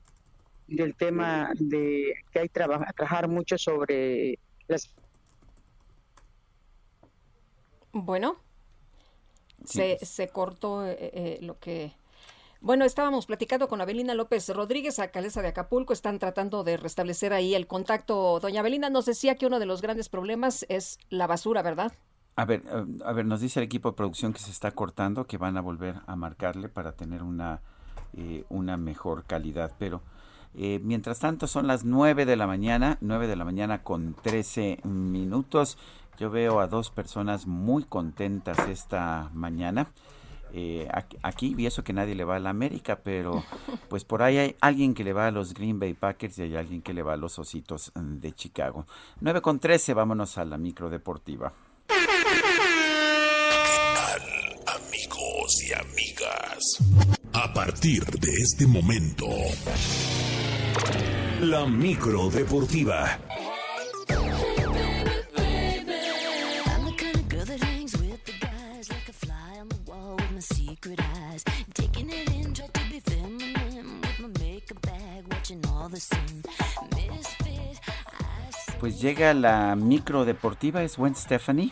del tema de que hay que trabajar mucho sobre las bueno se, se cortó eh, eh, lo que bueno, estábamos platicando con Abelina López Rodríguez, alcaldesa de Acapulco. Están tratando de restablecer ahí el contacto. Doña Abelina nos decía que uno de los grandes problemas es la basura, ¿verdad? A ver, eh, a ver, nos dice el equipo de producción que se está cortando, que van a volver a marcarle para tener una, eh, una mejor calidad. Pero eh, mientras tanto son las 9 de la mañana, 9 de la mañana con 13 minutos. Yo veo a dos personas muy contentas esta mañana. aquí, y eso que nadie le va a la América, pero <laughs> pues por ahí hay alguien que le va a los Green Bay Packers y hay alguien que le va a los Ositos de Chicago. 9 con 13, vámonos a la micro deportiva. Y amigas. A partir de este momento, la micro deportiva. Pues llega la micro deportiva, es Gwen Stephanie.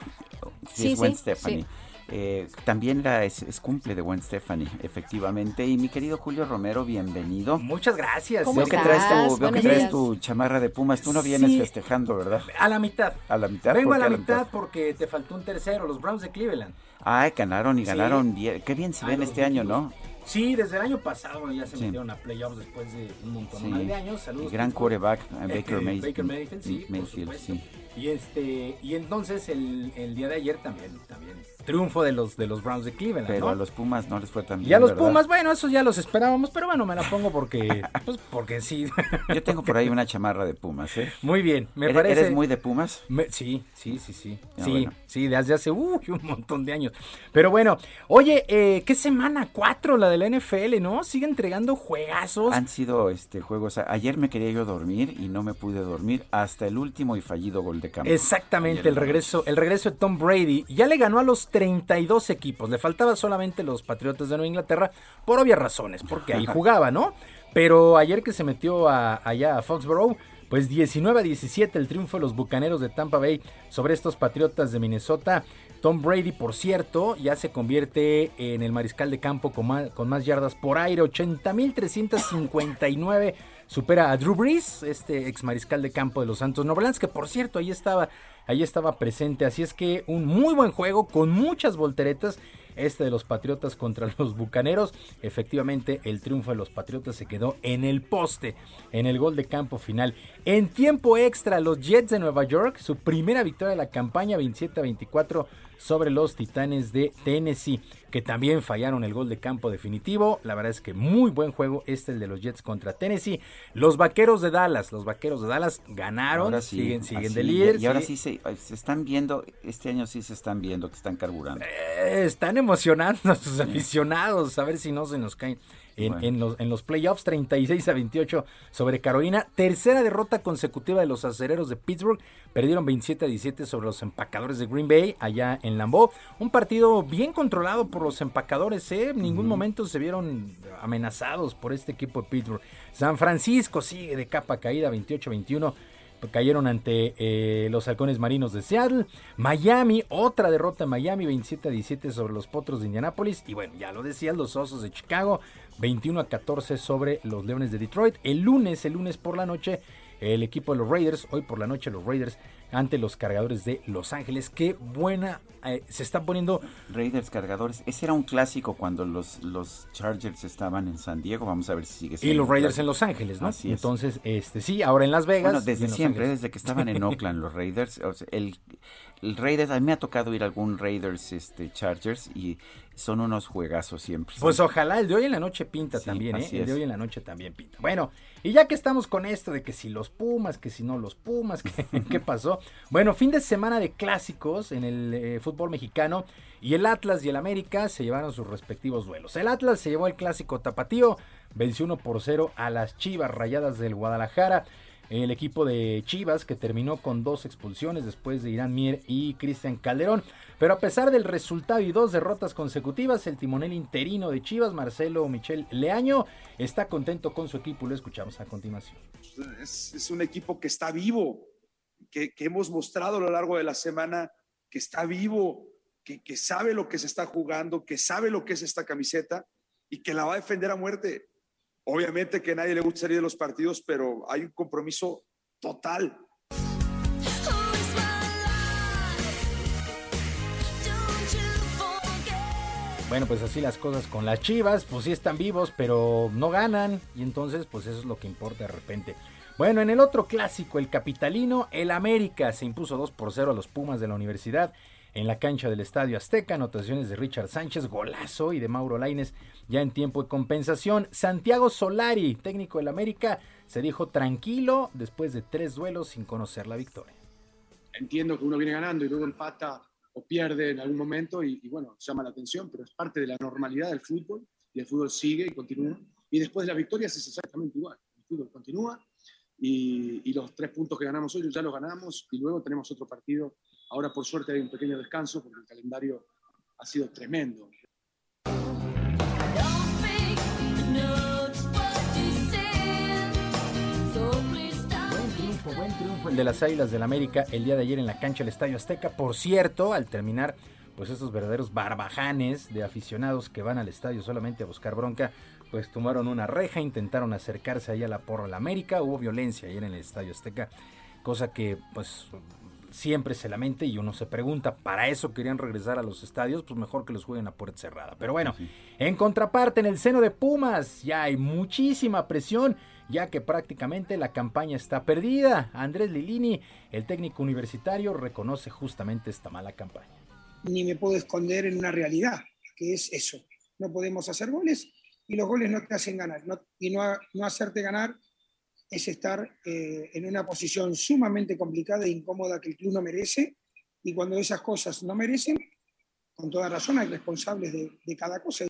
Sí, es Gwen Stephanie. Eh, también la es, cumple de buen Stephanie, efectivamente. Y mi querido Julio Romero, bienvenido. Muchas gracias. veo que traes, tu, veo que traes tu chamarra de Pumas. Tú no vienes festejando, ¿verdad? A la mitad. A la mitad. Vengo a la, mitad, porque te faltó un tercero, los Browns de Cleveland. Ay, ganaron y ganaron. Qué bien se ven este año, ¿no? Sí, desde el año pasado ya se metieron a playoffs después de un montón de años. Saludos. gran quarterback, <laughs> Baker, Mayfield. Baker Mayfield, sí, Mayfield, sí. Y este y entonces el, el día de ayer también también triunfo de los de los Browns de Cleveland. Pero a los Pumas no les fue tan bien. Y a los Pumas, bueno, esos ya los esperábamos, pero bueno, me la pongo porque, <laughs> pues, porque sí. Yo tengo por ahí una chamarra de Pumas, ¿eh? Muy bien, me ¿Eres, parece. ¿Eres muy de Pumas? sí, sí, sí, sí. Ah, sí, sí, desde hace un montón de años. Pero bueno, oye, eh, ¿qué semana? Cuatro la de la NFL, ¿no? Sigue entregando juegazos. Han sido este juegos. Ayer me quería yo dormir y no me pude dormir hasta el último y fallido gol de campo. Exactamente, el regreso, el regreso de Tom Brady. Ya le ganó a los 32 equipos. Le faltaba solamente los Patriotas de Nueva Inglaterra por obvias razones, porque ahí jugaba, ¿no? Pero ayer que se metió allá a Foxborough, pues 19 a 17 el triunfo de los Bucaneros de Tampa Bay sobre estos Patriotas de Minnesota. Tom Brady, por cierto, ya se convierte en el mariscal de campo con más, con más yardas por aire, 80.359. Supera a Drew Brees, este ex mariscal de campo de los Santos Novelans, que por cierto ahí estaba ahí estaba presente. Así es que un muy buen juego con muchas volteretas este de los Patriotas contra <laughs> los Bucaneros. Efectivamente, el triunfo de los Patriotas se quedó en el poste, en el gol de campo final. En tiempo extra, los Jets de Nueva York, su primera victoria de la campaña, 27 24 sobre los Titanes de Tennessee, que también fallaron el gol de campo definitivo. La verdad es que muy buen juego este el de los Jets contra Tennessee. Los Vaqueros de Dallas, los Vaqueros de Dallas ganaron, siguen, siguen de líder. Y, ahora sí se, están viendo, este año sí se están viendo que están carburando. Eh, están emocionando a <laughs> sus aficionados, a ver si no se nos caen en, los, en los playoffs, 36 a 28 sobre Carolina. Tercera derrota consecutiva de los acereros de Pittsburgh. Perdieron 27 a 17 sobre los empacadores de Green Bay allá en Lambeau. Un partido bien controlado por los empacadores. ¿eh? En ningún momento se vieron amenazados por este equipo de Pittsburgh. San Francisco sigue de capa caída 28-21 cayeron ante eh, los halcones marinos de Seattle. Miami, otra derrota en Miami, 27 a 17 sobre los potros de Indianápolis. Y bueno, ya lo decían los osos de Chicago, 21 a 14 sobre los Leones de Detroit. El lunes, el lunes por la noche, el equipo de los Raiders, hoy por la noche los Raiders ante los cargadores de Los Ángeles. Qué buena eh, se está poniendo. Raiders cargadores. Ese era un clásico cuando los, los Chargers estaban en San Diego. Vamos a ver si sigue siendo. Y los Raiders en Los Ángeles, ¿no? Así Entonces, este sí, ahora en Las Vegas. Bueno, desde siempre, desde que estaban en Oakland los Raiders. el, el Raiders, a mí me ha tocado ir a algún Raiders este, Chargers y son unos juegazos siempre. Pues ojalá el de hoy en la noche pinta también, ¿eh? El de hoy en la noche también pinta. Bueno, y ya que estamos con esto de que si los Pumas, que si no los Pumas, que, <laughs> ¿qué pasó? Bueno, fin de semana de clásicos en el eh, fútbol mexicano y el Atlas y el América se llevaron sus respectivos duelos. El Atlas se llevó el clásico tapatío, venció 1 por 0 a las Chivas Rayadas del Guadalajara el equipo de Chivas que terminó con dos expulsiones después de Irán Mier y Cristian Calderón. Pero a pesar del resultado y dos derrotas consecutivas, el timonel interino de Chivas, Marcelo Michel Leaño, está contento con su equipo. Lo escuchamos a continuación. Es, un equipo que está vivo, que, hemos mostrado a lo largo de la semana que está vivo, que, que sabe lo que se está jugando, que sabe lo que es esta camiseta y que la va a defender a muerte. Obviamente que a nadie le gusta salir de los partidos, pero hay un compromiso total. Bueno, pues así las cosas con las Chivas, pues sí están vivos, pero no ganan y entonces pues eso es lo que importa de repente. Bueno, en el otro clásico, el capitalino, el América se impuso 2 por 0 a los Pumas de la Universidad en la cancha del Estadio Azteca, anotaciones de Richard Sánchez, golazo y de Mauro Laines ya en tiempo de compensación. Santiago Solari, técnico del América, se dijo tranquilo después de tres duelos sin conocer la victoria. Entiendo que uno viene ganando y luego empata o pierde en algún momento y, bueno, llama la atención, pero es parte de la normalidad del fútbol y el fútbol sigue y continúa. Y después de la victoria es exactamente igual. El fútbol continúa y, y los tres puntos que ganamos hoy ya los ganamos y luego tenemos otro partido Ahora por suerte hay un pequeño descanso porque el calendario ha sido tremendo. Buen triunfo, buen triunfo el de las Águilas del América el día de ayer en la cancha del Estadio Azteca. Por cierto, al terminar pues esos verdaderos barbajanes de aficionados que van al estadio solamente a buscar bronca, pues tomaron una reja, intentaron acercarse ahí a la porra de la América, hubo violencia ayer en el Estadio Azteca, cosa que pues siempre se lamenta y uno se pregunta, ¿para eso querían regresar a los estadios? Pues mejor que los jueguen a puerta cerrada. Pero bueno, en contraparte, en el seno de Pumas ya hay muchísima presión, ya que prácticamente la campaña está perdida. Andrés Lilini, el técnico universitario, reconoce justamente esta mala campaña. Ni me puedo esconder en una realidad, que es eso. No podemos hacer goles y los goles no te hacen ganar. y no, no hacerte ganar es estar eh, en una posición sumamente complicada e incómoda que el club no merece. Y cuando esas cosas no merecen, con toda razón hay responsables de, cada cosa.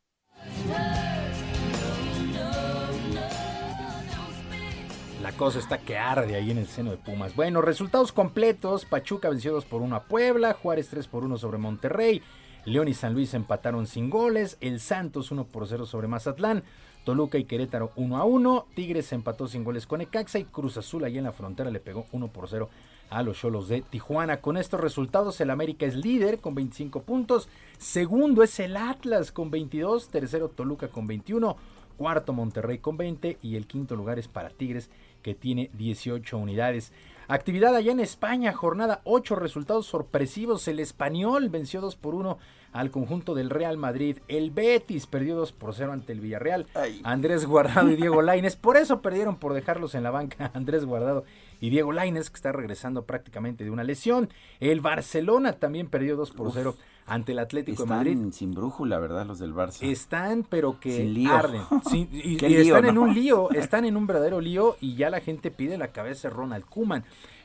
La cosa está que arde ahí en el seno de Pumas. Bueno, resultados completos. Pachuca venció 2 por 1 a Puebla, Juárez 3 por 1 sobre Monterrey, León y San Luis empataron sin goles, el Santos 1 por 0 sobre Mazatlán, Toluca y Querétaro 1 a 1. Tigres empató sin goles con Ecaxa y Cruz Azul ahí en la frontera le pegó 1 por 0 a los Cholos de Tijuana. Con estos resultados el América es líder con 25 puntos. Segundo es el Atlas con 22. Tercero Toluca con 21. cuarto Monterrey con 20 y el quinto lugar es para Tigres que tiene 18 unidades. Actividad allá en España, jornada 8, resultados sorpresivos. El español venció 2 por 1 al conjunto del Real Madrid. El Betis perdió 2 por 0 ante el Villarreal. Andrés Guardado y Diego Laines. Por eso perdieron por dejarlos en la banca <laughs> Andrés Guardado y Diego Laines, que está regresando prácticamente de una lesión. El Barcelona también perdió 2 por 0 ante el Atlético Están de Madrid. sin brújula, ¿verdad? Los del Barça. Están, pero que lío. arden. <laughs> Y, lío, están en un lío, <laughs> están en un verdadero lío y ya la gente pide la cabeza de Ronald Kuman.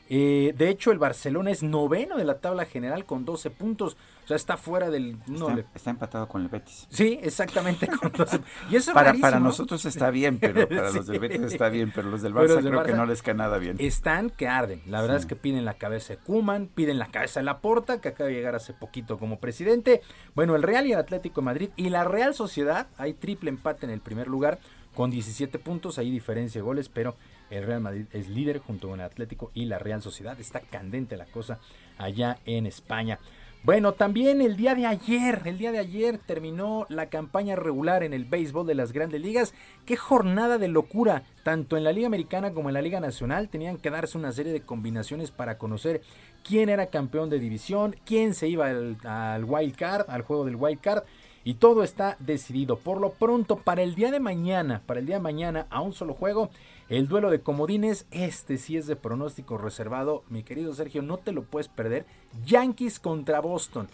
de hecho, el Barcelona es noveno de la tabla general con 12 puntos. O sea, está fuera del... no, está, empatado con el Betis. Sí, exactamente. <laughs> Con 12. Y eso es para, rarísimo. para nosotros está bien, pero <laughs> para los del. Betis está bien, pero los del Barça los del creo que no les cae nada bien. Están que arden. La verdad es que piden la cabeza de Kuman, piden la cabeza de Laporta, que acaba de llegar hace poquito como presidente. Bueno, el Real y el Atlético de Madrid y la Real Sociedad, hay triple empate en el primer lugar con 17 puntos, hay diferencia de goles, pero el Real Madrid es líder junto con el Atlético y la Real Sociedad. Está candente la cosa allá en España. Bueno, también el día de ayer, el día de ayer terminó la campaña regular en el béisbol de las grandes ligas. Qué jornada de locura, tanto en la Liga Americana como en la Liga Nacional. Tenían que darse una serie de combinaciones para conocer quién era campeón de división, quién se iba al, al wild card, al juego del wild card. Y todo está decidido. Por lo pronto, para el día de mañana, para el día de mañana, a un solo juego, el duelo de comodines, este sí es de pronóstico reservado. Mi querido Sergio, no te lo puedes perder. Yankees contra Boston.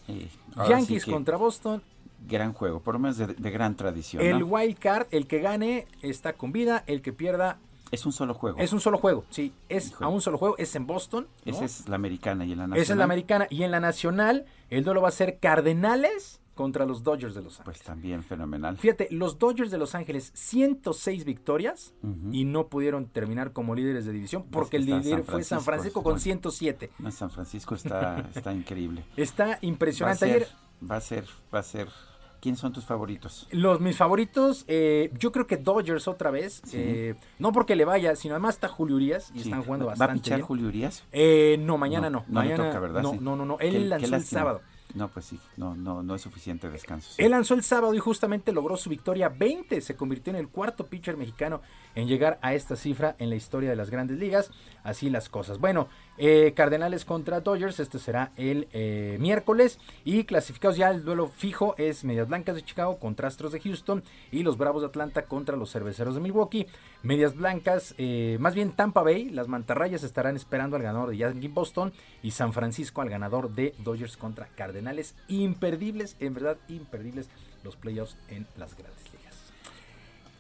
Yankees sí contra Boston. Gran juego, por lo menos de, de gran tradición. El ¿no? wild card, el que gane está con vida, el que pierda Es un solo juego. es un solo juego. Sí, es a un solo juego, es en Boston. ¿no? Esa es la americana y en la nacional. Esa es la americana. Y en la nacional, el duelo va a ser Cardenales contra los Dodgers de Los Ángeles. Pues también fenomenal. Fíjate, los Dodgers de Los Ángeles, 106 victorias y no pudieron terminar como líderes de división porque el líder San fue San Francisco, Francisco bueno. con 107. No, San Francisco está, está increíble. <laughs> Está Va a impresionante. ser, Ayer, va a ser, va a ser. ¿Quién son tus favoritos? los mis favoritos, eh, yo creo que Dodgers otra vez. Sí. eh, no porque le vaya, sino además está Julio Urias y Sí. están jugando ¿Va a bastante pichar bien. Julio Urias? Eh, no, mañana No, no. no le mañana, toca, ¿verdad? No, Sí. no, no, no. Él qué lanzó el sábado. No, pues sí, no, no, no es suficiente descanso. sí. Él lanzó el sábado y justamente logró su victoria 20. Se convirtió en el cuarto pitcher mexicano en llegar a esta cifra en la historia de las grandes ligas. Así las cosas. Bueno, eh, Cardenales contra Dodgers. Este será el eh, miércoles. Y clasificados ya el duelo fijo es Medias Blancas de Chicago contra Astros de Houston. Y los Bravos de Atlanta contra los Cerveceros de Milwaukee. Medias Blancas, eh, más bien Tampa Bay. Las Mantarrayas estarán esperando al ganador de Yankee Boston. Y San Francisco al ganador de Dodgers contra Cardenales. Imperdibles, en verdad, imperdibles los playoffs en las grandes ligas.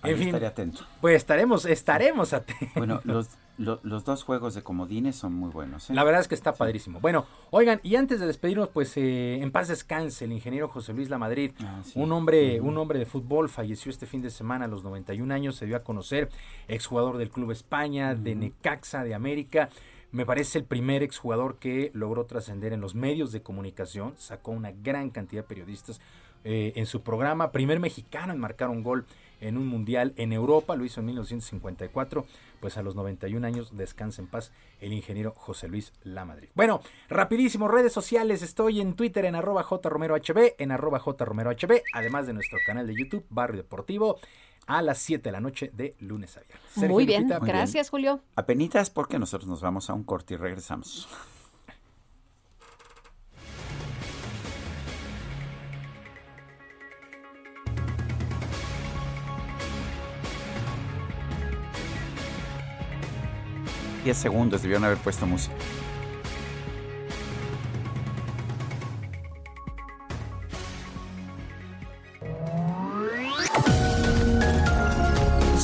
Ahí estaré atento. Pues estaremos, estaremos atentos. Bueno, los, lo- los dos juegos de comodines son muy buenos. ¿eh? La verdad es que está padrísimo. Bueno, oigan, y antes de despedirnos, pues eh, en paz descanse el ingeniero José Luis Lamadrid, sí. un hombre, un hombre de fútbol, falleció este fin de semana a los 91 años, se dio a conocer, exjugador del Club España, de Necaxa, de América. Me parece el primer exjugador que logró trascender en los medios de comunicación, sacó una gran cantidad de periodistas eh, en su programa, primer mexicano en marcar un gol en un mundial en Europa, lo hizo en 1954, pues a los 91 años descansa en paz el ingeniero José Luis Lamadrid. Bueno, rapidísimo, redes sociales, estoy en Twitter en arroba jromerohb, en arroba jromerohb, además de nuestro canal de YouTube, Barrio Deportivo, a las 7 de la noche de lunes a viernes. Sergio Muy bien, Lupita. gracias Julio. Apenitas porque nosotros nos vamos a un corte y regresamos. Diez segundos debieron haber puesto música.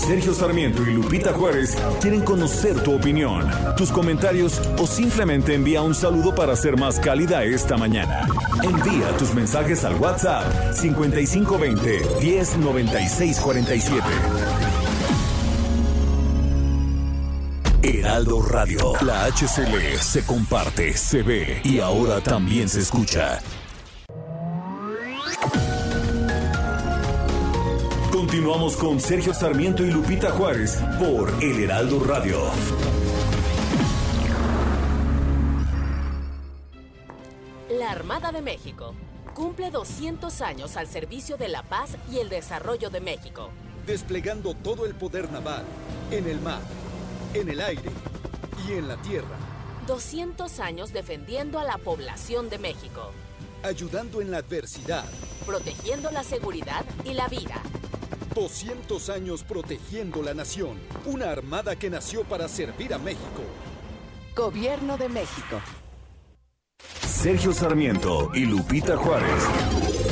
Sergio Sarmiento y Lupita Juárez quieren conocer tu opinión, tus comentarios o simplemente envía un saludo para ser más cálida esta mañana. Envía tus mensajes al WhatsApp 5520 109647. Heraldo Radio, la HCL se comparte, se ve y ahora también se escucha. Continuamos con Sergio Sarmiento y Lupita Juárez por El Heraldo Radio. La Armada de México cumple 200 años al servicio de la paz y el desarrollo de México. desplegando todo el poder naval, en el mar, en el aire y en la tierra. 200 años defendiendo a la población de México. Ayudando en la adversidad. Protegiendo la seguridad y la vida. 200 años protegiendo la nación. Una armada que nació para servir a México. Gobierno de México. Sergio Sarmiento y Lupita Juárez.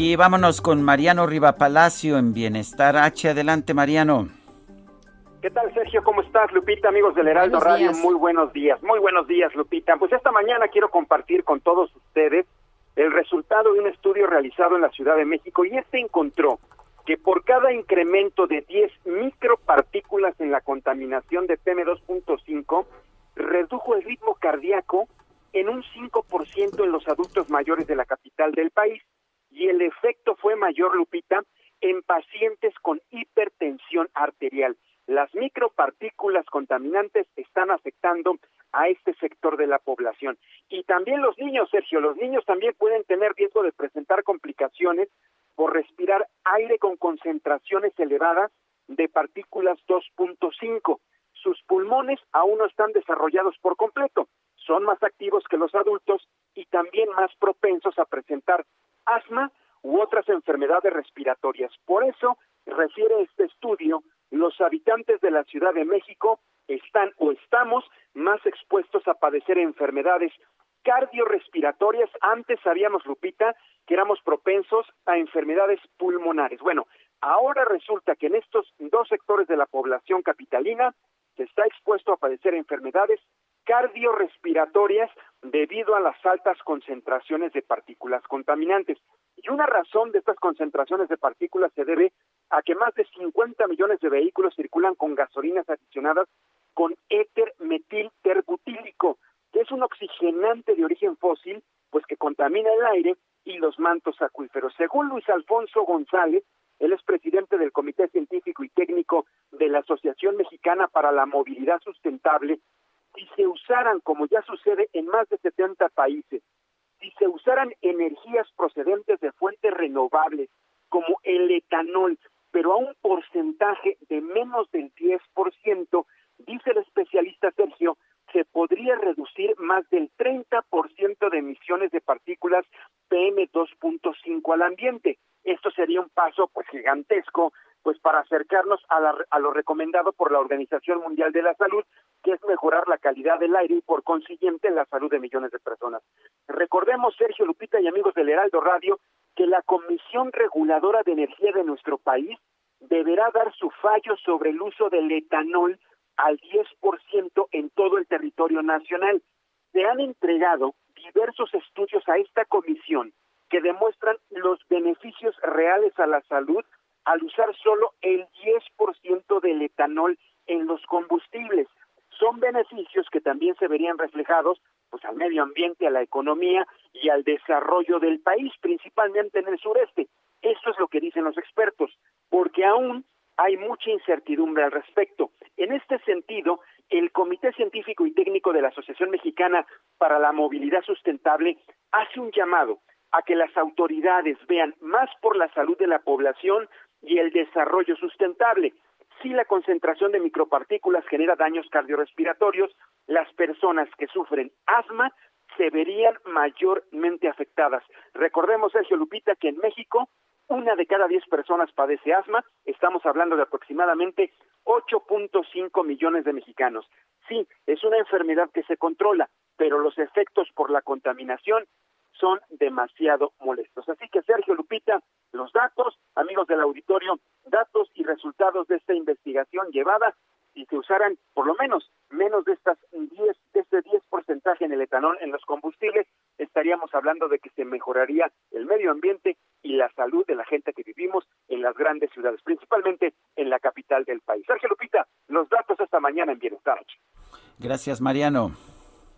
Y vámonos con Mariano Riva Palacio en Bienestar H. Adelante, Mariano. ¿Qué tal, Sergio? ¿Cómo estás, Lupita? Amigos del Heraldo Radio, muy buenos días. Muy buenos días, Lupita. Pues esta mañana quiero compartir con todos ustedes el resultado de un estudio realizado en la Ciudad de México y este encontró que por cada incremento de 10 micropartículas en la contaminación de PM2.5, redujo el ritmo cardíaco en un 5% en los adultos mayores de la capital del país y el efecto fue mayor, Lupita, en pacientes con hipertensión arterial. Las micropartículas contaminantes están afectando a este sector de la población. Y también los niños, Sergio, los niños también pueden tener riesgo de presentar complicaciones por respirar aire con concentraciones elevadas de partículas 2.5. Sus pulmones aún no están desarrollados por completo, son más activos que los adultos y también más propensos a presentar asma u otras enfermedades respiratorias. Por eso, refiere este estudio, los habitantes de la Ciudad de México están o estamos más expuestos a padecer enfermedades cardiorrespiratorias. Antes sabíamos, Lupita, que éramos propensos a enfermedades pulmonares. Bueno, ahora resulta que en estos dos sectores de la población capitalina se está expuesto a padecer enfermedades cardiorrespiratorias debido a las altas concentraciones de partículas contaminantes. Y una razón de estas concentraciones de partículas se debe a que más de 50 millones de vehículos circulan con gasolinas adicionadas con éter metil terbutílico, que es un oxigenante de origen fósil, pues que contamina el aire y los mantos acuíferos. Según Luis Alfonso González, él es presidente del Comité Científico y Técnico de la Asociación Mexicana para la Movilidad Sustentable, si se usaran, como ya sucede en más de 70 países, si se usaran energías procedentes de fuentes renovables, como el etanol, pero a un porcentaje de menos del 10%, dice el especialista Sergio, se podría reducir más del 30% de emisiones de partículas PM2.5 al ambiente. Esto sería un paso pues gigantesco pues para acercarnos a, a lo recomendado por la Organización Mundial de la Salud, es mejorar la calidad del aire y por consiguiente la salud de millones de personas. Recordemos, Sergio Lupita y amigos del Heraldo Radio, que la Comisión Reguladora de Energía de nuestro país deberá dar su fallo sobre el uso del etanol al 10% en todo el territorio nacional. Se han entregado diversos estudios a esta comisión que demuestran los beneficios reales a la salud al usar solo el 10% del etanol en los combustibles. Son beneficios que también se verían reflejados pues al medio ambiente, a la economía y al desarrollo del país, principalmente en el sureste. Esto es lo que dicen los expertos, porque aún hay mucha incertidumbre al respecto. En este sentido, el Comité Científico y Técnico de la Asociación Mexicana para la Movilidad Sustentable hace un llamado a que las autoridades vean más por la salud de la población y el desarrollo sustentable. Si la concentración de micropartículas genera daños cardiorrespiratorios, las personas que sufren asma se verían mayormente afectadas. Recordemos, Sergio Lupita, que en México una de cada diez personas padece asma, estamos hablando de aproximadamente 8.5 millones de mexicanos. Sí, es una enfermedad que se controla, pero los efectos por la contaminación son demasiado molestos. Así que Sergio Lupita, los datos, amigos del auditorio, datos y resultados de esta investigación llevada si se usaran por lo menos menos de estas 10 de este 10 porcentaje en el etanol en los combustibles, estaríamos hablando de que se mejoraría el medio ambiente y la salud de la gente que vivimos en las grandes ciudades, principalmente en la capital del país. Sergio Lupita, los datos esta mañana en Bienestar. Gracias, Mariano.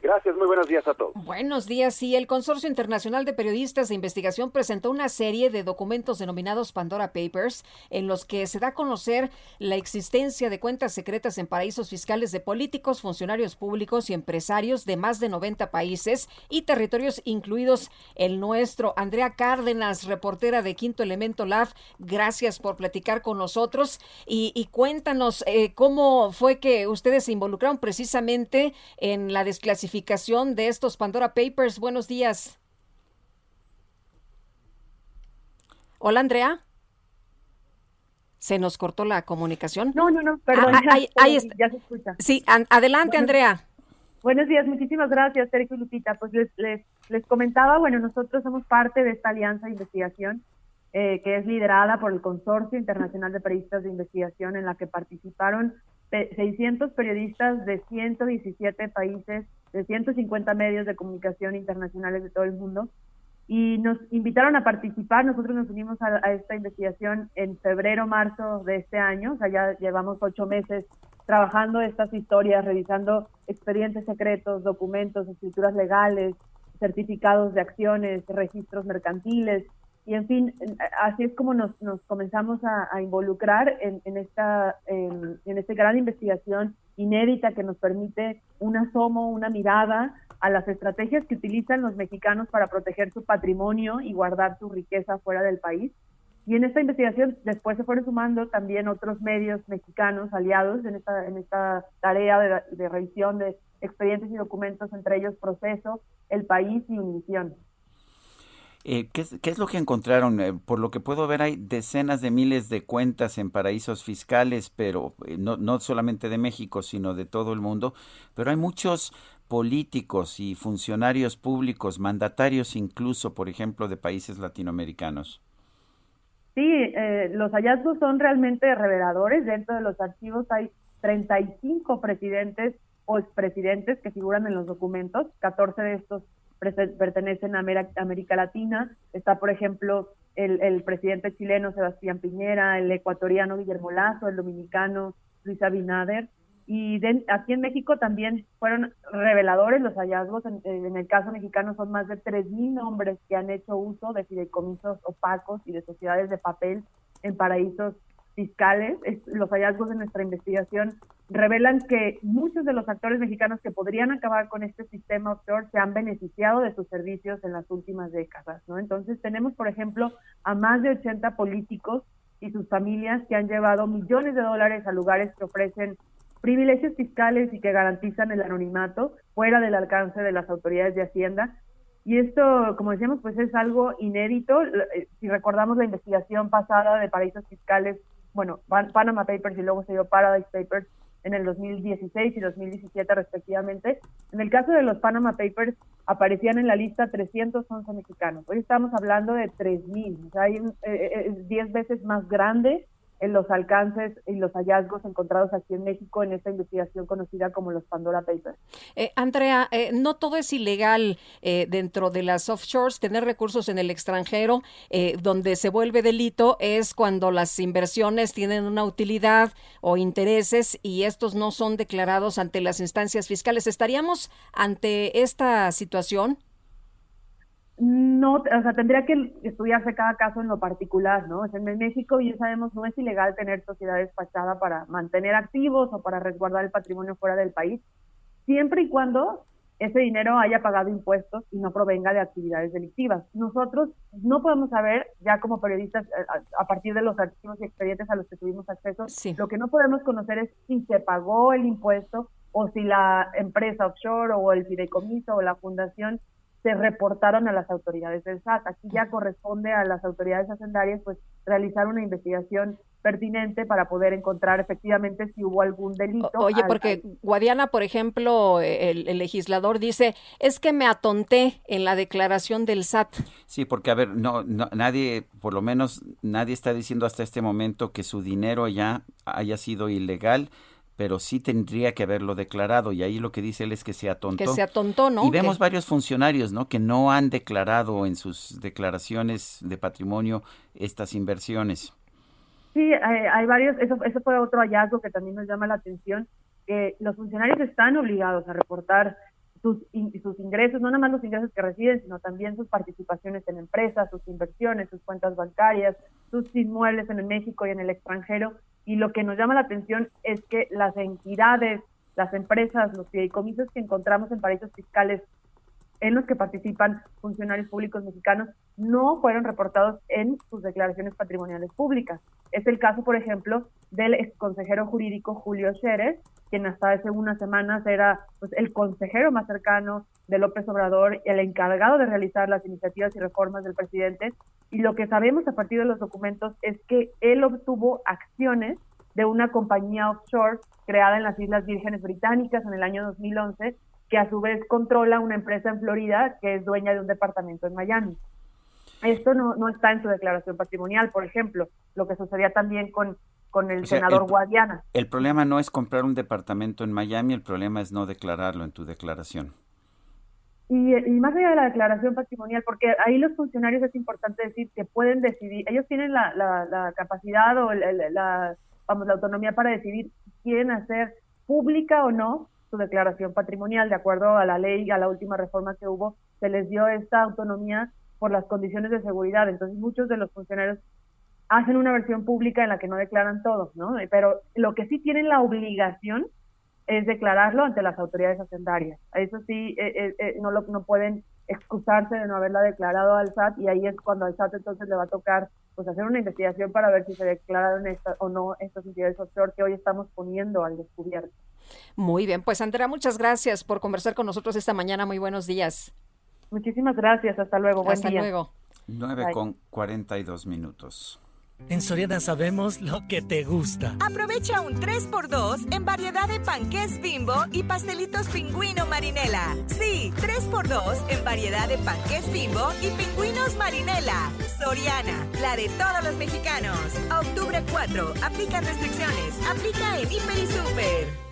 Gracias, muy buenos días a todos. Buenos días. Sí, el Consorcio Internacional de Periodistas de Investigación presentó una serie de documentos denominados Pandora Papers, en los que se da a conocer la existencia de cuentas secretas en paraísos fiscales de políticos, funcionarios públicos y empresarios de más de 90 países y territorios, incluidos el nuestro. Andrea Cárdenas, reportera de Quinto Elemento Lab, gracias por platicar con nosotros y, cuéntanos eh, cómo fue que ustedes se involucraron precisamente en la desclasificación de estos Pandora Papers. Buenos días. Hola, Andrea. Se nos cortó la comunicación. No, no, no, perdón. Ah, ahí, <laughs> está. Ya se escucha. Sí, adelante, Andrea. Buenos días, muchísimas gracias, Sergio y Lupita. Pues les, les, les, comentaba, bueno, nosotros somos parte de esta alianza de investigación eh, que es liderada por el Consorcio Internacional de Periodistas de Investigación, en la que participaron 600 periodistas de 117 países de 150 medios de comunicación internacionales de todo el mundo y nos invitaron a participar. Nosotros nos unimos a, esta investigación en febrero, marzo de este año, o sea, ya llevamos ocho meses trabajando estas historias, revisando expedientes secretos, documentos, escrituras legales, certificados de acciones, registros mercantiles, y en fin, así es como nos, comenzamos a, involucrar en, esta, en, en esta gran investigación inédita que nos permite un asomo, una mirada a las estrategias que utilizan los mexicanos para proteger su patrimonio y guardar su riqueza fuera del país. Y en esta investigación después se fueron sumando también otros medios mexicanos aliados en esta, en esta tarea de, de revisión de expedientes y documentos, entre ellos Proceso, El País y Univisión. Eh, ¿qué, es, lo que encontraron? Eh, por lo que puedo ver, hay decenas de miles de cuentas en paraísos fiscales, pero eh, no, no solamente de México, sino de todo el mundo. Pero hay muchos políticos y funcionarios públicos, mandatarios incluso, por ejemplo, de países latinoamericanos. Sí, los hallazgos son realmente reveladores. Dentro de los archivos hay 35 presidentes o expresidentes que figuran en los documentos, 14 de estos pertenecen a América Latina. Está, por ejemplo, el, presidente chileno Sebastián Piñera, el ecuatoriano Guillermo Lazo, el dominicano Luis Abinader. Y aquí en México también fueron reveladores los hallazgos. En, en el caso mexicano son más de 3.000 nombres que han hecho uso de fideicomisos opacos y de sociedades de papel en paraísos fiscales. los hallazgos de nuestra investigación revelan que muchos de los actores mexicanos que podrían acabar con este sistema offshore se han beneficiado de sus servicios en las últimas décadas, ¿no? Entonces tenemos, por ejemplo, a más de 80 políticos y sus familias que han llevado millones de dólares a lugares que ofrecen privilegios fiscales y que garantizan el anonimato fuera del alcance de las autoridades de Hacienda. Y esto, como decíamos, pues es algo inédito. Eh, si recordamos la investigación pasada de paraísos fiscales bueno, Panama Papers y luego se dio Paradise Papers en el 2016 y 2017 respectivamente. En el caso de los Panama Papers aparecían en la lista 311 mexicanos. Hoy estamos hablando de 3.000, o sea, hay 10 eh, eh, veces más grande en los alcances y los hallazgos encontrados aquí en México en esta investigación conocida como los Pandora Papers. Eh, Andrea, eh, no todo es ilegal eh, dentro de las offshores. Tener recursos en el extranjero, donde se vuelve delito, es cuando las inversiones tienen una utilidad o intereses y estos no son declarados ante las instancias fiscales. ¿Estaríamos ante esta situación? No, o sea, tendría que estudiarse cada caso en lo particular, ¿no? en México, ya sabemos, no es ilegal tener sociedades fachada para mantener activos o para resguardar el patrimonio fuera del país, siempre y cuando ese dinero haya pagado impuestos y no provenga de actividades delictivas. Nosotros no podemos saber, ya como periodistas, eh, a, partir de los archivos y expedientes a los que tuvimos acceso, lo que no podemos conocer es si se pagó el impuesto o si la empresa offshore o el fideicomiso o la fundación se reportaron a las autoridades del SAT. Aquí ya corresponde a las autoridades hacendarias pues realizar una investigación pertinente para poder encontrar efectivamente si hubo algún delito. oye, porque Guadiana, por ejemplo, el, legislador dice, es que me atonté en la declaración del SAT. Sí, porque a ver, no, no, nadie, por lo menos nadie está diciendo hasta este momento que su dinero ya haya sido ilegal pero sí tendría que haberlo declarado y ahí lo que dice él es que se atontó. Que se atontó, ¿no? Y vemos varios funcionarios, ¿no? Que no han declarado en sus declaraciones de patrimonio estas inversiones. Sí, hay, varios, eso, eso fue otro hallazgo que también nos llama la atención, que los funcionarios están obligados a reportar sus, sus ingresos, no nada más los ingresos que reciben, sino también sus participaciones en empresas, sus inversiones, sus cuentas bancarias, sus inmuebles en México y en el extranjero. Y lo que nos llama la atención es que las entidades, las empresas, los fideicomisos que encontramos en paraísos fiscales en los que participan funcionarios públicos mexicanos no fueron reportados en sus declaraciones patrimoniales públicas. Es el caso, por ejemplo, del ex consejero jurídico Julio Chérez, quien hasta hace unas semanas era pues, el consejero más cercano de López Obrador y el encargado de realizar las iniciativas y reformas del presidente. Y lo que sabemos a partir de los documentos es que él obtuvo acciones de una compañía offshore creada en las Islas Vírgenes Británicas en el año 2011 que a su vez controla una empresa en Florida que es dueña de un departamento en Miami. Esto no, no está en su declaración patrimonial, por ejemplo, lo que sucedía también con, con el senador Guadiana. El problema no es comprar un departamento en Miami, el problema es no declararlo en tu declaración. Y, y, más allá de la declaración patrimonial, porque ahí los funcionarios es importante decir que pueden decidir, ellos tienen la, la, capacidad o la, vamos, la autonomía para decidir si quieren hacer pública o no su declaración patrimonial. De acuerdo a la ley, a la última reforma que hubo, se les dio esta autonomía por las condiciones de seguridad. Entonces, muchos de los funcionarios hacen una versión pública en la que no declaran todo, ¿no? Pero lo que sí tienen la obligación es declararlo ante las autoridades hacendarias. Eso sí, eh, eh, eh, no, lo, no pueden excusarse de no haberla declarado al SAT y ahí es cuando al SAT entonces le va a tocar pues hacer una investigación para ver si se declararon o no estas entidades offshore que hoy estamos poniendo al descubierto. Muy bien, pues Andrea, muchas gracias por conversar con nosotros esta mañana. Muy buenos días. Muchísimas gracias. Hasta luego. Buen Hasta luego. 9 con 42 minutos. En Soriana sabemos lo que te gusta. Aprovecha un 3x2 en variedad de panqués bimbo y pastelitos pingüino marinela. Sí, 3x2 en variedad de panqués bimbo y pingüinos marinela. Soriana, la de todos los mexicanos. octubre 4, aplica restricciones. Aplica en Hiper y Super.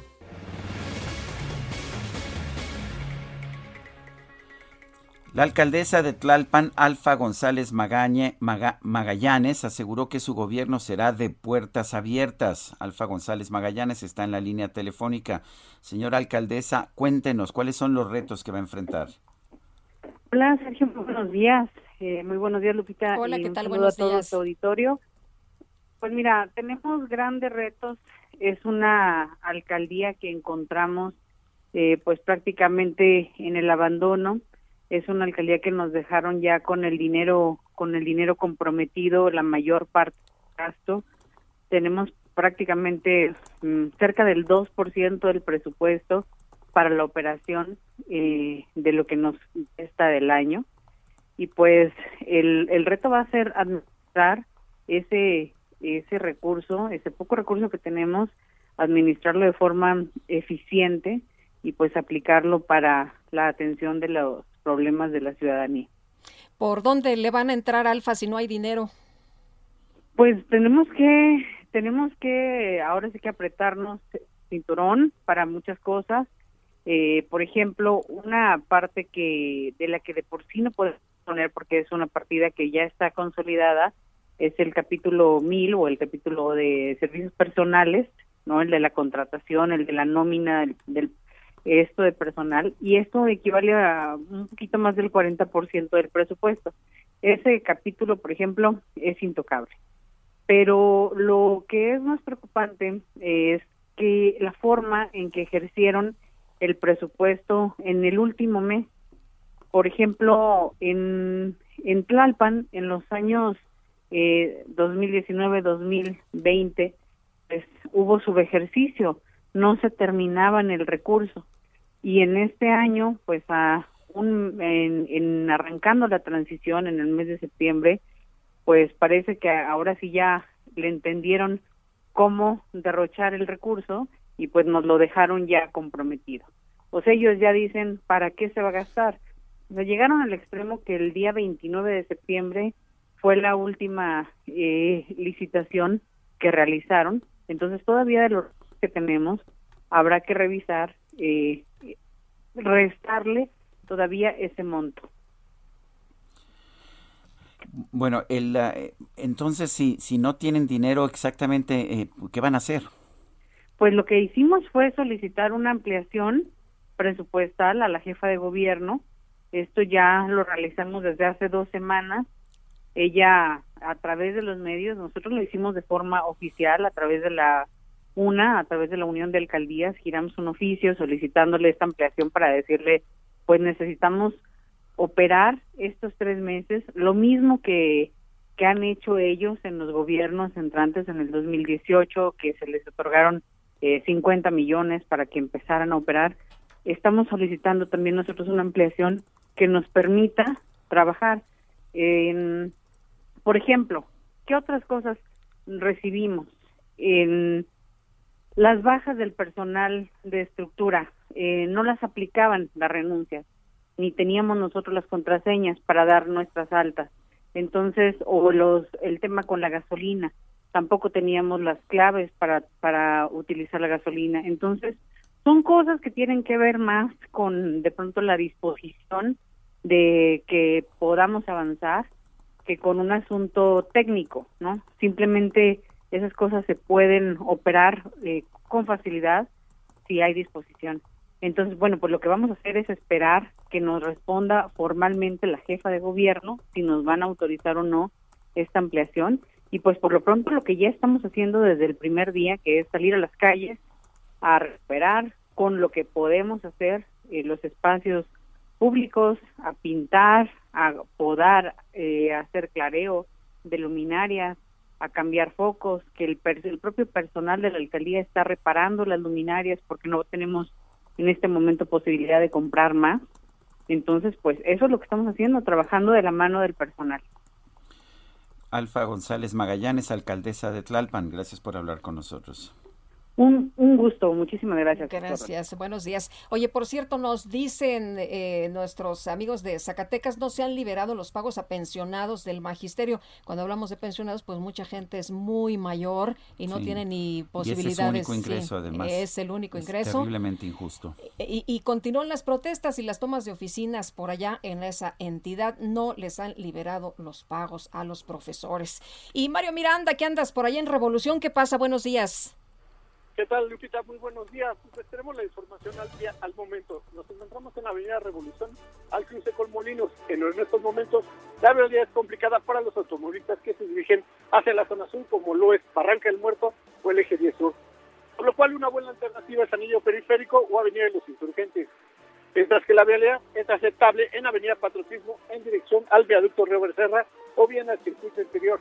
La alcaldesa de Tlalpan, Alfa González Magañe, Magallanes, aseguró que su gobierno será de puertas abiertas. Alfa González Magallanes está en la línea telefónica. Señora alcaldesa, cuéntenos cuáles son los retos que va a enfrentar. Hola, Sergio, muy buenos días. Eh, muy buenos días, Lupita. Hola, ¿qué tal? Buenos a todo auditorio. Pues mira, tenemos grandes retos. Es una alcaldía que encontramos eh, pues prácticamente en el abandono es una alcaldía que nos dejaron ya con el dinero con el dinero comprometido la mayor parte del gasto. Tenemos prácticamente mm, cerca del 2% del presupuesto para la operación eh, de lo que nos está del año. Y pues el, el reto va a ser administrar ese ese recurso ese poco recurso que tenemos administrarlo de forma eficiente y pues aplicarlo para la atención de los problemas de la ciudadanía. ¿Por dónde le van a entrar Alfa si no hay dinero? Pues tenemos que tenemos que ahora sí que apretarnos cinturón para muchas cosas. Eh, por ejemplo, una parte que de la que de por sí no podemos poner porque es una partida que ya está consolidada es el capítulo 1000 o el capítulo de servicios personales, no el de la contratación, el de la nómina del esto de personal y esto equivale a un poquito más del 40% del presupuesto. Ese capítulo, por ejemplo, es intocable. Pero lo que es más preocupante es que la forma en que ejercieron el presupuesto en el último mes, por ejemplo, en, en Tlalpan, en los años eh, 2019-2020, pues hubo subejercicio, no se terminaba en el recurso y en este año, pues un, en, arrancando la transición en el mes de septiembre, pues parece que ahora sí ya le entendieron cómo derrochar el recurso y pues nos lo dejaron ya comprometido. O sea, ellos ya dicen, ¿para qué se va a gastar? nos llegaron al extremo que el día 29 de septiembre fue la última eh, licitación que realizaron. Entonces, todavía de los que tenemos, habrá que revisar eh, restarle todavía ese monto. Bueno, el, entonces si, si no tienen dinero exactamente, eh, ¿qué van a hacer? Pues lo que hicimos fue solicitar una ampliación presupuestal a la jefa de gobierno. Esto ya lo realizamos desde hace dos semanas. Ella, a través de los medios, nosotros lo hicimos de forma oficial, a través de la UNA, a través de la Unión de Alcaldías, giramos un oficio solicitándole esta ampliación para decirle, pues necesitamos operar estos tres meses, lo mismo que, que han hecho ellos en los gobiernos entrantes en el 2018, que se les otorgaron eh, 50 millones para que empezaran a operar. Estamos solicitando también nosotros una ampliación que nos permita trabajar. En, por ejemplo, ¿qué otras cosas recibimos? En las bajas del personal de estructura, eh, no las aplicaban las renuncias, ni teníamos nosotros las contraseñas para dar nuestras altas. Entonces, o los, el tema con la gasolina, tampoco teníamos las claves para, para utilizar la gasolina. Entonces, son cosas que tienen que ver más con de pronto la disposición de que podamos avanzar que con un asunto técnico, ¿no? Simplemente esas cosas se pueden operar eh, con facilidad si hay disposición. Entonces, bueno, pues lo que vamos a hacer es esperar que nos responda formalmente la jefa de gobierno si nos van a autorizar o no esta ampliación. Y pues por lo pronto lo que ya estamos haciendo desde el primer día, que es salir a las calles a recuperar con lo que podemos hacer en los espacios públicos, a pintar, a podar, eh, a hacer clareo de luminarias, a cambiar focos, que el, el propio personal de la alcaldía está reparando las luminarias porque no tenemos en este momento posibilidad de comprar más. Entonces, pues eso es lo que estamos haciendo, trabajando de la mano del personal. Alfa González Magallanes, alcaldesa de Tlalpan, gracias por hablar con nosotros. Un, un, gusto, muchísimas gracias. Gracias, buenos días. Oye, por cierto, nos dicen eh, nuestros amigos de Zacatecas, no se han liberado los pagos a pensionados del magisterio. Cuando hablamos de pensionados, pues mucha gente es muy mayor y no tiene ni posibilidades. es el único ingreso, además. Es el único ingreso. Terriblemente injusto. Y, y continúan las protestas y las tomas de oficinas por allá en esa entidad. No les han liberado los pagos a los profesores. Y Mario Miranda, ¿qué andas por allá en Revolución? ¿Qué pasa? Buenos días. ¿Qué tal, Lupita? Muy buenos días. Pues tenemos la información al día, al momento. Nos encontramos en la Avenida Revolución, al cruce con Molinos. En estos momentos, la realidad es complicada para los automovilistas que se dirigen hacia la zona sur, como lo es Barranca del Muerto o el Eje 10 Sur. Por lo cual, una buena alternativa es Anillo Periférico o Avenida de los Insurgentes. Mientras que la realidad es aceptable en Avenida Patriotismo en dirección al viaducto Río Becerra o bien al circuito interior.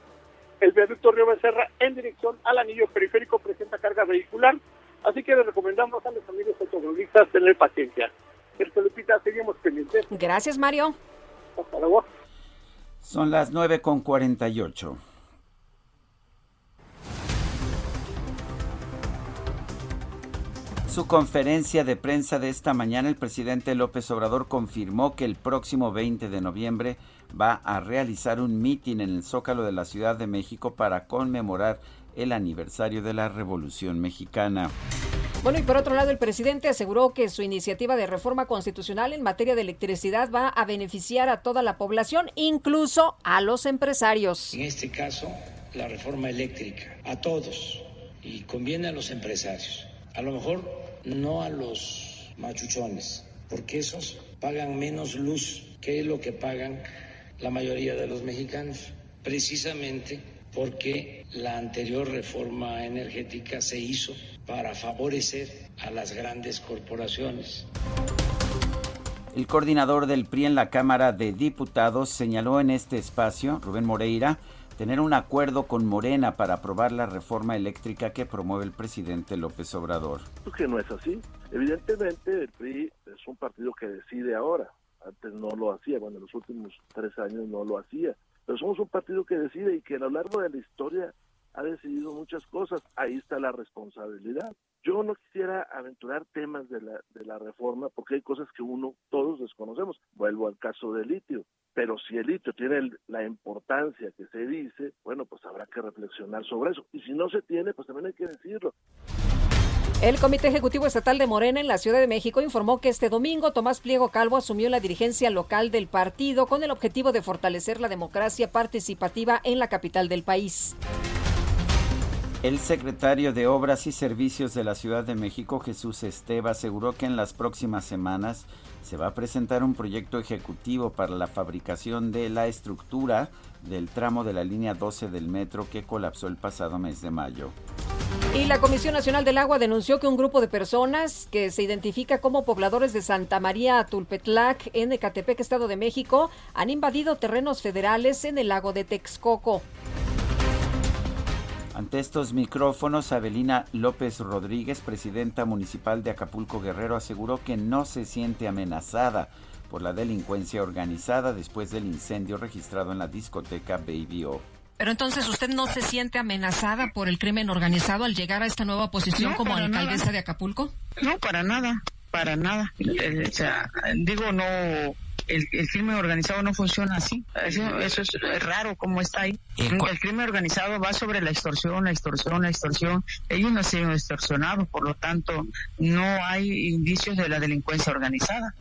El viaducto Río Becerra en dirección al anillo periférico presenta carga vehicular, así que le recomendamos a los amigos automovilistas tener paciencia. Sergio Lupita, seguimos pendientes. Gracias, Mario. Hasta luego. Son las 9 con 48. su conferencia de prensa de esta mañana, el presidente López Obrador confirmó que el próximo 20 de noviembre va a realizar un mitin en el Zócalo de la Ciudad de México para conmemorar el aniversario de la Revolución Mexicana. Bueno, y por otro lado, el presidente aseguró que su iniciativa de reforma constitucional en materia de electricidad va a beneficiar a toda la población, incluso a los empresarios. En este caso, la reforma eléctrica, a todos, y conviene a los empresarios. A lo mejor no a los machuchones, porque esos pagan menos luz que lo que pagan la mayoría de los mexicanos, precisamente porque la anterior reforma energética se hizo para favorecer a las grandes corporaciones. El coordinador del PRI en la Cámara de Diputados señaló en este espacio, Rubén Moreira, tener un acuerdo con Morena para aprobar la reforma eléctrica que promueve el presidente López Obrador. Que no es así. Evidentemente el PRI es un partido que decide ahora. Antes no lo hacía, bueno, en los últimos tres años no lo hacía. Pero somos un partido que decide y que a lo largo de la historia ha decidido muchas cosas. Ahí está la responsabilidad. Yo no quisiera aventurar temas de la, de la reforma porque hay cosas que uno, todos desconocemos. Vuelvo al caso del litio. Pero si el litio tiene la importancia que se dice, bueno, pues habrá que reflexionar sobre eso. Y si no se tiene, pues también hay que decirlo. El Comité Ejecutivo Estatal de Morena en la Ciudad de México informó que este domingo Tomás Pliego Calvo asumió la dirigencia local del partido con el objetivo de fortalecer la democracia participativa en la capital del país. El secretario de Obras y Servicios de la Ciudad de México, Jesús Esteva, aseguró que en las próximas semanas se va a presentar un proyecto ejecutivo para la fabricación de la estructura del tramo de la línea 12 del metro que colapsó el pasado mes de mayo. Y la Comisión Nacional del Agua denunció que un grupo de personas que se identifica como pobladores de Santa María Tulpetlac en Ecatepec, Estado de México, han invadido terrenos federales en el lago de Texcoco. Ante estos micrófonos, Abelina López Rodríguez, presidenta municipal de Acapulco Guerrero, aseguró que no se siente amenazada por la delincuencia organizada después del incendio registrado en la discoteca Baby O. Pero entonces usted no se siente amenazada por el crimen organizado al llegar a esta nueva posición como alcaldesa de Acapulco? No, para nada, para nada. Eh, o sea, digo, no, el, crimen organizado no funciona así. Eso, es raro como está ahí. El crimen organizado va sobre la extorsión, la extorsión, la extorsión. Ellos no han extorsionados, por lo tanto, no hay indicios de la delincuencia organizada.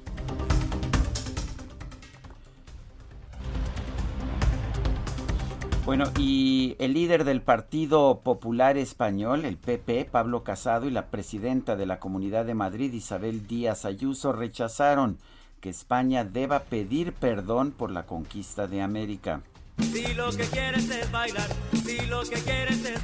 Bueno, y el líder del Partido Popular Español, el PP, Pablo Casado, y la presidenta de la Comunidad de Madrid, Isabel Díaz Ayuso, rechazaron que España deba pedir perdón por la conquista de América. Si lo que quieres es bailar, si lo que quieres es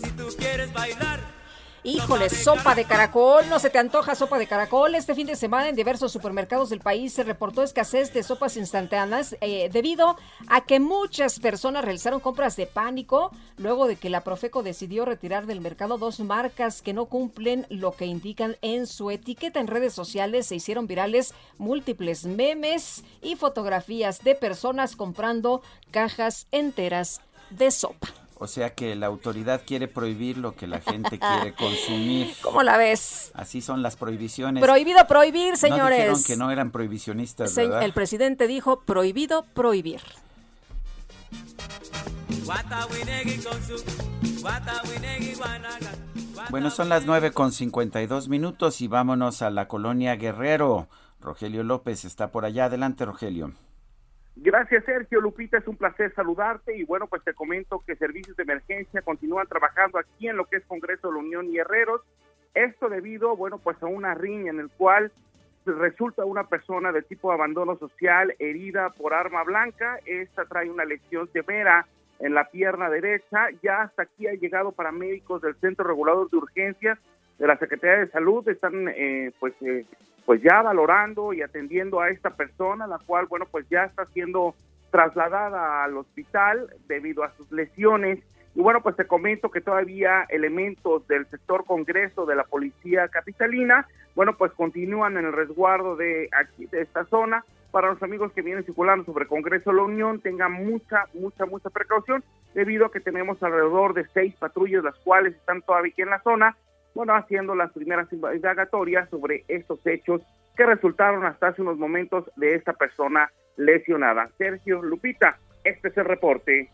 si tú quieres bailar Híjole, sopa de caracol, no se te antoja sopa de caracol. Este fin de semana en diversos supermercados del país se reportó escasez de sopas instantáneas eh, debido a que muchas personas realizaron compras de pánico luego de que la Profeco decidió retirar del mercado dos marcas que no cumplen lo que indican en su etiqueta. En redes sociales se hicieron virales múltiples memes y fotografías de personas comprando cajas enteras de sopa. O sea que la autoridad quiere prohibir lo que la gente quiere <laughs> consumir. ¿Cómo la ves? Así son las prohibiciones. Prohibido prohibir, señores. No dijeron que no eran prohibicionistas, ¿verdad? El presidente dijo prohibido prohibir. Bueno, son las 9 con 52 minutos y vámonos a la colonia Guerrero. Rogelio López está por allá. Adelante, Rogelio. Gracias, Sergio. Lupita, es un placer saludarte y bueno, pues te comento que servicios de emergencia continúan trabajando aquí en lo que es Congreso de la Unión y Herreros. Esto debido, bueno, pues a una riña en el cual resulta una persona de tipo de abandono social herida por arma blanca. Esta trae una lesión severa en la pierna derecha. Ya hasta aquí ha llegado para médicos del Centro Regulador de Urgencias de la Secretaría de Salud. Están, eh, pues, eh, pues ya valorando y atendiendo a esta persona, la cual, bueno, pues ya está siendo trasladada al hospital debido a sus lesiones. Y bueno, pues te comento que todavía elementos del sector Congreso de la Policía Capitalina, bueno, pues continúan en el resguardo de aquí, de esta zona. Para los amigos que vienen circulando sobre Congreso de la Unión, tengan mucha, mucha, mucha precaución, debido a que tenemos alrededor de seis patrullas, las cuales están todavía aquí en la zona, bueno, haciendo las primeras indagatorias sobre estos hechos que resultaron hasta hace unos momentos de esta persona lesionada. Sergio Lupita, este es el reporte.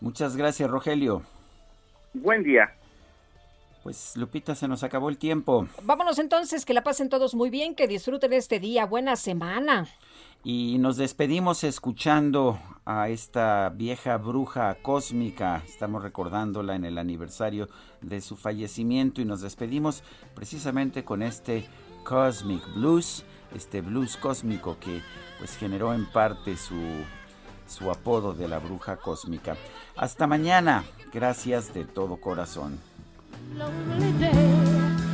Muchas gracias, Rogelio. Buen día. Pues Lupita, se nos acabó el tiempo. Vámonos entonces, que la pasen todos muy bien, que disfruten este día. Buena semana. Y nos despedimos escuchando a esta vieja bruja cósmica. Estamos recordándola en el aniversario de su fallecimiento y nos despedimos precisamente con este Cosmic Blues, este blues cósmico que pues generó en parte su, su apodo de la bruja cósmica. Hasta mañana, gracias de todo corazón. lonely day.